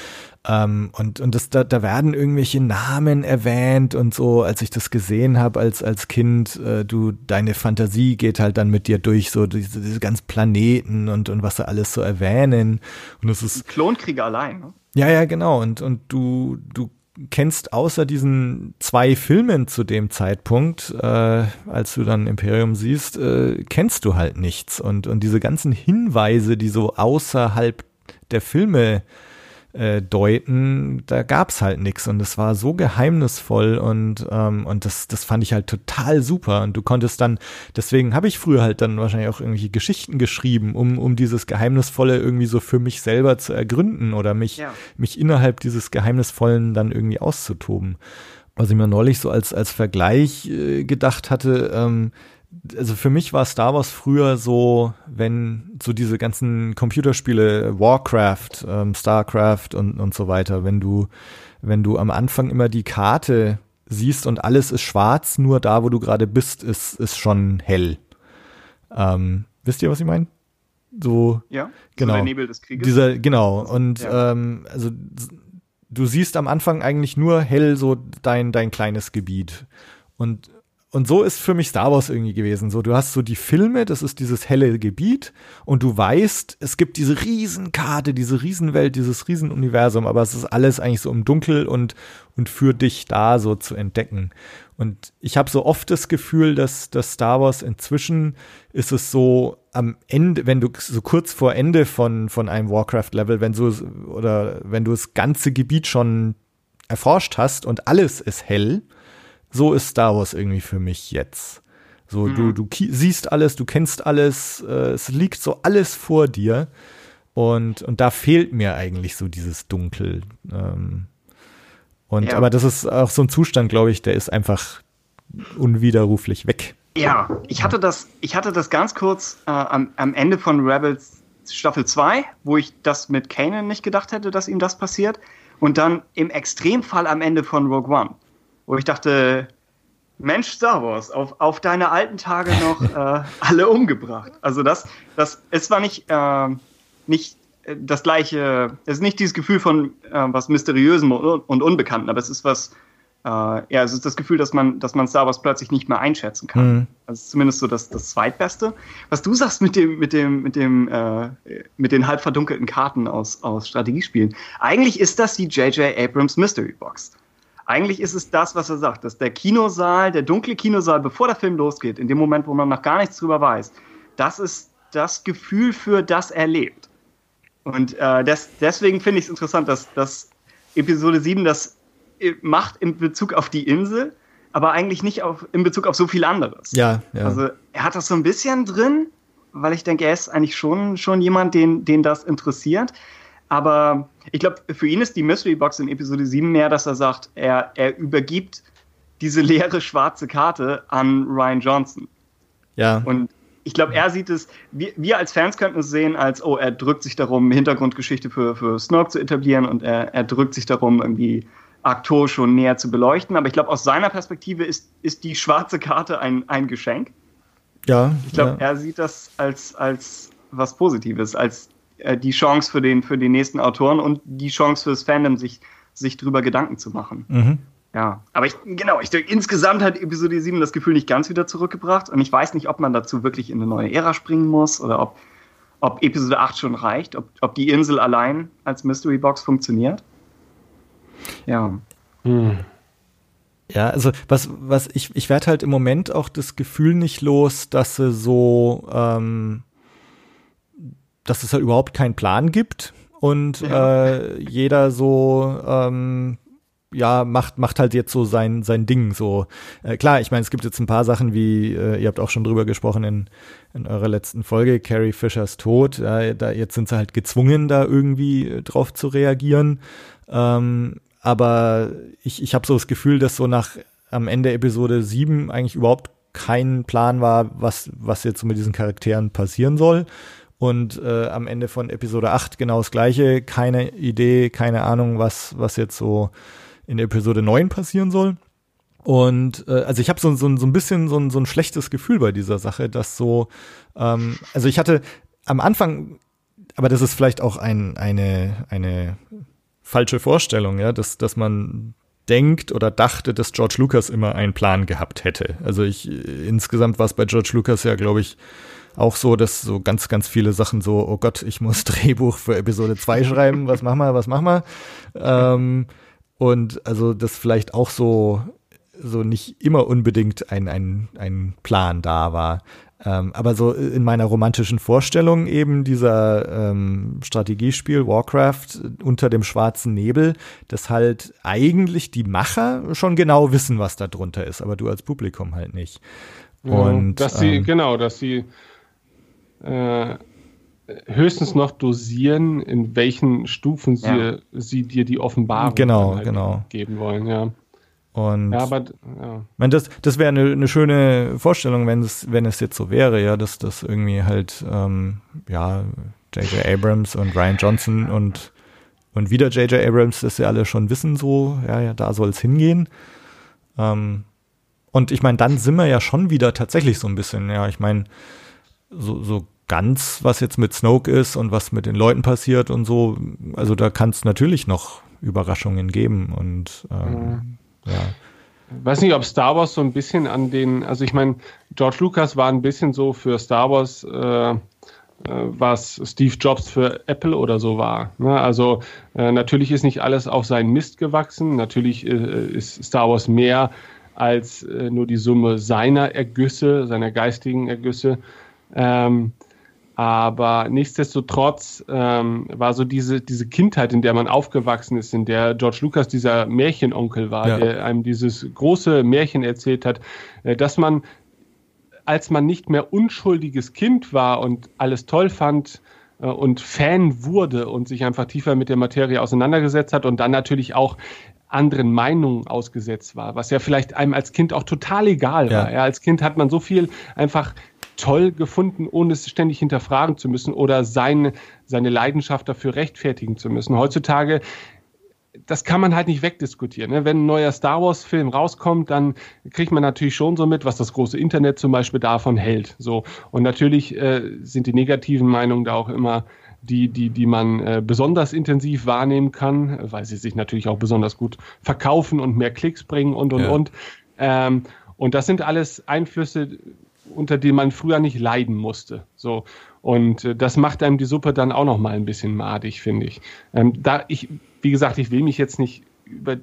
Ähm, und und das, da, da werden irgendwelche Namen erwähnt und so, als ich das gesehen habe als, als Kind, äh, du, deine Fantasie geht halt dann mit dir durch, so diese, diese ganzen Planeten und, und was sie alles so erwähnen. Und das ist. Klonkriege allein, ne? Ja, ja, genau. Und, und du, du kennst außer diesen zwei Filmen zu dem Zeitpunkt, äh, als du dann Imperium siehst, äh, kennst du halt nichts. Und, und diese ganzen Hinweise, die so außerhalb der Filme äh, deuten, da gab's halt nichts und es war so geheimnisvoll und ähm, und das das fand ich halt total super und du konntest dann deswegen habe ich früher halt dann wahrscheinlich auch irgendwelche Geschichten geschrieben, um um dieses geheimnisvolle irgendwie so für mich selber zu ergründen oder mich ja. mich innerhalb dieses geheimnisvollen dann irgendwie auszutoben. Was ich mir neulich so als als Vergleich äh, gedacht hatte, ähm, also für mich war Star Wars früher so, wenn so diese ganzen Computerspiele, Warcraft, ähm, Starcraft und, und so weiter, wenn du, wenn du am Anfang immer die Karte siehst und alles ist schwarz, nur da, wo du gerade bist, ist, ist schon hell. Ähm, wisst ihr, was ich meine? So, ja, genau. So der Nebel des Krieges. Dieser, genau. Und ja. ähm, also du siehst am Anfang eigentlich nur hell so dein, dein kleines Gebiet. Und und so ist für mich Star Wars irgendwie gewesen. So, du hast so die Filme, das ist dieses helle Gebiet und du weißt, es gibt diese Riesenkarte, diese Riesenwelt, dieses Riesenuniversum, aber es ist alles eigentlich so im Dunkel und, und für dich da so zu entdecken. Und ich habe so oft das Gefühl, dass, dass Star Wars inzwischen ist es so am Ende, wenn du so kurz vor Ende von, von einem Warcraft-Level, wenn du oder wenn du das ganze Gebiet schon erforscht hast und alles ist hell, so ist Star Wars irgendwie für mich jetzt. So, mhm. du, du siehst alles, du kennst alles, äh, es liegt so alles vor dir. Und, und da fehlt mir eigentlich so dieses Dunkel. Ähm, und ja. aber das ist auch so ein Zustand, glaube ich, der ist einfach unwiderruflich weg. Ja, ich hatte das, ich hatte das ganz kurz äh, am, am Ende von Rebels Staffel 2, wo ich das mit Kanan nicht gedacht hätte, dass ihm das passiert. Und dann im Extremfall am Ende von Rogue One wo ich dachte, Mensch, Star Wars, auf, auf deine alten Tage noch <laughs> äh, alle umgebracht. Also das, das, es war nicht, äh, nicht das gleiche, es ist nicht dieses Gefühl von äh, was Mysteriösem und Unbekannten, aber es ist was, äh, ja, es ist das Gefühl, dass man, dass man Star Wars plötzlich nicht mehr einschätzen kann. Mhm. Also zumindest so das, das Zweitbeste. Was du sagst mit dem, mit dem, mit dem, äh, mit den halb verdunkelten Karten aus, aus Strategiespielen. Eigentlich ist das die J.J. Abrams Mystery Box. Eigentlich ist es das, was er sagt, dass der Kinosaal, der dunkle Kinosaal, bevor der Film losgeht, in dem Moment, wo man noch gar nichts drüber weiß, das ist das Gefühl, für das er lebt. Und äh, das, deswegen finde ich es interessant, dass, dass Episode 7 das äh, macht in Bezug auf die Insel, aber eigentlich nicht auf, in Bezug auf so viel anderes. Ja, ja. Also er hat das so ein bisschen drin, weil ich denke, er ist eigentlich schon, schon jemand, den, den das interessiert. Aber ich glaube, für ihn ist die Mystery Box in Episode 7 mehr, dass er sagt, er, er übergibt diese leere schwarze Karte an Ryan Johnson. Ja. Und ich glaube, er sieht es, wir, wir, als Fans könnten es sehen, als, oh, er drückt sich darum, Hintergrundgeschichte für, für Snoke zu etablieren und er, er drückt sich darum, irgendwie Aktor schon näher zu beleuchten. Aber ich glaube, aus seiner Perspektive ist, ist die schwarze Karte ein, ein Geschenk. Ja. Ich glaube, ja. er sieht das als, als was Positives, als äh, die Chance für den, für den nächsten Autoren und die Chance für das Fandom, sich, sich drüber Gedanken zu machen. Mhm. Ja, aber ich, genau, ich denke, insgesamt hat Episode 7 das Gefühl nicht ganz wieder zurückgebracht und ich weiß nicht, ob man dazu wirklich in eine neue Ära springen muss oder ob, ob Episode 8 schon reicht, ob, ob die Insel allein als Mystery Box funktioniert. Ja. Hm. Ja, also was, was ich, ich werde halt im Moment auch das Gefühl nicht los, dass sie so, ähm, dass es halt überhaupt keinen Plan gibt und ja. äh, jeder so ähm, ja, macht, macht halt jetzt so sein, sein Ding. So, äh, klar, ich meine, es gibt jetzt ein paar Sachen, wie, äh, ihr habt auch schon drüber gesprochen in, in eurer letzten Folge, Carrie Fishers Tod. Äh, da, jetzt sind sie halt gezwungen, da irgendwie äh, drauf zu reagieren. Ähm, aber ich, ich habe so das Gefühl, dass so nach am Ende Episode 7 eigentlich überhaupt kein Plan war, was, was jetzt so mit diesen Charakteren passieren soll. Und äh, am Ende von Episode 8 genau das gleiche, keine Idee, keine Ahnung, was, was jetzt so in Episode 9 passieren soll. Und äh, also ich habe so, so, so ein bisschen so ein, so ein schlechtes Gefühl bei dieser Sache, dass so, ähm, also ich hatte am Anfang, aber das ist vielleicht auch ein, eine, eine falsche Vorstellung, ja, dass, dass man denkt oder dachte, dass George Lucas immer einen Plan gehabt hätte. Also ich insgesamt war es bei George Lucas ja, glaube ich, auch so, dass so ganz, ganz viele Sachen so, oh Gott, ich muss <laughs> Drehbuch für Episode 2 schreiben, was machen wir, was machen wir? Ähm, und also das vielleicht auch so, so nicht immer unbedingt ein, ein, ein Plan da war. Ähm, aber so in meiner romantischen Vorstellung eben dieser ähm, Strategiespiel Warcraft unter dem schwarzen Nebel, dass halt eigentlich die Macher schon genau wissen, was da drunter ist, aber du als Publikum halt nicht. Und ja, dass sie, ähm, genau, dass sie äh, höchstens noch dosieren, in welchen Stufen sie, ja. sie dir die Offenbarung genau, halt genau. geben wollen, ja. Und ja, aber, ja. Ich meine, das, das wäre eine, eine schöne Vorstellung, wenn es, wenn es jetzt so wäre, ja, dass das irgendwie halt, ähm, ja, J.J. Abrams und Ryan Johnson und, und wieder J.J. Abrams, das ja alle schon wissen, so, ja, ja, da soll es hingehen. Ähm, und ich meine, dann sind wir ja schon wieder tatsächlich so ein bisschen, ja, ich meine, so, so ganz, was jetzt mit Snoke ist und was mit den Leuten passiert und so. Also da kann es natürlich noch Überraschungen geben und ähm, ja. ja. weiß nicht, ob Star Wars so ein bisschen an den, also ich meine, George Lucas war ein bisschen so für Star Wars, äh, äh was Steve Jobs für Apple oder so war. Ne? Also äh, natürlich ist nicht alles auf seinen Mist gewachsen. Natürlich äh, ist Star Wars mehr als äh, nur die Summe seiner Ergüsse, seiner geistigen Ergüsse. Ähm, aber nichtsdestotrotz ähm, war so diese, diese Kindheit, in der man aufgewachsen ist, in der George Lucas dieser Märchenonkel war, ja. der einem dieses große Märchen erzählt hat, äh, dass man, als man nicht mehr unschuldiges Kind war und alles toll fand, äh, und Fan wurde und sich einfach tiefer mit der Materie auseinandergesetzt hat und dann natürlich auch anderen Meinungen ausgesetzt war, was ja vielleicht einem als Kind auch total egal war. Ja, als Kind hat man so viel einfach toll gefunden, ohne es ständig hinterfragen zu müssen oder seine, seine Leidenschaft dafür rechtfertigen zu müssen. Heutzutage das kann man halt nicht wegdiskutieren. Ne? Wenn ein neuer Star Wars-Film rauskommt, dann kriegt man natürlich schon so mit, was das große Internet zum Beispiel davon hält. So. Und natürlich äh, sind die negativen Meinungen da auch immer die, die, die man äh, besonders intensiv wahrnehmen kann, weil sie sich natürlich auch besonders gut verkaufen und mehr Klicks bringen und und ja. und. Ähm, und das sind alles Einflüsse, unter denen man früher nicht leiden musste. So. Und äh, das macht einem die Suppe dann auch noch mal ein bisschen madig, finde ich. Ähm, da ich, wie gesagt, ich will mich jetzt nicht über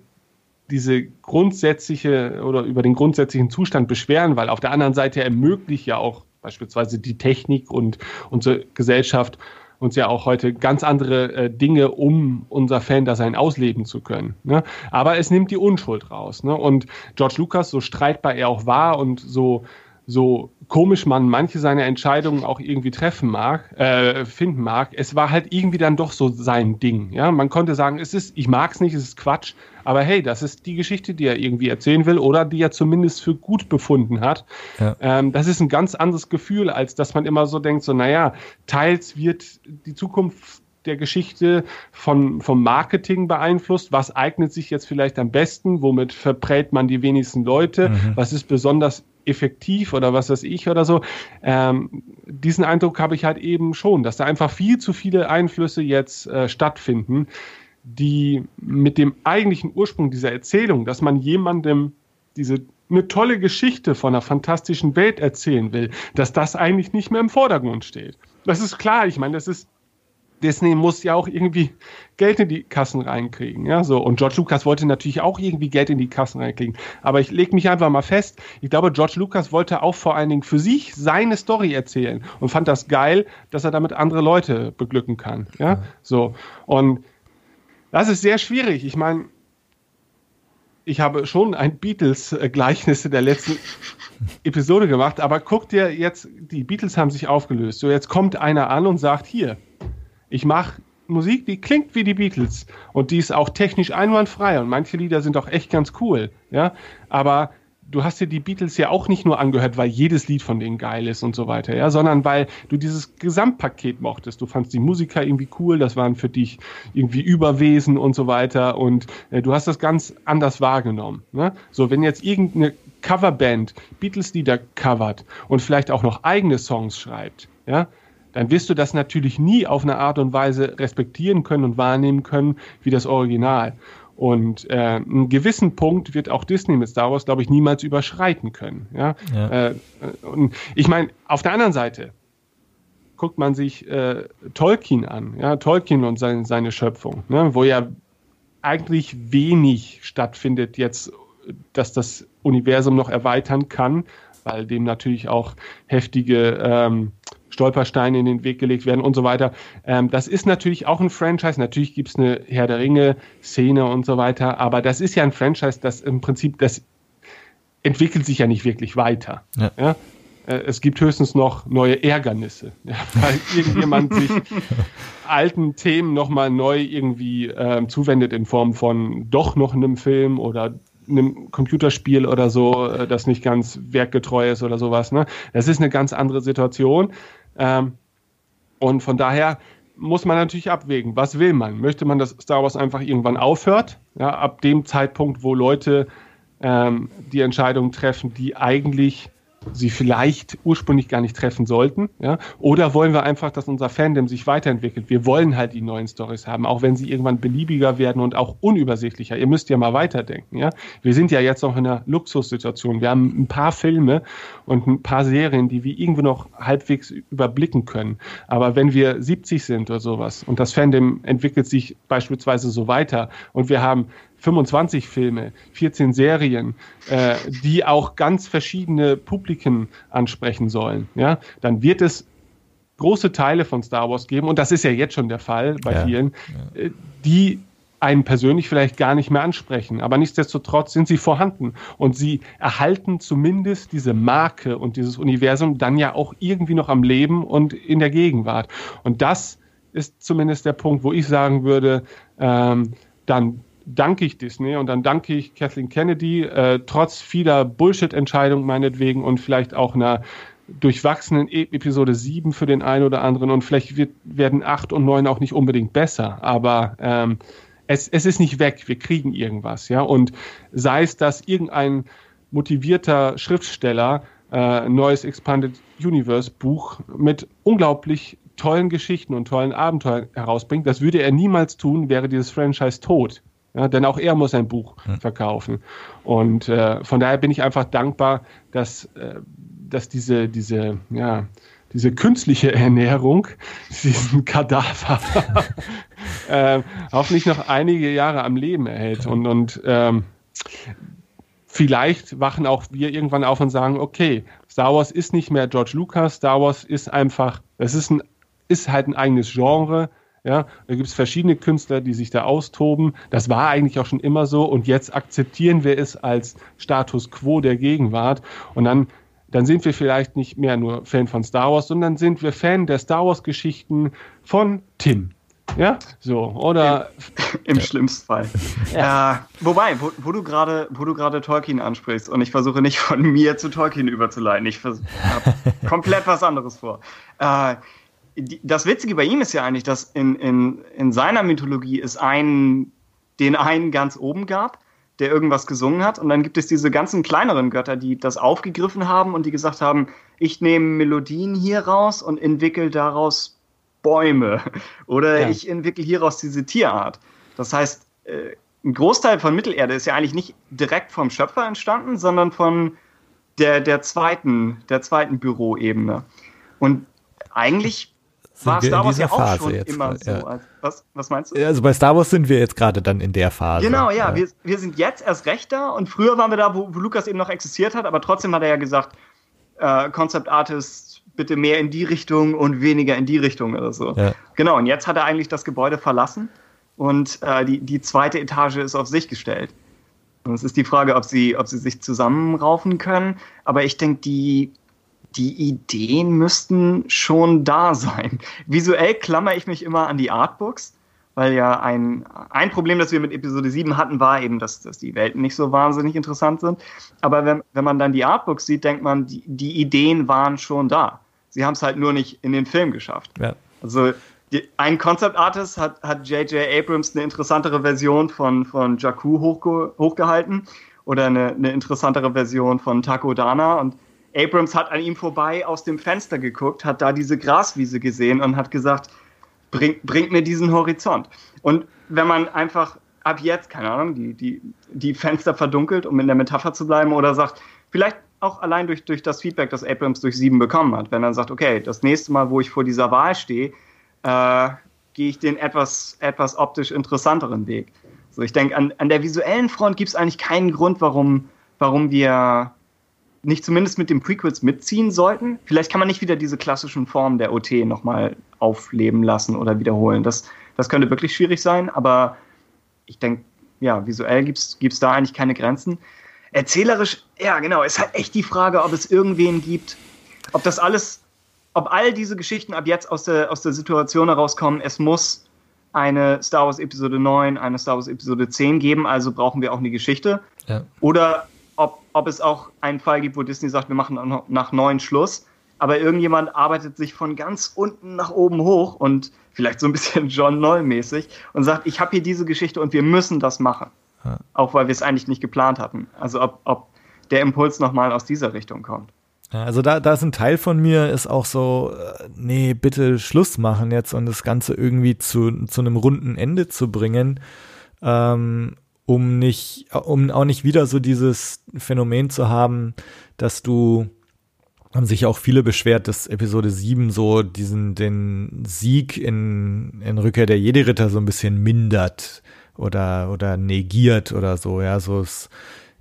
diese grundsätzliche oder über den grundsätzlichen Zustand beschweren, weil auf der anderen Seite ermöglicht ja auch beispielsweise die Technik und unsere Gesellschaft uns ja auch heute ganz andere äh, Dinge, um unser Fan-Dasein ausleben zu können. Ne? Aber es nimmt die Unschuld raus. Ne? Und George Lucas, so streitbar er auch war und so so komisch man manche seiner Entscheidungen auch irgendwie treffen mag, äh, finden mag, es war halt irgendwie dann doch so sein Ding. Ja, man konnte sagen, es ist, ich mag es nicht, es ist Quatsch, aber hey, das ist die Geschichte, die er irgendwie erzählen will oder die er zumindest für gut befunden hat. Ja. Ähm, das ist ein ganz anderes Gefühl, als dass man immer so denkt, so, naja, teils wird die Zukunft der Geschichte von, vom Marketing beeinflusst. Was eignet sich jetzt vielleicht am besten? Womit verprät man die wenigsten Leute? Mhm. Was ist besonders effektiv oder was weiß ich oder so. Ähm, diesen Eindruck habe ich halt eben schon, dass da einfach viel zu viele Einflüsse jetzt äh, stattfinden, die mit dem eigentlichen Ursprung dieser Erzählung, dass man jemandem diese eine tolle Geschichte von einer fantastischen Welt erzählen will, dass das eigentlich nicht mehr im Vordergrund steht. Das ist klar, ich meine, das ist Disney muss ja auch irgendwie Geld in die Kassen reinkriegen. Ja, so. Und George Lucas wollte natürlich auch irgendwie Geld in die Kassen reinkriegen. Aber ich lege mich einfach mal fest, ich glaube, George Lucas wollte auch vor allen Dingen für sich seine Story erzählen und fand das geil, dass er damit andere Leute beglücken kann. Ja, so. Und das ist sehr schwierig. Ich meine, ich habe schon ein Beatles-Gleichnis in der letzten <laughs> Episode gemacht, aber guck dir jetzt, die Beatles haben sich aufgelöst. So, jetzt kommt einer an und sagt, hier, ich mache Musik, die klingt wie die Beatles und die ist auch technisch einwandfrei und manche Lieder sind auch echt ganz cool, ja. Aber du hast dir die Beatles ja auch nicht nur angehört, weil jedes Lied von denen geil ist und so weiter, ja, sondern weil du dieses Gesamtpaket mochtest. Du fandst die Musiker irgendwie cool, das waren für dich irgendwie Überwesen und so weiter und äh, du hast das ganz anders wahrgenommen. Ne? So, wenn jetzt irgendeine Coverband Beatles-Lieder covert und vielleicht auch noch eigene Songs schreibt, ja, dann wirst du das natürlich nie auf eine Art und Weise respektieren können und wahrnehmen können wie das Original. Und äh, einen gewissen Punkt wird auch Disney mit Star Wars, glaube ich, niemals überschreiten können. Ja? ja. Äh, und ich meine, auf der anderen Seite guckt man sich äh, Tolkien an, ja, Tolkien und sein, seine Schöpfung, ne? wo ja eigentlich wenig stattfindet jetzt, dass das Universum noch erweitern kann, weil dem natürlich auch heftige ähm, Stolpersteine in den Weg gelegt werden und so weiter. Ähm, das ist natürlich auch ein Franchise. Natürlich gibt es eine Herr der Ringe-Szene und so weiter, aber das ist ja ein Franchise, das im Prinzip, das entwickelt sich ja nicht wirklich weiter. Ja. ja? Äh, es gibt höchstens noch neue Ärgernisse, <laughs> ja, weil irgendjemand sich <laughs> alten Themen nochmal neu irgendwie ähm, zuwendet in Form von doch noch einem Film oder einem Computerspiel oder so, äh, das nicht ganz werkgetreu ist oder sowas. Ne? Das ist eine ganz andere Situation. Ähm, und von daher muss man natürlich abwägen, was will man? Möchte man, dass Star Wars einfach irgendwann aufhört? Ja, ab dem Zeitpunkt, wo Leute ähm, die Entscheidungen treffen, die eigentlich sie vielleicht ursprünglich gar nicht treffen sollten? Ja? Oder wollen wir einfach, dass unser Fandom sich weiterentwickelt? Wir wollen halt die neuen Stories haben, auch wenn sie irgendwann beliebiger werden und auch unübersichtlicher. Ihr müsst ja mal weiterdenken. Ja? Wir sind ja jetzt noch in einer Luxussituation. Wir haben ein paar Filme und ein paar Serien, die wir irgendwo noch halbwegs überblicken können. Aber wenn wir 70 sind oder sowas und das Fandom entwickelt sich beispielsweise so weiter und wir haben 25 Filme, 14 Serien, äh, die auch ganz verschiedene Publiken ansprechen sollen, ja, dann wird es große Teile von Star Wars geben, und das ist ja jetzt schon der Fall bei ja, vielen, ja. Äh, die einen persönlich vielleicht gar nicht mehr ansprechen. Aber nichtsdestotrotz sind sie vorhanden und sie erhalten zumindest diese Marke und dieses Universum dann ja auch irgendwie noch am Leben und in der Gegenwart. Und das ist zumindest der Punkt, wo ich sagen würde, ähm, dann danke ich Disney und dann danke ich Kathleen Kennedy, äh, trotz vieler Bullshit-Entscheidungen meinetwegen und vielleicht auch einer durchwachsenen e Episode 7 für den einen oder anderen und vielleicht wird, werden 8 und 9 auch nicht unbedingt besser, aber ähm, es, es ist nicht weg, wir kriegen irgendwas, ja, und sei es, dass irgendein motivierter Schriftsteller äh, neues Expanded Universe Buch mit unglaublich tollen Geschichten und tollen Abenteuern herausbringt, das würde er niemals tun, wäre dieses Franchise tot. Ja, denn auch er muss ein Buch hm. verkaufen. Und äh, von daher bin ich einfach dankbar, dass, äh, dass diese, diese, ja, diese künstliche Ernährung, <laughs> diesen Kadaver, <laughs> äh, hoffentlich noch einige Jahre am Leben erhält. Und, und ähm, vielleicht wachen auch wir irgendwann auf und sagen, okay, Star Wars ist nicht mehr George Lucas, Star Wars ist einfach, es ist, ein, ist halt ein eigenes Genre, ja, da gibt es verschiedene Künstler, die sich da austoben. Das war eigentlich auch schon immer so und jetzt akzeptieren wir es als Status quo der Gegenwart und dann dann sind wir vielleicht nicht mehr nur Fan von Star Wars, sondern sind wir Fan der Star Wars-Geschichten von Tim. Ja, so, oder. Im, im schlimmsten Fall. <laughs> ja. Äh, wobei, wo, wo du gerade, Tolkien ansprichst und ich versuche nicht von mir zu Tolkien überzuleiten, ich habe <laughs> komplett was anderes vor. Äh, die, das Witzige bei ihm ist ja eigentlich, dass in, in, in seiner Mythologie es einen, den einen ganz oben gab, der irgendwas gesungen hat. Und dann gibt es diese ganzen kleineren Götter, die das aufgegriffen haben und die gesagt haben, ich nehme Melodien hier raus und entwickle daraus Bäume <laughs> oder ja. ich entwickle hieraus diese Tierart. Das heißt, äh, ein Großteil von Mittelerde ist ja eigentlich nicht direkt vom Schöpfer entstanden, sondern von der, der zweiten, der zweiten Büroebene. Und eigentlich war Star Wars ja auch schon jetzt, immer so. Ja. Was, was meinst du? Also bei Star Wars sind wir jetzt gerade dann in der Phase. Genau, ja. ja. Wir, wir sind jetzt erst recht da und früher waren wir da, wo, wo Lukas eben noch existiert hat, aber trotzdem hat er ja gesagt, äh, Concept Artist bitte mehr in die Richtung und weniger in die Richtung oder so. Ja. Genau, und jetzt hat er eigentlich das Gebäude verlassen und äh, die, die zweite Etage ist auf sich gestellt. Und es ist die Frage, ob sie, ob sie sich zusammenraufen können. Aber ich denke, die, die Ideen müssten schon da sein. <laughs> Visuell klammer ich mich immer an die Artbooks, weil ja ein, ein Problem, das wir mit Episode 7 hatten, war eben, dass, dass die Welten nicht so wahnsinnig interessant sind. Aber wenn, wenn man dann die Artbooks sieht, denkt man, die, die Ideen waren schon da. Sie haben es halt nur nicht in den Film geschafft. Ja. Also die, ein Concept Artist hat, hat J.J. Abrams eine interessantere Version von, von Jakku hochge, hochgehalten oder eine, eine interessantere Version von Taco Dana und Abrams hat an ihm vorbei aus dem Fenster geguckt, hat da diese Graswiese gesehen und hat gesagt, bring, bringt mir diesen Horizont. Und wenn man einfach ab jetzt, keine Ahnung, die, die, die Fenster verdunkelt, um in der Metapher zu bleiben, oder sagt, vielleicht auch allein durch, durch das Feedback, das Abrams durch sieben bekommen hat. Wenn er sagt, okay, das nächste Mal, wo ich vor dieser Wahl stehe, äh, gehe ich den etwas, etwas optisch interessanteren Weg. So, ich denke, an, an der visuellen Front gibt es eigentlich keinen Grund, warum, warum wir nicht zumindest mit den Prequels mitziehen sollten. Vielleicht kann man nicht wieder diese klassischen Formen der OT nochmal aufleben lassen oder wiederholen. Das, das könnte wirklich schwierig sein, aber ich denke, ja, visuell gibt es da eigentlich keine Grenzen. Erzählerisch, ja, genau, ist halt echt die Frage, ob es irgendwen gibt, ob das alles, ob all diese Geschichten ab jetzt aus der, aus der Situation herauskommen, es muss eine Star Wars Episode 9, eine Star Wars Episode 10 geben, also brauchen wir auch eine Geschichte. Ja. Oder ob, es auch einen Fall gibt, wo Disney sagt, wir machen nach neun Schluss, aber irgendjemand arbeitet sich von ganz unten nach oben hoch und vielleicht so ein bisschen <laughs> John Noll mäßig und sagt, ich habe hier diese Geschichte und wir müssen das machen. Ja. Auch weil wir es eigentlich nicht geplant hatten. Also ob, ob der Impuls nochmal aus dieser Richtung kommt. Also da, da ist ein Teil von mir, ist auch so, äh, nee, bitte Schluss machen jetzt und das Ganze irgendwie zu, zu einem runden Ende zu bringen, ähm, um nicht, um auch nicht wieder so dieses Phänomen zu haben, dass du, haben sich auch viele beschwert, dass Episode 7 so diesen, den Sieg in, in Rückkehr der Jedi-Ritter so ein bisschen mindert oder, oder negiert oder so, ja, so das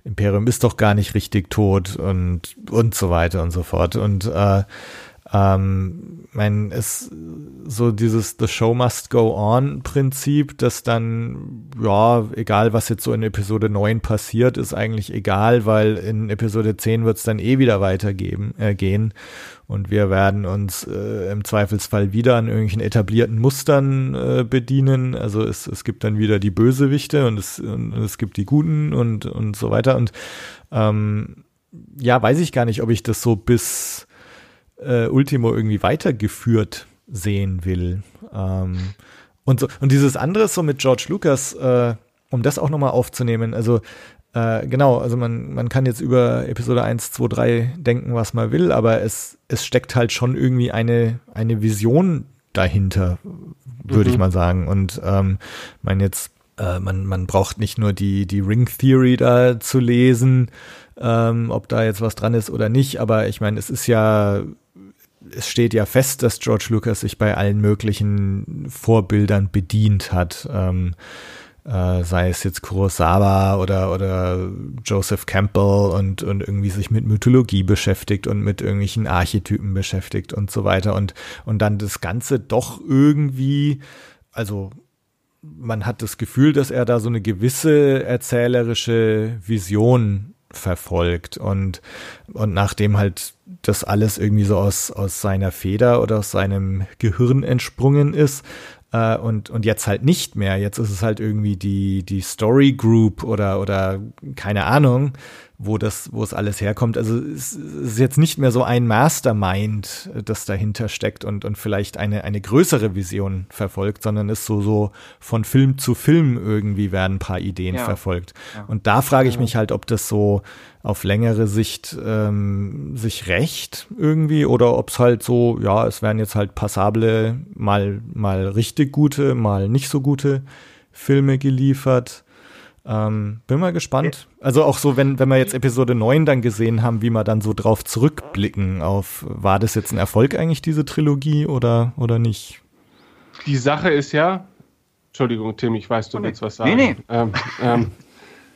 Imperium ist doch gar nicht richtig tot und, und so weiter und so fort. Und äh, ähm, mein, ist so dieses The Show Must Go On Prinzip, dass dann, ja, egal was jetzt so in Episode 9 passiert, ist eigentlich egal, weil in Episode 10 wird es dann eh wieder weitergeben, äh, gehen. Und wir werden uns äh, im Zweifelsfall wieder an irgendwelchen etablierten Mustern äh, bedienen. Also es, es gibt dann wieder die Bösewichte und es, und es gibt die Guten und, und so weiter. Und ähm, ja, weiß ich gar nicht, ob ich das so bis äh, Ultimo irgendwie weitergeführt sehen will. Ähm, und, so, und dieses andere so mit George Lucas, äh, um das auch nochmal aufzunehmen, also äh, genau, also man, man kann jetzt über Episode 1, 2, 3 denken, was man will, aber es, es steckt halt schon irgendwie eine, eine Vision dahinter, würde mhm. ich mal sagen. Und ähm, man jetzt, äh, man, man braucht nicht nur die, die Ring Theory da zu lesen, ähm, ob da jetzt was dran ist oder nicht, aber ich meine, es ist ja es steht ja fest, dass George Lucas sich bei allen möglichen Vorbildern bedient hat. Ähm, äh, sei es jetzt Kurosawa oder, oder Joseph Campbell und, und irgendwie sich mit Mythologie beschäftigt und mit irgendwelchen Archetypen beschäftigt und so weiter und, und dann das Ganze doch irgendwie, also man hat das Gefühl, dass er da so eine gewisse erzählerische Vision verfolgt und, und nachdem halt das alles irgendwie so aus, aus seiner Feder oder aus seinem Gehirn entsprungen ist, äh, und, und jetzt halt nicht mehr. Jetzt ist es halt irgendwie die, die Story Group oder, oder keine Ahnung, wo das, wo es alles herkommt. Also es ist jetzt nicht mehr so ein Mastermind, das dahinter steckt und, und vielleicht eine, eine größere Vision verfolgt, sondern ist so, so von Film zu Film irgendwie werden ein paar Ideen ja. verfolgt. Ja. Und da frage ich mich halt, ob das so auf längere Sicht ähm, sich rächt irgendwie oder ob es halt so, ja, es werden jetzt halt passable, mal, mal richtig gute, mal nicht so gute Filme geliefert. Ähm, bin mal gespannt. Also auch so, wenn, wenn wir jetzt Episode 9 dann gesehen haben, wie wir dann so drauf zurückblicken auf, war das jetzt ein Erfolg eigentlich, diese Trilogie oder, oder nicht? Die Sache ist ja, Entschuldigung, Tim, ich weiß, du oh, willst was sagen. Nee, nee. Ähm, ähm, <laughs>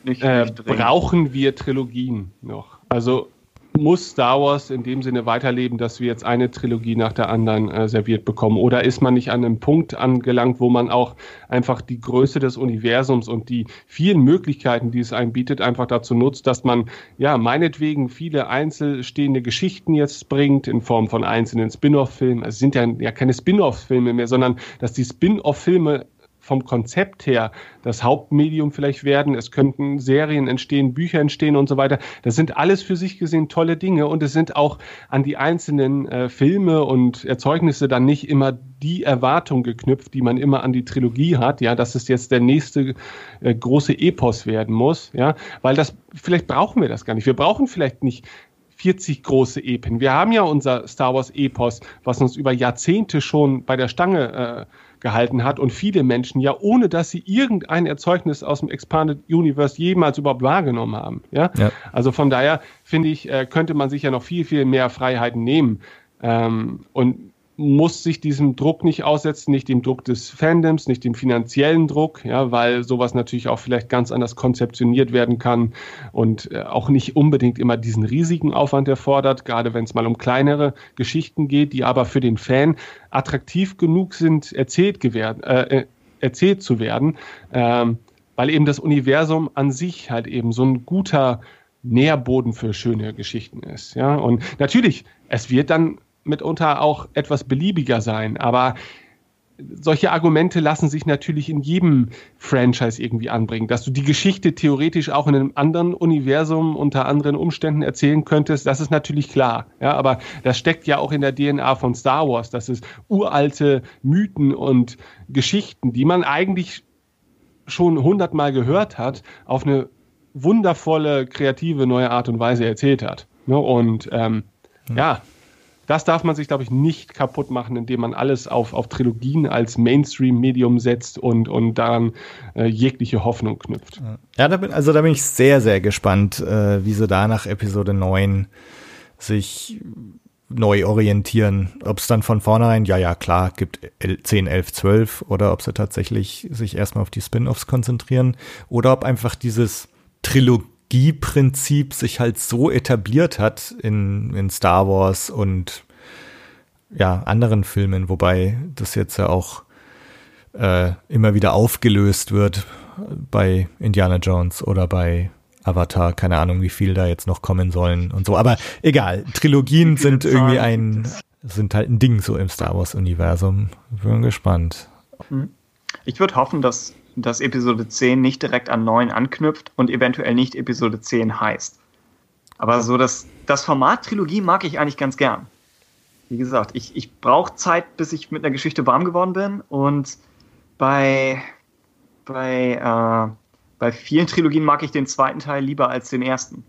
nicht, äh, brauchen wir Trilogien noch? Also muss Star Wars in dem Sinne weiterleben, dass wir jetzt eine Trilogie nach der anderen äh, serviert bekommen? Oder ist man nicht an einem Punkt angelangt, wo man auch einfach die Größe des Universums und die vielen Möglichkeiten, die es einem bietet, einfach dazu nutzt, dass man ja meinetwegen viele einzelstehende Geschichten jetzt bringt in Form von einzelnen Spin-off-Filmen. Es sind ja, ja keine Spin-off-Filme mehr, sondern dass die Spin-off-Filme vom Konzept her das Hauptmedium vielleicht werden. Es könnten Serien entstehen, Bücher entstehen und so weiter. Das sind alles für sich gesehen tolle Dinge und es sind auch an die einzelnen äh, Filme und Erzeugnisse dann nicht immer die Erwartung geknüpft, die man immer an die Trilogie hat, ja, dass es jetzt der nächste äh, große Epos werden muss, ja, weil das vielleicht brauchen wir das gar nicht. Wir brauchen vielleicht nicht 40 große Epen. Wir haben ja unser Star Wars Epos, was uns über Jahrzehnte schon bei der Stange äh, gehalten hat und viele Menschen ja, ohne dass sie irgendein Erzeugnis aus dem Expanded Universe jemals überhaupt wahrgenommen haben. Ja? ja. Also von daher finde ich, äh, könnte man sich ja noch viel, viel mehr Freiheiten nehmen. Ähm, und muss sich diesem Druck nicht aussetzen, nicht dem Druck des Fandoms, nicht dem finanziellen Druck, ja, weil sowas natürlich auch vielleicht ganz anders konzeptioniert werden kann und äh, auch nicht unbedingt immer diesen riesigen Aufwand erfordert, gerade wenn es mal um kleinere Geschichten geht, die aber für den Fan attraktiv genug sind, erzählt, gewähren, äh, äh, erzählt zu werden, ähm, weil eben das Universum an sich halt eben so ein guter Nährboden für schöne Geschichten ist, ja, und natürlich, es wird dann mitunter auch etwas beliebiger sein, aber solche Argumente lassen sich natürlich in jedem Franchise irgendwie anbringen, dass du die Geschichte theoretisch auch in einem anderen Universum unter anderen Umständen erzählen könntest, das ist natürlich klar. Ja, aber das steckt ja auch in der DNA von Star Wars, dass es uralte Mythen und Geschichten, die man eigentlich schon hundertmal gehört hat, auf eine wundervolle, kreative, neue Art und Weise erzählt hat. Ne, und ähm, ja, das darf man sich, glaube ich, nicht kaputt machen, indem man alles auf, auf Trilogien als Mainstream-Medium setzt und, und daran äh, jegliche Hoffnung knüpft. Ja, da bin, also da bin ich sehr, sehr gespannt, äh, wie sie da nach Episode 9 sich neu orientieren. Ob es dann von vornherein, ja, ja, klar, gibt 10, 11, 12 oder ob sie tatsächlich sich erstmal auf die Spin-offs konzentrieren oder ob einfach dieses Trilogie Strategieprinzip sich halt so etabliert hat in, in Star Wars und ja, anderen Filmen, wobei das jetzt ja auch äh, immer wieder aufgelöst wird bei Indiana Jones oder bei Avatar, keine Ahnung, wie viel da jetzt noch kommen sollen und so. Aber egal, Trilogien sind irgendwie ein, sind halt ein Ding so im Star Wars-Universum. Bin gespannt. Hm. Ich würde hoffen, dass dass Episode 10 nicht direkt an 9 anknüpft und eventuell nicht Episode 10 heißt. Aber so das, das Format Trilogie mag ich eigentlich ganz gern. Wie gesagt, ich, ich brauche Zeit, bis ich mit einer Geschichte warm geworden bin und bei, bei, äh, bei vielen Trilogien mag ich den zweiten Teil lieber als den ersten.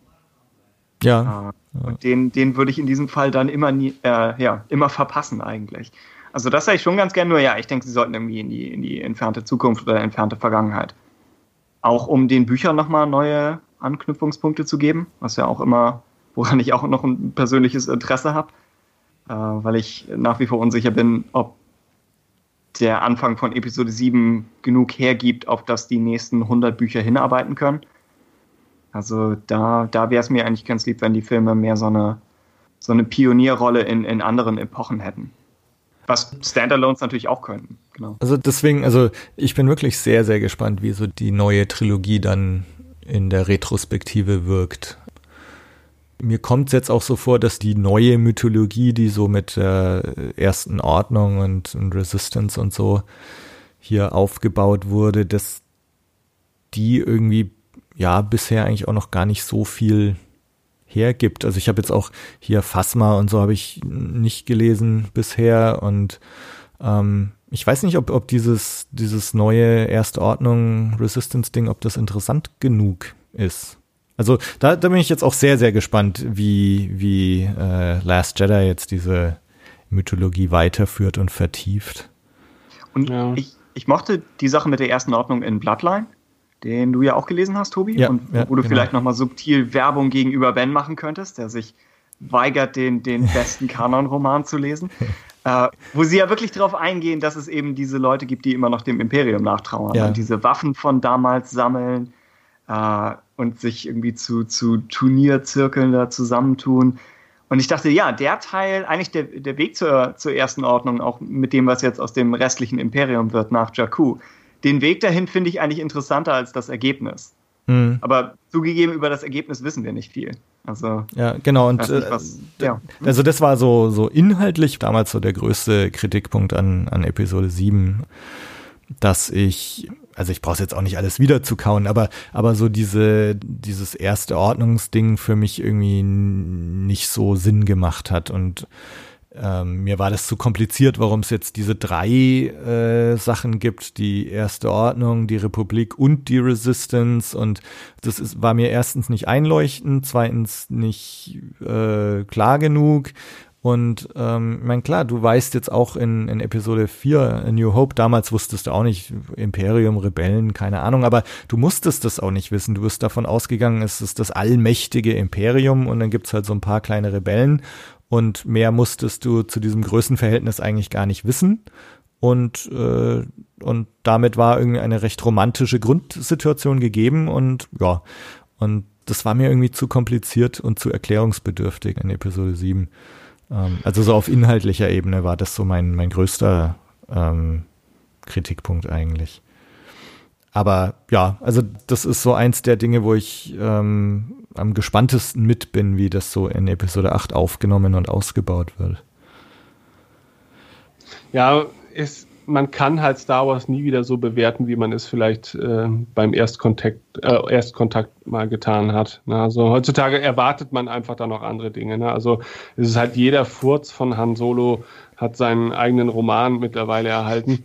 Ja. Äh, und den, den würde ich in diesem Fall dann immer, nie, äh, ja, immer verpassen eigentlich. Also das hätte ich schon ganz gerne, nur ja, ich denke, sie sollten irgendwie in die, in die entfernte Zukunft oder entfernte Vergangenheit. Auch um den Büchern nochmal neue Anknüpfungspunkte zu geben, was ja auch immer, woran ich auch noch ein persönliches Interesse habe, äh, weil ich nach wie vor unsicher bin, ob der Anfang von Episode 7 genug hergibt, auf das die nächsten 100 Bücher hinarbeiten können. Also da, da wäre es mir eigentlich ganz lieb, wenn die Filme mehr so eine, so eine Pionierrolle in, in anderen Epochen hätten. Was Standalones natürlich auch könnten. Genau. Also deswegen, also ich bin wirklich sehr, sehr gespannt, wie so die neue Trilogie dann in der Retrospektive wirkt. mir kommt es jetzt auch so vor, dass die neue Mythologie, die so mit der ersten Ordnung und, und Resistance und so hier aufgebaut wurde, dass die irgendwie ja bisher eigentlich auch noch gar nicht so viel hergibt. Also ich habe jetzt auch hier Phasma und so habe ich nicht gelesen bisher und ähm, ich weiß nicht, ob, ob dieses, dieses neue Erste Ordnung Resistance-Ding, ob das interessant genug ist. Also da, da bin ich jetzt auch sehr, sehr gespannt, wie, wie äh, Last Jedi jetzt diese Mythologie weiterführt und vertieft. Und ja. ich, ich mochte die Sache mit der ersten Ordnung in Bloodline, den du ja auch gelesen hast, Tobi, ja, und ja, wo du genau. vielleicht nochmal subtil Werbung gegenüber Ben machen könntest, der sich weigert, den, den <laughs> besten Kanon-Roman zu lesen. äh, wo sie ja wirklich darauf eingehen, dass es eben diese Leute gibt, die immer noch dem Imperium nachtrauern Ja. und diese Waffen von damals sammeln äh, und sich irgendwie zu, zu Turnierzirkeln da zusammentun. Und ich dachte, ja, der Teil, eigentlich der, der Weg zur, zur ersten Ordnung, auch mit dem, was jetzt aus dem restlichen Imperium wird nach Jakku, den Weg dahin finde ich eigentlich interessanter als das Ergebnis. Hm. Aber zugegeben, über das Ergebnis wissen wir nicht viel. Also, Ja, genau. Und nicht, äh, was, ja. Also das war so, so inhaltlich damals so der größte Kritikpunkt an, an Episode 7, dass ich, also ich brauche jetzt auch nicht alles wieder zu kauen, aber, aber so diese, dieses erste Ordnungsding für mich irgendwie nicht so Sinn gemacht hat und ähm, mir war das zu kompliziert, warum es jetzt diese drei äh, Sachen gibt, die erste Ordnung, die Republik und die Resistance. Und das ist, war mir erstens nicht einleuchtend, zweitens nicht äh, klar genug. Und ähm, ich meine, klar, du weißt jetzt auch in, in Episode 4, A New Hope, damals wusstest du auch nicht, Imperium, Rebellen, keine Ahnung, aber du musstest das auch nicht wissen. Du bist davon ausgegangen, es ist das allmächtige Imperium und dann gibt's halt so ein paar kleine Rebellen und mehr musstest du zu diesem Größenverhältnis eigentlich gar nicht wissen. Und, äh, und damit war irgendwie eine recht romantische Grundsituation gegeben und ja, und das war mir irgendwie zu kompliziert und zu erklärungsbedürftig in Episode 7. Ähm, also so auf inhaltlicher Ebene war das so mein, mein größter ähm, Kritikpunkt eigentlich. Aber ja, also das ist so eins der Dinge, wo ich ähm, am gespanntesten mit bin, wie das so in Episode 8 aufgenommen und ausgebaut wird. Ja, ist, man kann halt Star Wars nie wieder so bewerten, wie man es vielleicht äh, beim Erstkontakt, äh, Erstkontakt mal getan hat. Ne? Also heutzutage erwartet man einfach da noch andere Dinge. Ne? Also es ist halt jeder Furz von Han Solo hat seinen eigenen Roman mittlerweile erhalten.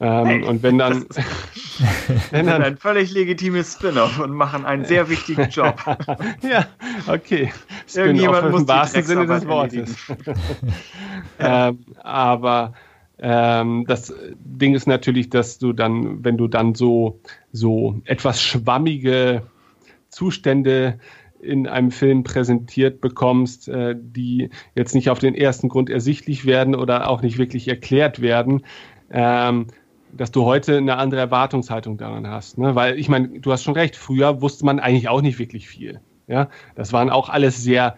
Ähm, Hey, und wenn dann, das <laughs> wenn sind dann ein völlig legitimes Spin-off und machen einen sehr wichtigen Job. <laughs> ja, okay. Irgendjemand muss im wahrsten Sinne des Wortes. <laughs> ähm, aber ähm, das Ding ist natürlich, dass du dann, wenn du dann so, so etwas schwammige Zustände in einem Film präsentiert bekommst, äh, die jetzt nicht auf den ersten Grund ersichtlich werden oder auch nicht wirklich erklärt werden, ähm, dass du heute eine andere Erwartungshaltung daran hast. Ne? Weil ich meine, du hast schon recht, früher wusste man eigentlich auch nicht wirklich viel. Ja? Das waren auch alles sehr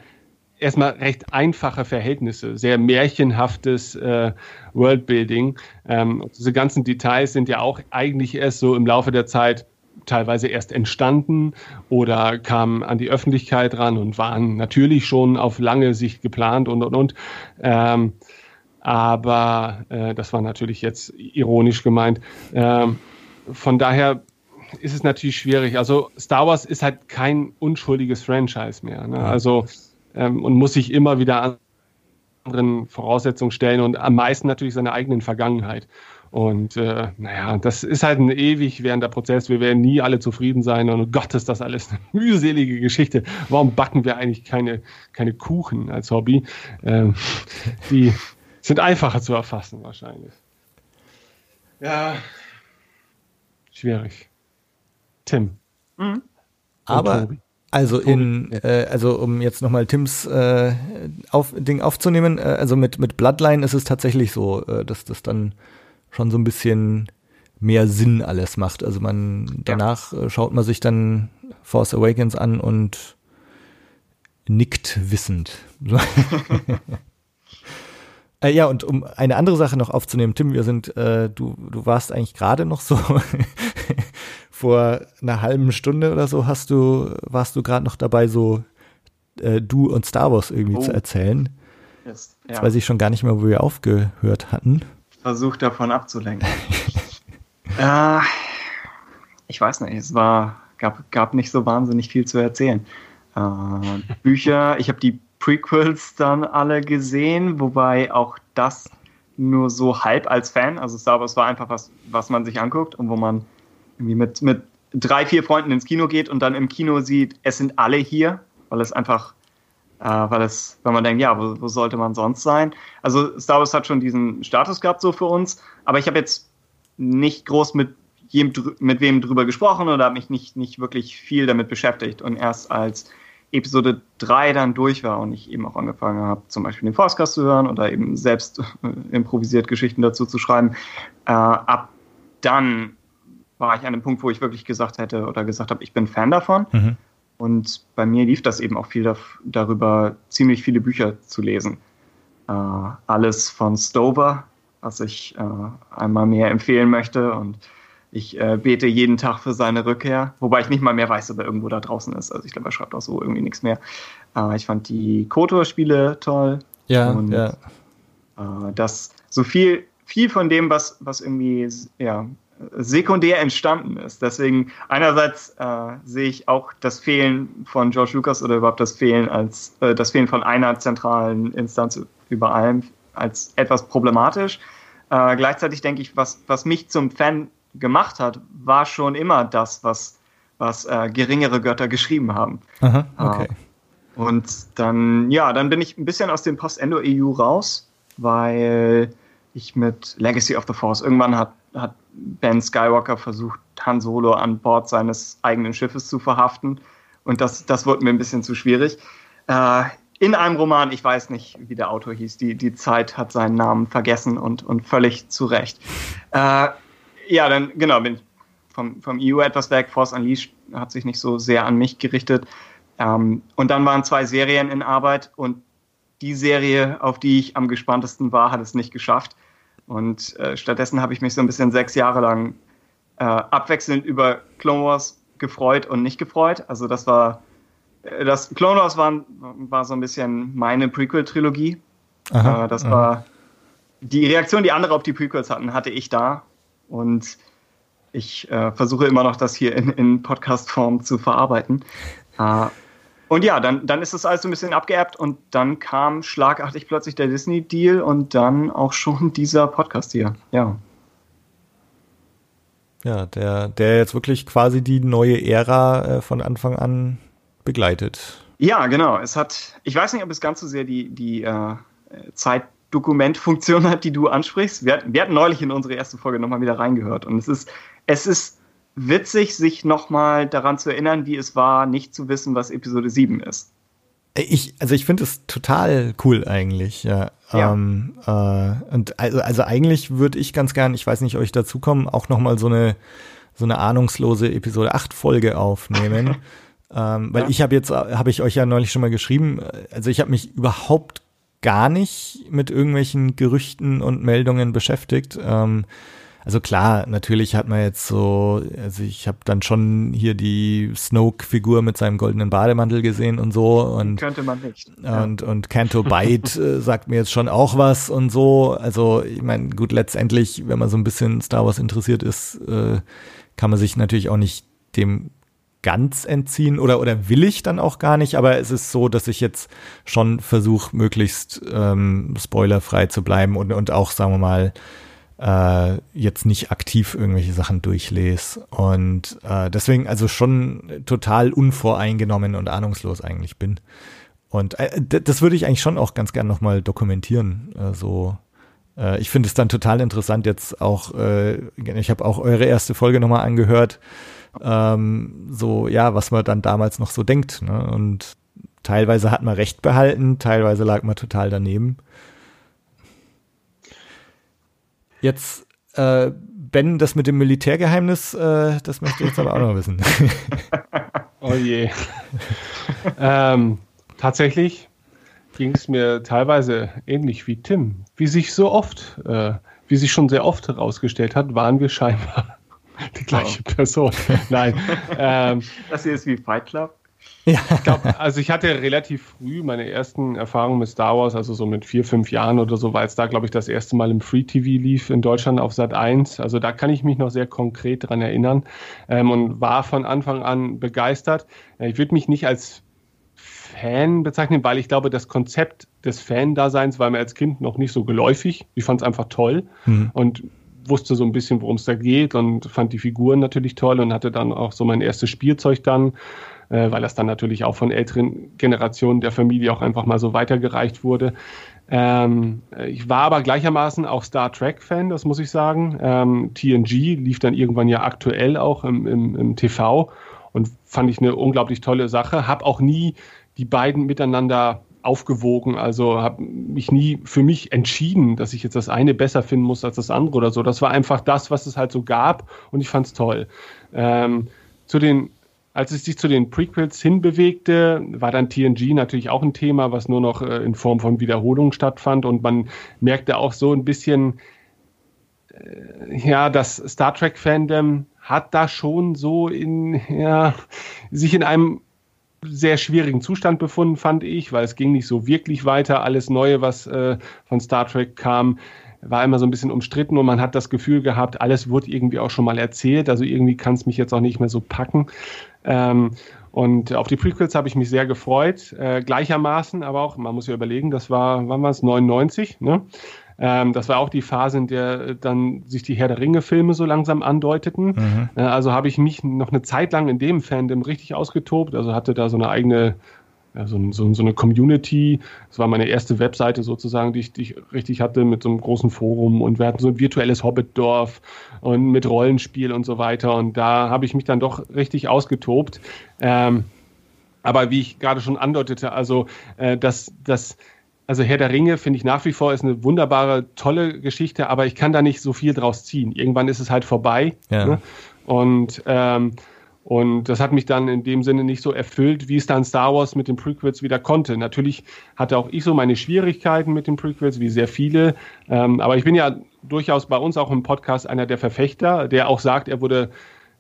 erstmal recht einfache Verhältnisse, sehr märchenhaftes äh, Worldbuilding. Ähm, diese ganzen Details sind ja auch eigentlich erst so im Laufe der Zeit teilweise erst entstanden oder kamen an die Öffentlichkeit ran und waren natürlich schon auf lange Sicht geplant und und und. Ähm, aber äh, das war natürlich jetzt ironisch gemeint. Ähm, von daher ist es natürlich schwierig. Also Star Wars ist halt kein unschuldiges Franchise mehr. Ne? Also ähm, und muss sich immer wieder anderen Voraussetzungen stellen und am meisten natürlich seiner eigenen Vergangenheit. Und äh, naja, das ist halt ein ewig währender Prozess. Wir werden nie alle zufrieden sein. Und oh Gott, ist das alles eine <laughs> mühselige Geschichte. Warum backen wir eigentlich keine, keine Kuchen als Hobby? Ähm, die sind einfacher zu erfassen wahrscheinlich. Ja, schwierig. Tim. Mhm. Aber Tobi. also in, äh, also um jetzt nochmal Tims äh, auf, Ding aufzunehmen, äh, also mit, mit Bloodline ist es tatsächlich so, äh, dass das dann schon so ein bisschen mehr Sinn alles macht. Also man danach äh, schaut man sich dann Force Awakens an und nickt wissend. <laughs> Äh, ja, und um eine andere Sache noch aufzunehmen, Tim, wir sind, äh, du, du warst eigentlich gerade noch so <laughs> vor einer halben Stunde oder so hast du, warst du gerade noch dabei, so äh, Du und Star Wars irgendwie oh. zu erzählen. Yes. Ja. Jetzt weiß ich schon gar nicht mehr, wo wir aufgehört hatten. Versucht davon abzulenken. äh, ich weiß nicht, es war, gab, gab nicht so wahnsinnig viel zu erzählen. Äh, Bücher, ich habe die Prequels dann alle gesehen, wobei auch das nur so halb als Fan, also Star Wars war einfach was, was man sich anguckt und wo man irgendwie mit, mit drei, vier Freunden ins Kino geht und dann im Kino sieht, es sind alle hier, weil es einfach, weil es, wenn man denkt, ja, wo, wo, sollte man sonst sein? Also Star Wars hat schon diesen Status gehabt so für uns, aber ich habe jetzt nicht groß mit jedem, mit wem drüber gesprochen oder habe mich nicht, nicht wirklich viel damit beschäftigt und erst als Episode 3 dann durch war und ich eben auch angefangen habe, zum Beispiel den Forstcast zu hören oder eben selbst äh, improvisiert Geschichten dazu zu schreiben, äh, ab dann war ich an einem Punkt, wo ich wirklich gesagt hätte oder gesagt habe, ich bin Fan davon. Mhm. Und bei mir lief das eben auch viel darüber, ziemlich viele Bücher zu lesen. Äh, alles von Stover, was ich äh, einmal mehr empfehlen möchte. Und ich äh, bete jeden Tag für seine Rückkehr, wobei ich nicht mal mehr weiß, ob er irgendwo da draußen ist. Also ich glaube, er schreibt auch so irgendwie nichts mehr. Äh, ich fand die Kotor-Spiele toll. Ja, und ja. Äh, das so viel, viel von dem, was, was irgendwie ja, sekundär entstanden ist. Deswegen einerseits äh, sehe ich auch das Fehlen von George Lucas oder überhaupt das Fehlen als äh, das Fehlen von einer zentralen Instanz über allem als etwas problematisch. Äh, gleichzeitig denke ich, was, was mich zum Fan gemacht hat, war schon immer das, was, was äh, geringere Götter geschrieben haben. Aha, okay. Äh, und dann, ja, dann bin ich ein bisschen aus dem Post-Endo-EU raus, weil ich mit Legacy of the Force irgendwann hat, hat Ben Skywalker versucht, Han Solo an Bord seines eigenen Schiffes zu verhaften. Und das, das wurde mir ein bisschen zu schwierig. Äh, in einem Roman, ich weiß nicht, wie der Autor hieß, die, die Zeit hat seinen Namen vergessen und, und völlig zu Recht. Äh, ja, dann genau, bin vom, vom EU etwas weg. Force Unleashed hat sich nicht so sehr an mich gerichtet. Ähm, und dann waren zwei Serien in Arbeit und die Serie, auf die ich am gespanntesten war, hat es nicht geschafft. Und äh, stattdessen habe ich mich so ein bisschen sechs Jahre lang äh, abwechselnd über Clone Wars gefreut und nicht gefreut. Also das war, äh, das Clone Wars war, war so ein bisschen meine Prequel-Trilogie. Äh, das aha. war die Reaktion, die andere auf die Prequels hatten, hatte ich da. Und ich äh, versuche immer noch, das hier in, in Podcast-Form zu verarbeiten. Und ja, dann, dann ist das alles so ein bisschen abgeerbt und dann kam schlagartig plötzlich der Disney-Deal und dann auch schon <laughs> dieser Podcast hier. Ja. Ja, der, der jetzt wirklich quasi die neue Ära äh, von Anfang an begleitet. Ja, genau. Es hat, ich weiß nicht, ob es ganz so sehr die, die äh, Zeit Dokumentfunktion <laughs> hat, die du ansprichst. Wir, wir hatten neulich in unsere erste Folge nochmal wieder reingehört und es ist, es ist witzig, sich nochmal daran zu erinnern, wie es war, nicht zu wissen, was Episode 7 ist. Ich, also ich finde es total cool eigentlich, ja. ja. Ähm, äh, und also, also eigentlich würde ich ganz gern, ich weiß nicht, euch dazu kommen, auch nochmal so eine, so eine ahnungslose Episode 8 Folge aufnehmen. <laughs> ähm, weil ja. ich habe jetzt, habe ich euch ja neulich schon mal geschrieben, also ich habe mich überhaupt gar nicht mit irgendwelchen Gerüchten und Meldungen beschäftigt. Ähm, also klar, natürlich hat man jetzt so, also ich habe dann schon hier die Snoke-Figur mit seinem goldenen Bademantel gesehen und so und könnte man nicht. Und ja. und Canto Byte äh, <laughs> sagt mir jetzt schon auch was und so. Also ich meine, gut, letztendlich, wenn man so ein bisschen Star Wars interessiert ist, äh, kann man sich natürlich auch nicht dem ganz entziehen oder, oder will ich dann auch gar nicht, aber es ist so, dass ich jetzt schon versuche, möglichst ähm, spoilerfrei zu bleiben und, und auch, sagen wir mal, äh, jetzt nicht aktiv irgendwelche Sachen durchlese. Und äh, deswegen also schon total unvoreingenommen und ahnungslos eigentlich bin. Und äh, das würde ich eigentlich schon auch ganz gern nochmal dokumentieren. Äh, so äh, ich finde es dann total interessant jetzt auch, äh, ich habe auch eure erste Folge nochmal angehört ähm, so, ja, was man dann damals noch so denkt. Ne? Und teilweise hat man recht behalten, teilweise lag man total daneben. Jetzt, äh, Ben, das mit dem Militärgeheimnis, äh, das möchte ich jetzt aber auch noch wissen. <laughs> oh je. ähm, tatsächlich ging es mir teilweise ähnlich wie Tim. Wie sich so oft, äh, wie sich schon sehr oft herausgestellt hat, waren wir scheinbar <laughs> die gleiche. Person. Nein. ähm, das hier ist wie Fight Club. Ja. Ich glaube, also ich hatte relativ früh meine ersten Erfahrungen mit Star Wars, also so mit vier, fünf Jahren oder so, weil es da, glaube ich, das erste Mal im Free TV lief in Deutschland auf Sat 1. Also da kann ich mich noch sehr konkret dran erinnern ähm, und war von Anfang an begeistert. Ich würde mich nicht als Fan bezeichnen, weil ich glaube, das Konzept des Fan-Daseins war mir als Kind noch nicht so geläufig. Ich fand es einfach toll mhm. und wusste so ein bisschen, worum es da geht und fand die Figuren natürlich toll und hatte dann auch so mein erstes Spielzeug dann äh, weil das dann natürlich auch von älteren Generationen der Familie auch einfach mal so weitergereicht wurde. Ähm, ich war aber gleichermaßen auch Star Trek-Fan, das muss ich sagen. Ähm, TNG lief dann irgendwann ja aktuell auch im, im, im TV und fand ich eine unglaublich tolle Sache. Hab auch nie die beiden miteinander aufgewogen, also habe mich nie für mich entschieden, dass ich jetzt das eine besser finden muss als das andere oder so. Das war einfach das, was es halt so gab und ich fand es toll. Ähm, zu den als es sich zu den Prequels hinbewegte, war dann TNG natürlich auch ein Thema, was nur noch äh, in Form von Wiederholungen stattfand. Und man merkte auch so ein bisschen, äh, ja, das Star Trek-Fandom hat da schon so in, ja, sich in einem sehr schwierigen Zustand befunden, fand ich, weil es ging nicht so wirklich weiter. Alles Neue, was äh, von Star Trek kam, war immer so ein bisschen umstritten und man hat das Gefühl gehabt, alles wurde irgendwie auch schon mal erzählt. Also irgendwie kann es mich jetzt auch nicht mehr so packen. Ähm, und auf die Prequels habe ich mich sehr gefreut, äh, gleichermaßen, aber auch, man muss ja überlegen, das war, wann war es, 99, ne? Ähm, das war auch die Phase, in der dann sich die Herr der Ringe-Filme so langsam andeuteten. Mhm. Äh, also habe ich mich noch eine Zeit lang in dem Fandom richtig ausgetobt, also hatte da so eine eigene ja, so, so, so, eine Community. Das war meine erste Webseite sozusagen, die ich, die ich, richtig hatte mit so einem großen Forum und wir hatten so ein virtuelles Hobbitdorf und mit Rollenspiel und so weiter. Und da habe ich mich dann doch richtig ausgetobt. Ähm, aber wie ich gerade schon andeutete, also äh, das, das, also Herr der Ringe finde ich nach wie vor ist eine wunderbare, tolle Geschichte, aber ich kann da nicht so viel draus ziehen. Irgendwann ist es halt vorbei. Ja. Ne? Und ähm, und das hat mich dann in dem Sinne nicht so erfüllt, wie es dann Star Wars mit den Prequels wieder konnte. Natürlich hatte auch ich so meine Schwierigkeiten mit den Prequels, wie sehr viele. Ähm, aber ich bin ja durchaus bei uns auch im Podcast einer der Verfechter, der auch sagt, er wurde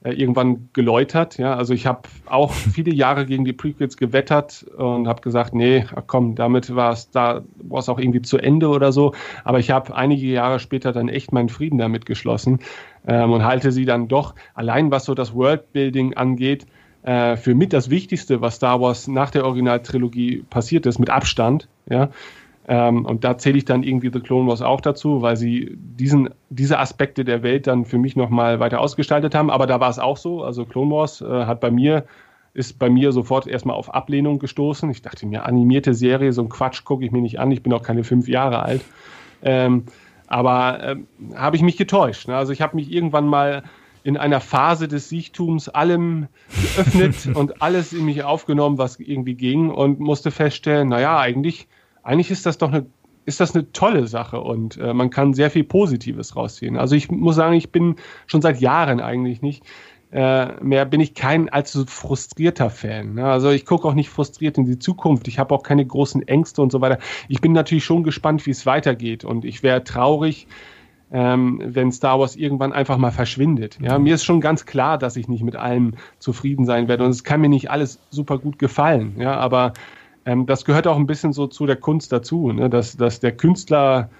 äh, irgendwann geläutert. Ja, also ich habe auch viele Jahre gegen die Prequels gewettert und habe gesagt, nee, komm, damit war es da, war es auch irgendwie zu Ende oder so. Aber ich habe einige Jahre später dann echt meinen Frieden damit geschlossen ähm, und halte sie dann doch allein, was so das Worldbuilding angeht, äh, für mit das Wichtigste, was Star Wars nach der Originaltrilogie passiert ist, mit Abstand. Ja, ähm, und da zähle ich dann irgendwie The Clone Wars auch dazu, weil sie diesen, diese Aspekte der Welt dann für mich nochmal weiter ausgestaltet haben. Aber da war es auch so. Also Clone Wars äh, hat bei mir, ist bei mir sofort erstmal auf Ablehnung gestoßen. Ich dachte mir, animierte Serie, so ein Quatsch gucke ich mir nicht an. Ich bin auch keine fünf Jahre alt. Ähm, aber äh, habe ich mich getäuscht. Ne? Also ich habe mich irgendwann mal in einer Phase des Sichtums allem geöffnet <laughs> und alles in mich aufgenommen, was irgendwie ging und musste feststellen, naja, eigentlich eigentlich ist das doch eine ist das eine tolle Sache und äh, man kann sehr viel Positives rausziehen. Also ich muss sagen, ich bin schon seit Jahren eigentlich nicht äh, mehr, bin ich kein allzu frustrierter Fan. Ne? Also ich gucke auch nicht frustriert in die Zukunft. Ich habe auch keine großen Ängste und so weiter. Ich bin natürlich schon gespannt, wie es weitergeht und ich wäre traurig, ähm, wenn Star Wars irgendwann einfach mal verschwindet. Ja, mir ist schon ganz klar, dass ich nicht mit allem zufrieden sein werde und es kann mir nicht alles super gut gefallen. Ja, aber ähm, das gehört auch ein bisschen so zu der Kunst dazu, ne? dass, dass der Künstler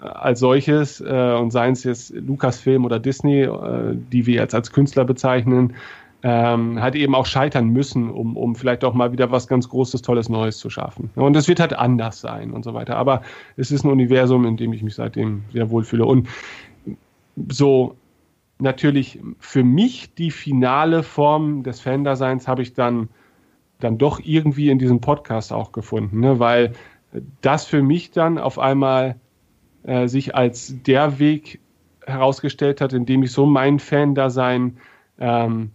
als solches äh, und seien es jetzt Lucasfilm oder Disney, äh, die wir jetzt als Künstler bezeichnen, ähm, halt eben auch scheitern müssen, um, um vielleicht auch mal wieder was ganz Großes, Tolles, Neues zu schaffen. Und es wird halt anders sein und so weiter. Aber es ist ein Universum, in dem ich mich seitdem sehr wohlfühle. Und so natürlich für mich die finale Form des Fan-Daseins habe ich dann dann doch irgendwie in diesem Podcast auch gefunden, ne? weil das für mich dann auf einmal äh, sich als der Weg herausgestellt hat, in dem ich so mein Fan-Dasein ähm,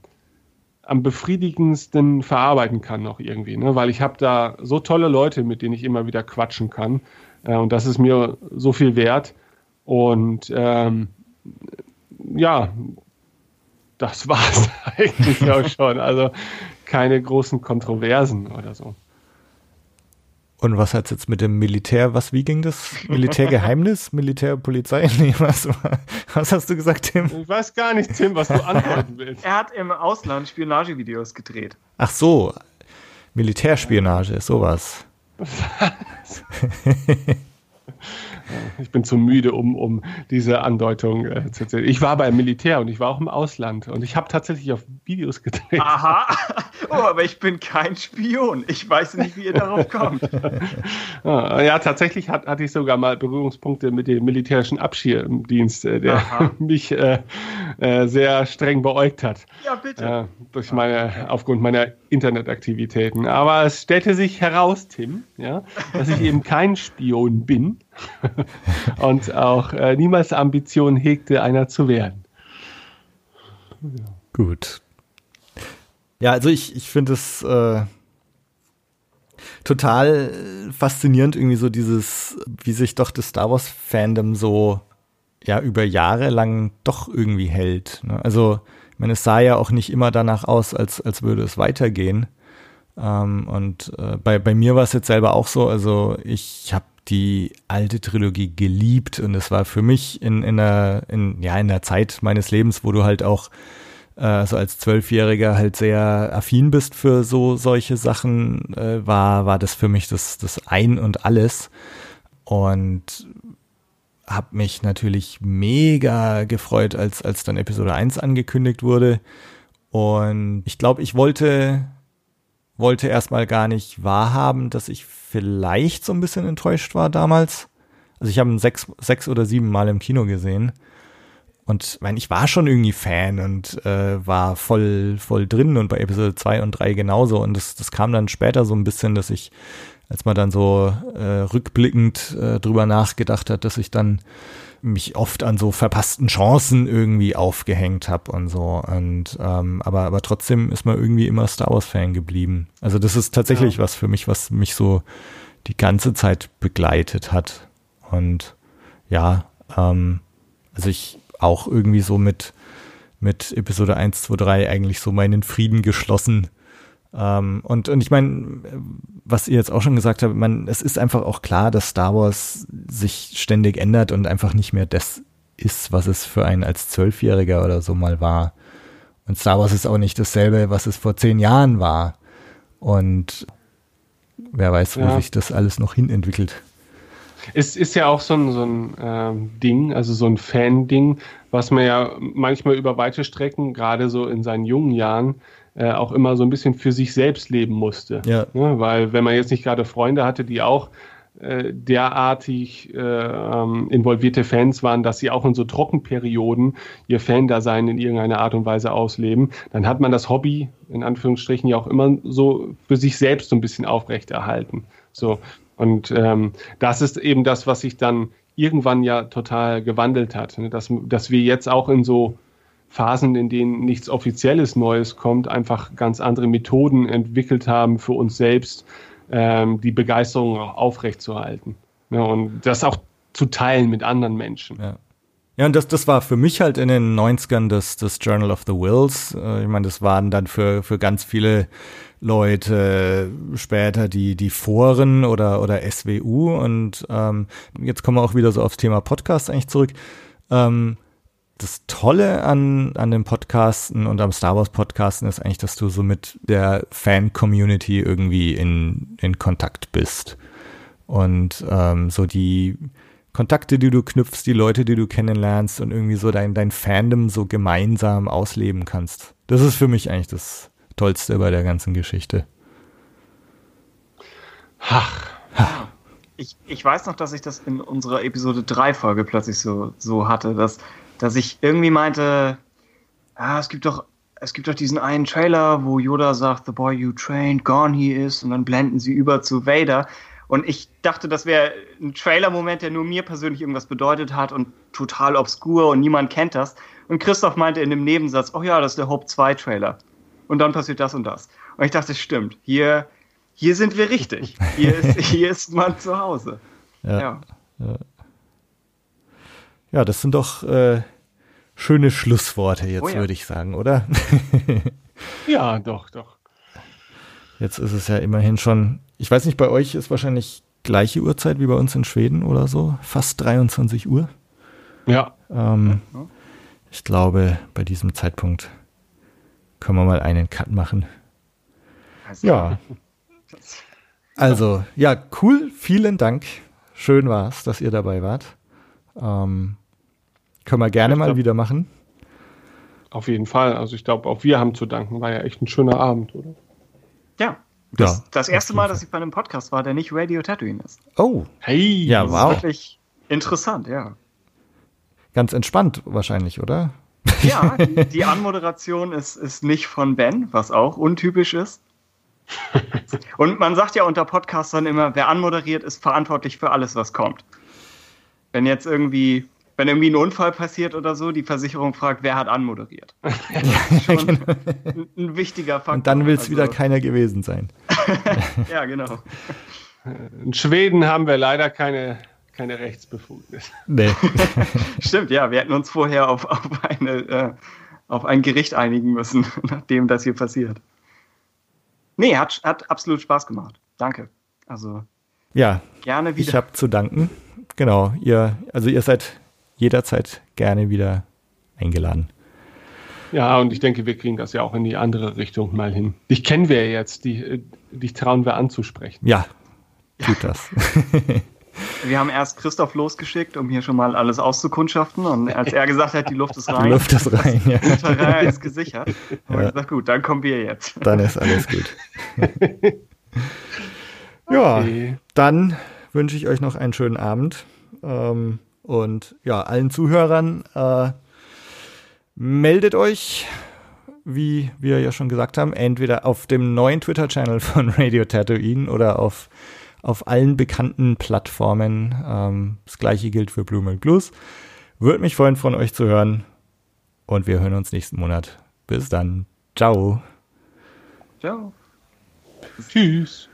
am befriedigendsten verarbeiten kann noch irgendwie, ne? weil ich habe da so tolle Leute, mit denen ich immer wieder quatschen kann äh, und das ist mir so viel wert und ähm, ja, das war es <laughs> eigentlich auch schon. Also keine großen Kontroversen oder so. Und was hat es jetzt mit dem Militär, was, wie ging das? Militärgeheimnis? <laughs> Militärpolizei? <laughs> Nee, was, was hast du gesagt, Tim? Ich weiß gar nicht, Tim, was du <laughs> antworten willst. Er hat im Ausland Spionagevideos gedreht. Ach so. Militärspionage, sowas. <laughs> Ich bin zu müde, um, um diese Andeutung äh, zu erzählen. Ich war beim Militär und ich war auch im Ausland und ich habe tatsächlich auf Videos gedreht. Aha. <laughs> Oh, aber ich bin kein Spion. Ich weiß nicht, wie ihr darauf kommt. <laughs> Ah, ja, tatsächlich hat, hatte ich sogar mal Berührungspunkte mit dem militärischen Abschirmdienst, äh, der Aha. mich äh, äh, sehr streng beäugt hat. Ja, bitte. Äh, durch meine, aufgrund meiner Internetaktivitäten. Aber es stellte sich heraus, Tim, ja, dass ich eben kein Spion bin <laughs> und auch äh, niemals Ambitionen hegte, einer zu werden. Gut. Ja, also ich, ich finde es äh, total faszinierend, irgendwie so dieses, wie sich doch das Star Wars-Fandom so ja über Jahre lang doch irgendwie hält. Ne? Also, ich meine, es sah ja auch nicht immer danach aus, als, als würde es weitergehen. Ähm, und äh, bei, bei mir war es jetzt selber auch so, also ich habe die alte Trilogie geliebt und es war für mich in, in, der, in, ja, in der Zeit meines Lebens, wo du halt auch äh, so als Zwölfjähriger halt sehr affin bist für so solche Sachen, äh, war, war das für mich das, das Ein und Alles. Und habe mich natürlich mega gefreut, als, als dann Episode 1 angekündigt wurde. Und ich glaube, ich wollte, wollte erstmal gar nicht wahrhaben, dass ich vielleicht so ein bisschen enttäuscht war damals. Also ich habe ihn sechs, sechs oder sieben Mal im Kino gesehen. Und ich meine, ich war schon irgendwie Fan und äh, war voll, voll drin und bei Episode 2 und 3 genauso. Und das, das kam dann später so ein bisschen, dass ich, als man dann so äh, rückblickend äh, drüber nachgedacht hat, dass ich dann mich oft an so verpassten Chancen irgendwie aufgehängt habe und so. Und ähm, aber, aber trotzdem ist man irgendwie immer Star Wars-Fan geblieben. Also das ist tatsächlich Ja. was für mich, was mich so die ganze Zeit begleitet hat. Und ja, ähm, also ich auch irgendwie so mit, mit Episode 1, 2, 3 eigentlich so meinen Frieden geschlossen. Ähm, und, und ich meine, was ihr jetzt auch schon gesagt habt, man, es ist einfach auch klar, dass Star Wars sich ständig ändert und einfach nicht mehr das ist, was es für einen als Zwölfjähriger oder so mal war. Und Star Wars ist auch nicht dasselbe, was es vor zehn Jahren war. Und wer weiß, wo Ja. sich das alles noch hin entwickelt. Es ist ja auch so ein, so ein ähm, Ding, also so ein Fan-Ding, was man ja manchmal über weite Strecken, gerade so in seinen jungen Jahren, äh, auch immer so ein bisschen für sich selbst leben musste. Ja. Ne? Weil wenn man jetzt nicht gerade Freunde hatte, die auch äh, derartig äh, ähm, involvierte Fans waren, dass sie auch in so Trockenperioden ihr Fan-Dasein in irgendeiner Art und Weise ausleben, dann hat man das Hobby in Anführungsstrichen ja auch immer so für sich selbst so ein bisschen aufrechterhalten. So. Und ähm, das ist eben das, was sich dann irgendwann ja total gewandelt hat. Ne? Dass, dass wir jetzt auch in so Phasen, in denen nichts Offizielles Neues kommt, einfach ganz andere Methoden entwickelt haben für uns selbst, ähm, die Begeisterung auch aufrechtzuerhalten. Ne? Und das auch zu teilen mit anderen Menschen. Ja. Ja, und das, das war für mich halt in den 90ern das, das Journal of the Wills. Äh, Ich meine, das waren dann für, für ganz viele Leute später die, die Foren oder, oder SWU. Und ähm, jetzt kommen wir auch wieder so aufs Thema Podcast eigentlich zurück. Ähm, das Tolle an, an dem Podcasten und am Star Wars Podcasten ist eigentlich, dass du so mit der Fan-Community irgendwie in, in Kontakt bist. Und ähm, so die Kontakte, die du knüpfst, die Leute, die du kennenlernst und irgendwie so dein, dein Fandom so gemeinsam ausleben kannst. Das ist für mich eigentlich das Tollste bei der ganzen Geschichte. Ach, Ich, ich weiß noch, dass ich das in unserer Episode 3 Folge plötzlich so, so hatte, dass, dass ich irgendwie meinte, ah, es gibt doch, es gibt doch diesen einen Trailer, wo Yoda sagt, the boy you trained, gone he is, und dann blenden sie über zu Vader. Und ich dachte, das wäre ein Trailer-Moment, der nur mir persönlich irgendwas bedeutet hat und total obskur und niemand kennt das. Und Christoph meinte in dem Nebensatz, oh ja, das ist der Hope 2 Trailer. Und dann passiert das und das. Und ich dachte, stimmt, hier, hier sind wir richtig. <laughs> Hier ist, hier ist man zu Hause. Ja, Ja. ja das sind doch äh, schöne Schlussworte jetzt, Oh ja. würde ich sagen, oder? <laughs> ja, doch, doch. Jetzt ist es ja immerhin schon, ich weiß nicht, bei euch ist wahrscheinlich gleiche Uhrzeit wie bei uns in Schweden oder so, fast 23 Uhr. Ja, Ähm, ich glaube, bei diesem Zeitpunkt können wir mal einen Cut machen. Also, Ja, <laughs> Also, ja, cool. Vielen Dank. Schön war's, dass ihr dabei wart. Ähm, können wir gerne Ich mal glaub- wieder machen. Auf jeden Fall. Also ich glaube, auch wir haben zu danken. War ja echt ein schöner Abend, oder? Ja. Das, Ja, das erste Mal, dass ich bei einem Podcast war, der nicht Radio Tatooine ist. Oh, Hey! Ja, Das wow. ist wirklich interessant, ja. ganz entspannt wahrscheinlich, oder? Ja, <laughs> die, die Anmoderation ist, ist nicht von Ben, was auch untypisch ist. <laughs> Und man sagt ja unter Podcastern immer, wer anmoderiert, ist verantwortlich für alles, was kommt. Wenn jetzt irgendwie, wenn irgendwie ein Unfall passiert oder so, die Versicherung fragt, wer hat anmoderiert. <laughs> Das ist schon ein, ein wichtiger Faktor. Und dann will es Also, wieder keiner gewesen sein. <laughs> Ja, genau. <laughs> In Schweden haben wir leider keine, keine Rechtsbefugnis. Nee. Stimmt, ja, wir hätten uns vorher auf, auf, eine, äh, auf ein Gericht einigen müssen, nachdem das hier passiert. Nee, hat, hat absolut Spaß gemacht. Danke. Also ja, gerne wieder. ich habe zu danken. Genau, ihr, also ihr seid jederzeit gerne wieder eingeladen. Ja, und ich denke, wir kriegen das ja auch in die andere Richtung mal hin. Dich kennen wir ja jetzt, die, äh, dich trauen wir anzusprechen. Ja, tut das. <laughs> Wir haben erst Christoph losgeschickt, um hier schon mal alles auszukundschaften. Und als er gesagt hat, die Luft ist <laughs> Die rein, Luft ist rein, ja. der Terrain ist gesichert, haben wir Ja. gesagt, gut, dann kommen wir jetzt. Dann ist alles gut. <laughs> ja, Okay. dann wünsche ich euch noch einen schönen Abend. Ähm, und ja, allen Zuhörern äh, meldet euch, wie wir ja schon gesagt haben, entweder auf dem neuen Twitter-Channel von <laughs> Radio Tatooine oder auf, auf allen bekannten Plattformen. Ähm, das gleiche gilt für Blue Milk Blues. Würde mich freuen, von euch zu hören. Und wir hören uns nächsten Monat. Bis dann. Ciao. Ciao. Tschüss.